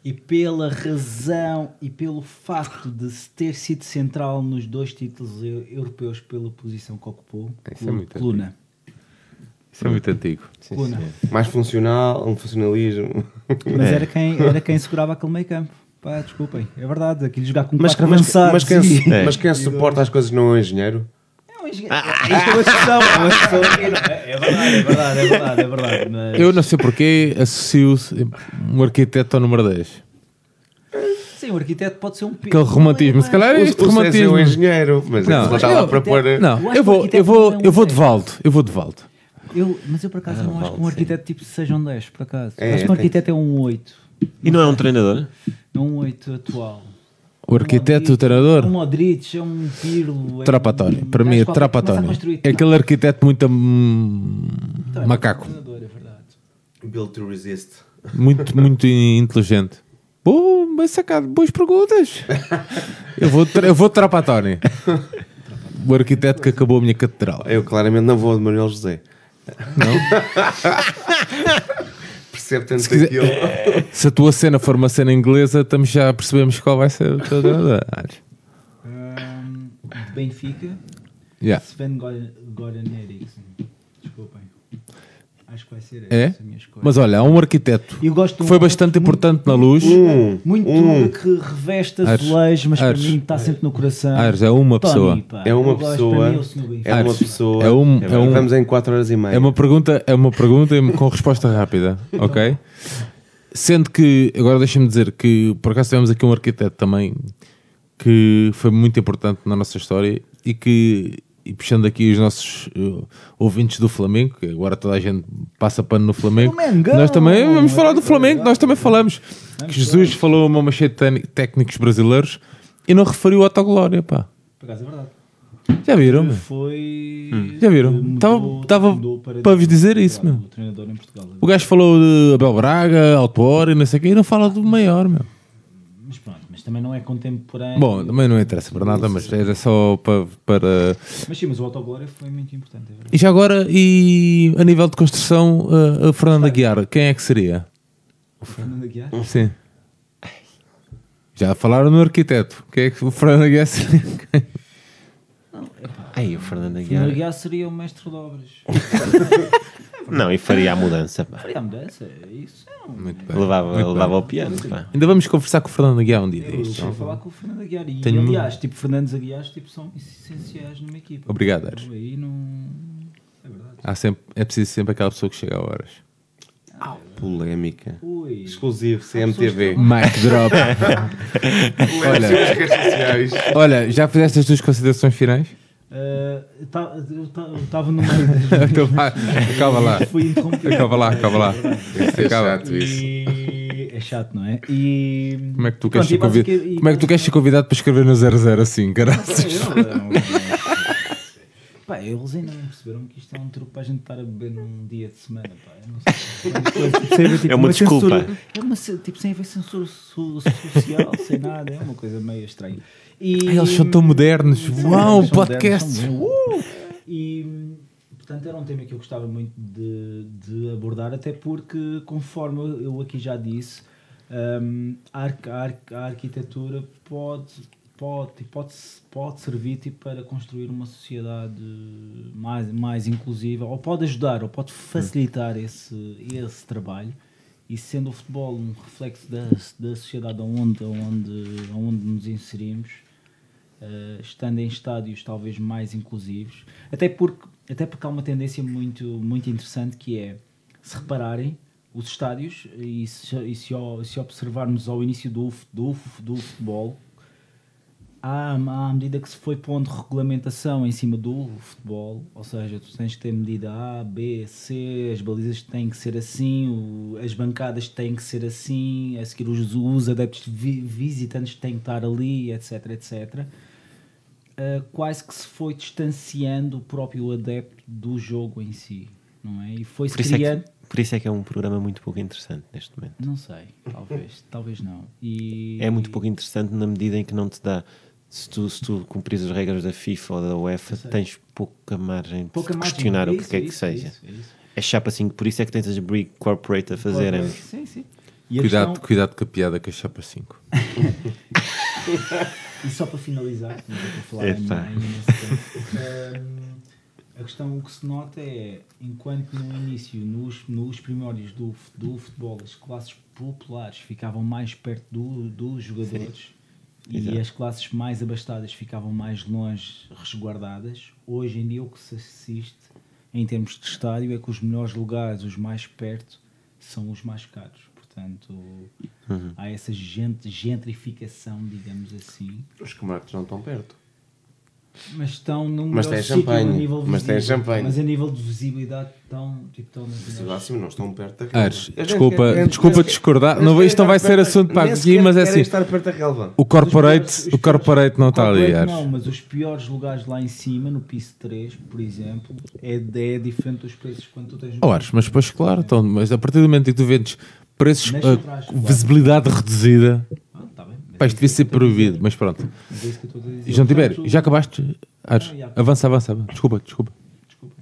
e pela razão e pelo facto de se ter sido central nos dois títulos eu- europeus pela posição que ocupou, Isso é muito coluna. Isso é muito antigo. coluna. Mais funcional, um funcionalismo. Mas era, [LAUGHS] quem, era quem segurava aquele meio campo. Pá, desculpem, é verdade. Aquilo jogar com Mas, quatro mas, mas, quem, [LAUGHS] É. mas quem suporta as coisas não é um engenheiro? [LAUGHS] É um engenheiro. Isto é uma discussão, é uma discussão não é? É verdade, é verdade, é verdade, é verdade. Mas... Eu não sei porquê associo um arquiteto ao número 10. Sim, o arquiteto pode ser um pi- Aquele romantismo, se calhar é O, este o César é romantismo. um engenheiro, mas Não, ele está lá para pôr. Eu Não, eu vou, eu vou, não é um eu vou de. Valdo. Eu vou de Valdo. Eu, mas eu por acaso não acho que um vale, arquiteto tipo seja um 10, por acaso. É, acho que um tem- arquiteto é um 8. E não é um treinador? É um 8 atual. O arquiteto, Um o treinador, Um Modric, é um Pirlo. É Trapatónio. um Para mim é construir. É aquele arquiteto muito hum, Também, macaco. é um treinador, é verdade. Build to resist. Muito, muito inteligente. Bom, bem sacado. Boas perguntas. Eu vou, tra- eu vou de Trapatónio. O arquiteto que acabou a minha catedral. Eu claramente não vou de Manuel José. Não? [LAUGHS] Percebe tanto Se quiser- aquilo. [LAUGHS] Se a tua cena for uma cena inglesa, estamos já percebemos qual vai ser [LAUGHS] de Benfica, Yeah. Sven Goran Eriksson. Acho que vai ser É? essa a minha escolha. Mas olha, há um arquiteto Eu gosto de que um foi bastante muito- importante na luz. Muito um. que reveste azulejos, mas Ares. para mim está sempre no coração. Ares, é uma Tony, pessoa. pá. É uma pessoa. para mim, é. É uma pessoa. É um- é um- Vamos em 4 horas e meia. É uma pergunta, é uma pergunta com resposta rápida, ok? Sendo que, agora deixa-me dizer que por acaso tivemos aqui um arquiteto também que foi muito importante na nossa história e que, e puxando aqui os nossos uh, ouvintes do Flamengo, que agora toda a gente passa pano no Flamengo, nós também vamos falar do Flamengo, nós também falamos. Que Jesus falou uma machete de técni- técnicos brasileiros e não referiu a Autoglória, pá. Por acaso é verdade. Já viram? meu? Foi. Já viram? mudou- Tava- tava mudou para vos dizer isso, meu. O treinador em Portugal. O gajo falou de Abel Braga, Altuor e não sei o quê, e não fala do maior, meu. Também não é contemporâneo. Bom, também não interessa para nada, mas era só para. para... Mas sim, mas o Autoglória foi muito importante. É. E já agora, e a nível de construção, a, a Fernanda Aguiar, quem é que seria? O Fernando Aguiar? Sim. Já falaram no arquiteto. Quem é que o Fernando Aguiar seria? Ai, o Fernando O Fernando Aguiar. Aguiar seria o mestre de obras. [LAUGHS] Não, e faria a mudança. pá. Faria a mudança, é isso. É um... Muito bem. Levava, Muito levava bem. ao piano. Pá. Ainda vamos conversar com o Fernando Aguiar um dia Eu destes. quero falar com o Fernando Aguiar. E, Tenho- aliás, tipo, Fernandes Aguiar tipo, são essenciais numa equipa. Obrigado, Ares. Aí não. É verdade. Há sempre, é preciso sempre aquela pessoa que chega a horas. Polémica. Ui. Exclusivo, CMTV. Mic drop. [LAUGHS] Olha. Olha, já fizeste as tuas considerações finais? Uh, eu estava no meio [LAUGHS] Então vá, acaba lá. Fui interrompido. Acaba lá, acaba lá. Isso é Acaba. chato isso. E... É chato, não é? E... Como é que tu queres ser convidado? e Como é que tu queres ser convidado para escrever no 00 assim? Eu- Pá, eles ainda não perceberam que isto é um truque para a gente estar a beber num dia de semana. Pá. Eu não sei. É uma coisa, sem haver, tipo, É uma desculpa. censura- é uma, tipo, sem haver censura so- social, sem nada. É uma coisa meio estranha. E, eles são tão modernos. São Uau, modernos, podcasts. modernos, Uh! E, portanto, era um tema que eu gostava muito de, de abordar, até porque, conforme eu aqui já disse, hum, a, a a arquitetura pode, pode, pode, pode servir tipo, para construir uma sociedade mais, mais inclusiva, ou pode ajudar, ou pode facilitar esse, esse trabalho. E sendo o futebol um reflexo da, da sociedade onde, onde, onde nos inserimos, eh, estando em estádios talvez mais inclusivos, até porque, até porque há uma tendência muito, muito interessante que é, se repararem, os estádios, e se, e se, se observarmos ao início do, do, do futebol, à, à medida que se foi pondo regulamentação em cima do futebol, ou seja, tu tens que ter medida A, B, C, as balizas têm que ser assim, o- as bancadas têm que ser assim, a seguir os, os adeptos vi- visitantes têm que estar ali, etc, etc. Uh, quase que se foi distanciando o próprio adepto do jogo em si, não é? E foi-se Por isso, é criando... que, por isso é que é um programa muito pouco interessante neste momento. Não sei, talvez, [LAUGHS] talvez não. E... É muito pouco interessante na medida em que não te dá. Se tu, se tu cumprires as regras da FIFA ou da UEFA, tens pouca margem de Pouca margem. questionar o que quer que seja. isso, isso. É chapa assim, por isso é que tens as Big Corporate a fazerem. Sim, sim. E Cuidado, questão- cuidado com a piada com a chapa 5. [LAUGHS] E só para finalizar, não estou a falar Epá. em, em tempo, hum, a questão o que se nota é, enquanto no início, nos, nos primórdios do, do futebol, as classes populares ficavam mais perto do, dos jogadores e Exato. as classes mais abastadas ficavam mais longe, resguardadas, hoje em dia o que se assiste em termos de estádio é que os melhores lugares, os mais perto, são os mais caros. Portanto, Uhum. há essa gent- gentrificação, digamos assim. Os camarotes não estão perto. Mas estão num Mas tem champanhe, a nível mas tem champanhe. Mas a nível de visibilidade estão tipo nas acima não estão perto da relva. Ares, desculpa, sequer- desculpa discordar. Não, isto não vai ser perto- assunto para aqui, mas é assim. estar perto da relva. O corporate, Os o piores- corporate não está ali, Ares. Não, mas os piores lugares lá em cima, no piso 3, por exemplo, é, é diferente dos preços quando tu tens no Oh, Ares, mas depois, claro, então, mas a partir do momento em que tu vendes preços, Nas ah, claro. visibilidade reduzida, Ah, tá bem. Pá, isto devia ser proibido, mas pronto. É. E João Tibério, já acabaste? Ares, Não, já. avança, avança. Desculpa, desculpa. Desculpa.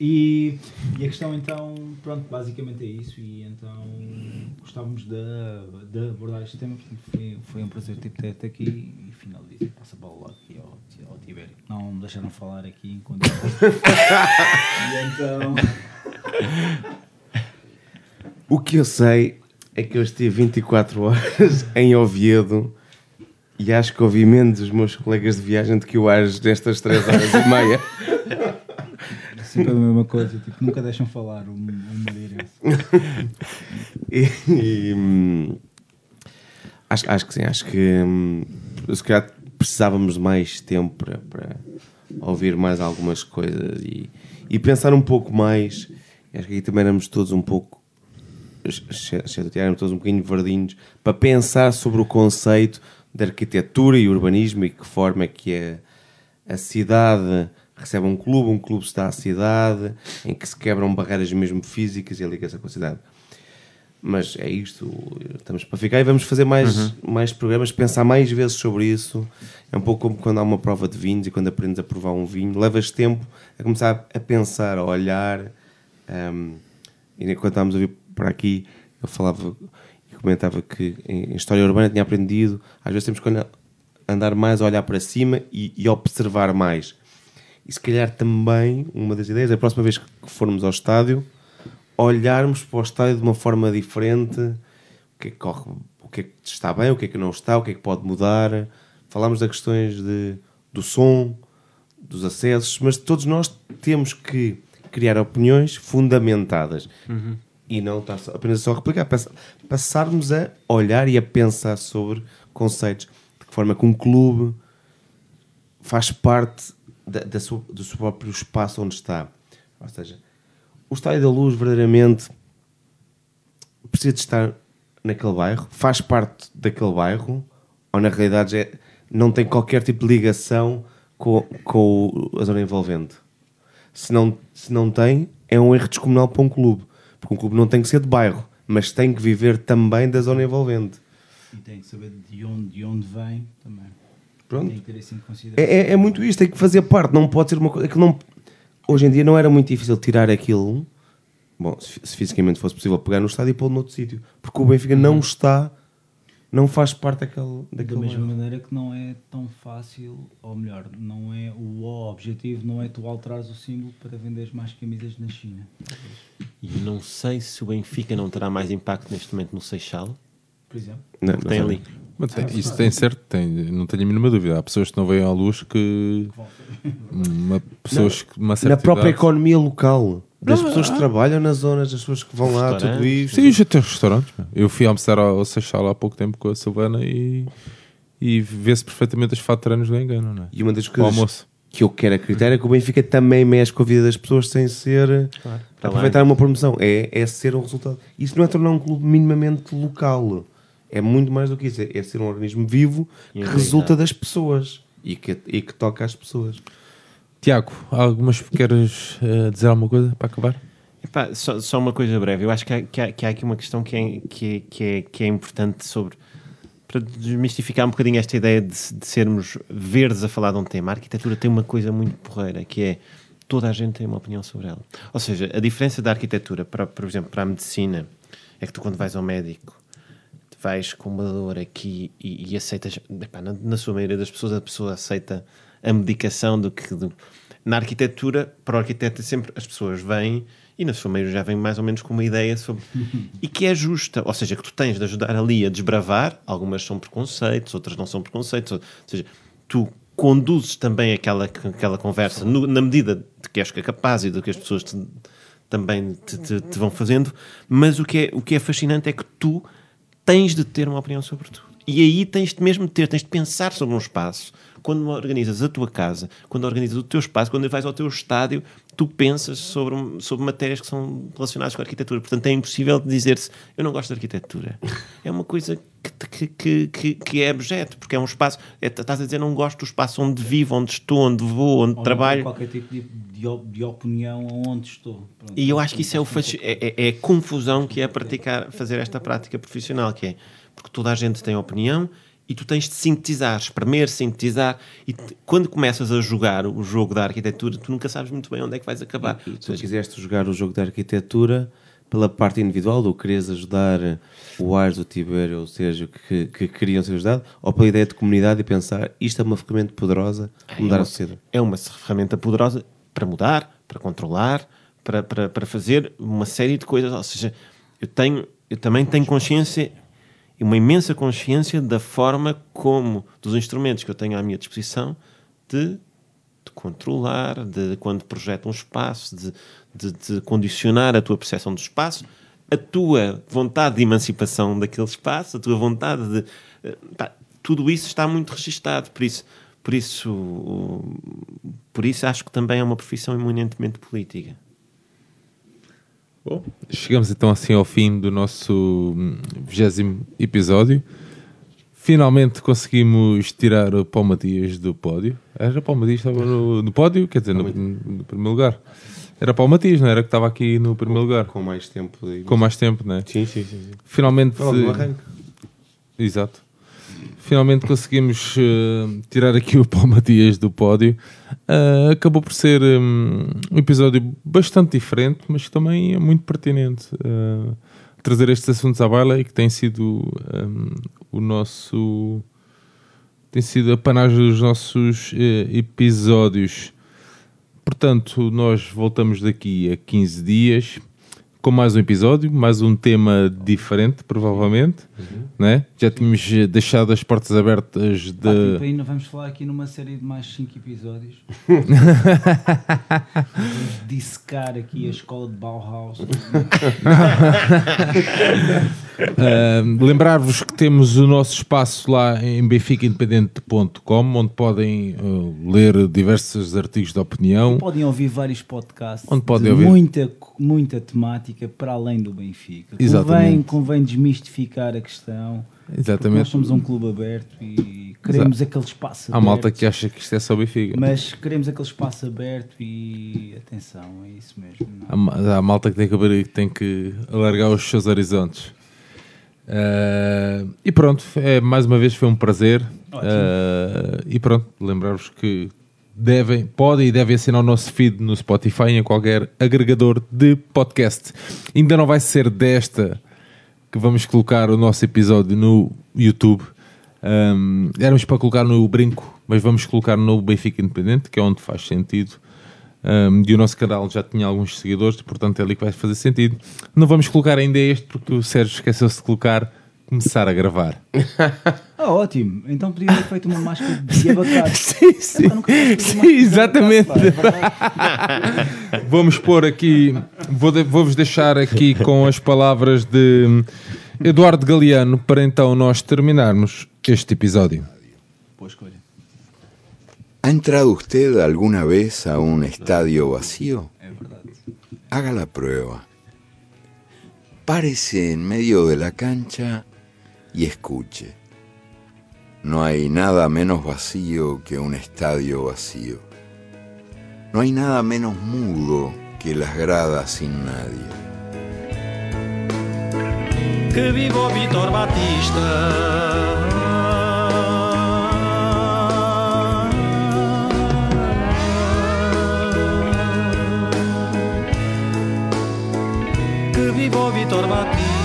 E, e a questão então, pronto, basicamente é isso. E então gostávamos de, de abordar este tema. Portanto, foi, foi um prazer tipo, ter-te aqui e finalizo. Passa a bola aqui ao, ao Tibério. Não me deixaram falar aqui enquanto. [LAUGHS] e então. O que eu sei é que eu estive 24 horas [LAUGHS] em Oviedo e acho que ouvi menos os meus colegas de viagem do que o Ares destas 3 horas e meia. É sempre a mesma coisa, tipo, nunca deixam falar madeirense. [LAUGHS] E, e, hum, acho, acho que sim, acho que hum, se calhar precisávamos de mais tempo para, para ouvir mais algumas coisas e, e pensar um pouco mais. Acho que aqui também éramos todos um pouco, éramos todos um bocadinho verdinhos para pensar sobre o conceito de arquitetura e urbanismo e que forma é que é a cidade recebe um clube, um clube está à cidade, em que se quebram barreiras mesmo físicas e a ligação com a cidade. Mas é isto, estamos para ficar e vamos fazer mais, mais programas, pensar mais vezes sobre isso. É um pouco como quando há uma prova de vinhos e quando aprendes a provar um vinho, levas tempo a começar a pensar, a olhar. Um, e quando estávamos a vir para aqui, eu falava e comentava que em história urbana tinha aprendido, às vezes temos que andar mais a olhar para cima e, e observar mais. E se calhar também, uma das ideias, a próxima vez que formos ao estádio, olharmos para o estádio de uma forma diferente, o que é que corre, o que é que está bem, o que é que não está, o que é que pode mudar. Falámos das questões de, do som, dos acessos, mas todos nós temos que criar opiniões fundamentadas e não estar só- apenas só a replicar, pass- passarmos a olhar e a pensar sobre conceitos, de que forma que um clube faz parte da, da sua- do seu próprio espaço onde está. Ou seja, o Estádio da Luz verdadeiramente precisa de estar naquele bairro, faz parte daquele bairro, ou na realidade é, não tem qualquer tipo de ligação com, com a zona envolvente. Se não, se não tem, é um erro descomunal para um clube. Porque um clube não tem que ser de bairro, mas tem que viver também da zona envolvente. E tem que saber de onde, de onde vem também. Pronto. Tem que ter isso em consideração. É, é, é muito isto, tem que fazer parte, não pode ser uma coisa. aquilo não- Hoje em dia não era muito difícil tirar aquilo. Bom, se, se fisicamente fosse possível pegar no estádio e pôr noutro sítio, porque o Benfica não está, não faz parte daquele. Da daquele mesma bairro. maneira que não é tão fácil, ou melhor, não é o objetivo não é tu alterares o símbolo para venderes mais camisas na China. E não sei se o Benfica não terá mais impacto neste momento no Seixal. Por exemplo. Não, não tem ali. Mas tem- isso tem certo, tem, não tenho a mínima dúvida. Há pessoas que não veem à luz que. Uma, pessoas que uma Na certa própria idade- economia local, das pessoas que trabalham nas zonas, das pessoas que vão lá, tudo isto. Sim, já tem restaurantes. meu. Eu fui almoçar ao Seixal há pouco tempo com a Silvana e e vê-se perfeitamente os faturanos do engano, não é? E uma das coisas almoço. que eu quero acreditar é que o Benfica também mexe com a vida das pessoas sem ser Tá aproveitar uma promoção. É, é ser um resultado. Isso não é tornar um clube minimamente local. É muito mais do que isso. É, é ser um organismo vivo que resulta das pessoas e que, e que toca às pessoas. Tiago, algumas queres eh, dizer alguma coisa para acabar? Epá, só, só uma coisa breve. Eu acho que há, que há, que há aqui uma questão que é, que, é, que, é, que é importante sobre. Para desmistificar um bocadinho esta ideia de, de sermos verdes a falar de um tema. A arquitetura tem uma coisa muito porreira que é toda a gente tem uma opinião sobre ela. Ou seja, a diferença da arquitetura, para, por exemplo, para a medicina, é que tu, quando vais ao médico, vais com uma dor aqui e, e aceitas. epá, na, na sua maioria das pessoas, a pessoa aceita a medicação do que. do- na arquitetura, para o arquiteto, sempre as pessoas vêm e na sua maioria já vêm mais ou menos com uma ideia sobre. [LAUGHS] e que é justa. Ou seja, que tu tens de ajudar ali a desbravar. Algumas são preconceitos, outras não são preconceitos. Ou seja, tu conduzes também aquela, aquela conversa no- na medida de que és capaz e do que as pessoas te- também te, te- te vão fazendo, mas o que, é, o que é fascinante é que tu tens de ter uma opinião sobre tudo. E aí tens de mesmo de ter, tens de pensar sobre um espaço. Quando organizas a tua casa, quando organizas o teu espaço, quando vais ao teu estádio, tu pensas sobre, sobre matérias que são relacionadas com a arquitetura. Portanto, é impossível dizer-se eu não gosto de arquitetura. É uma coisa que, que, que, que, é objeto, porque é um espaço. é- estás a dizer não gosto do espaço onde vivo, onde estou, onde vou, onde Ou trabalho. qualquer tipo de, de, de opinião onde estou. Pronto. E eu acho que isso é, o fasci- é, é- é a confusão que é praticar, fazer esta prática profissional, que é porque toda a gente tem opinião e tu tens de sintetizar, espremer, sintetizar, e te- quando começas a jogar o jogo da arquitetura, tu nunca sabes muito bem onde é que vais acabar. Ou Tu seja, quiseste jogar o jogo da arquitetura pela parte individual, ou querias ajudar o Ars, o Tibério, ou seja, que, que queriam ser ajudados, ou pela ideia de comunidade e pensar isto é uma ferramenta poderosa para mudar a sociedade. é uma ferramenta poderosa para mudar, para controlar, para, para, para fazer uma série de coisas. Ou seja, eu, tenho, eu também tenho consciência, e uma imensa consciência da forma como, dos instrumentos que eu tenho à minha disposição, de, de controlar, de quando projeto um espaço, de, de, de condicionar a tua percepção do espaço, a tua vontade de emancipação daquele espaço, a tua vontade de. eh, pá, tudo isso está muito registado, por isso. Por isso, por isso acho que também é uma profissão eminentemente política. Bom, chegamos então assim ao fim do nosso vigésimo episódio. Finalmente conseguimos tirar o Paulo Matias do pódio. Era o Paulo Matias que estava no, no pódio, quer dizer, no, no primeiro lugar. Era o Paulo Matias, não era que estava aqui no primeiro lugar. Com mais tempo. De... Com mais tempo, não é? Sim, sim, sim. sim. Finalmente. Logo no arranque. Exato. Finalmente conseguimos eh, tirar aqui o Paulo Matias do pódio. Ah, acabou por ser hum, um episódio bastante diferente, mas também é muito pertinente. Ah, trazer estes assuntos à baila e que tem sido hum, o nosso. tem sido a panagem dos nossos episódios. Portanto, nós voltamos daqui a 15 dias com mais um episódio, mais um tema diferente, provavelmente. Né? Já tínhamos eh, deixado as portas abertas Pá, tipo, de. ainda vamos falar aqui numa série de mais 5 episódios. [LAUGHS] vamos dissecar aqui a escola de Bauhaus. Ah, Lembrar-vos que temos o nosso espaço lá em benficaindependente.com, onde podem ah, ler diversos artigos de opinião. Podem ouvir vários podcasts Onde podem de ouvir? Muita, muita temática para além do Benfica. Convém, Exatamente. convém desmistificar a questão. Exatamente. Nós somos um clube aberto e queremos aquele espaço Há aberto. malta que acha que isto é só Benfica. Mas queremos aquele espaço aberto e atenção, é isso mesmo. não. Há, ma- há malta que tem que, abrir, que tem que alargar os seus horizontes. Ah, e pronto, é, mais uma vez foi um prazer. Ah, e pronto, lembrar-vos que devem, podem e devem assinar o nosso feed no Spotify em qualquer agregador de podcast. Ainda não vai ser desta que vamos colocar o nosso episódio no YouTube. Um, éramos para colocar no Brinco, mas vamos colocar no Benfica Independente, que é onde faz sentido. Um, e o nosso canal já tinha alguns seguidores, portanto é ali que vai fazer sentido. Não vamos colocar ainda este, porque o Sérgio esqueceu-se de colocar começar a gravar. [LAUGHS] Ah, ótimo. Então podia ter feito uma máscara de [LAUGHS] abacate. sim, sim. Nunca Sim, exatamente. abacate, pá. Vamos [LAUGHS] pôr aqui, vou de- vou-vos deixar aqui com as palavras de Eduardo Galeano para então nós terminarmos este episódio. Boa escolha. ¿Ha entrado usted alguna vez a un estadio vacío? É verdade. Haga la prueba. Párese en medio de la cancha y escuche. No hay nada menos vacío que un estadio vacío. No hay nada menos mudo que las gradas sin nadie. Que viva o Vitor Batista. Que viva o Vitor Batista.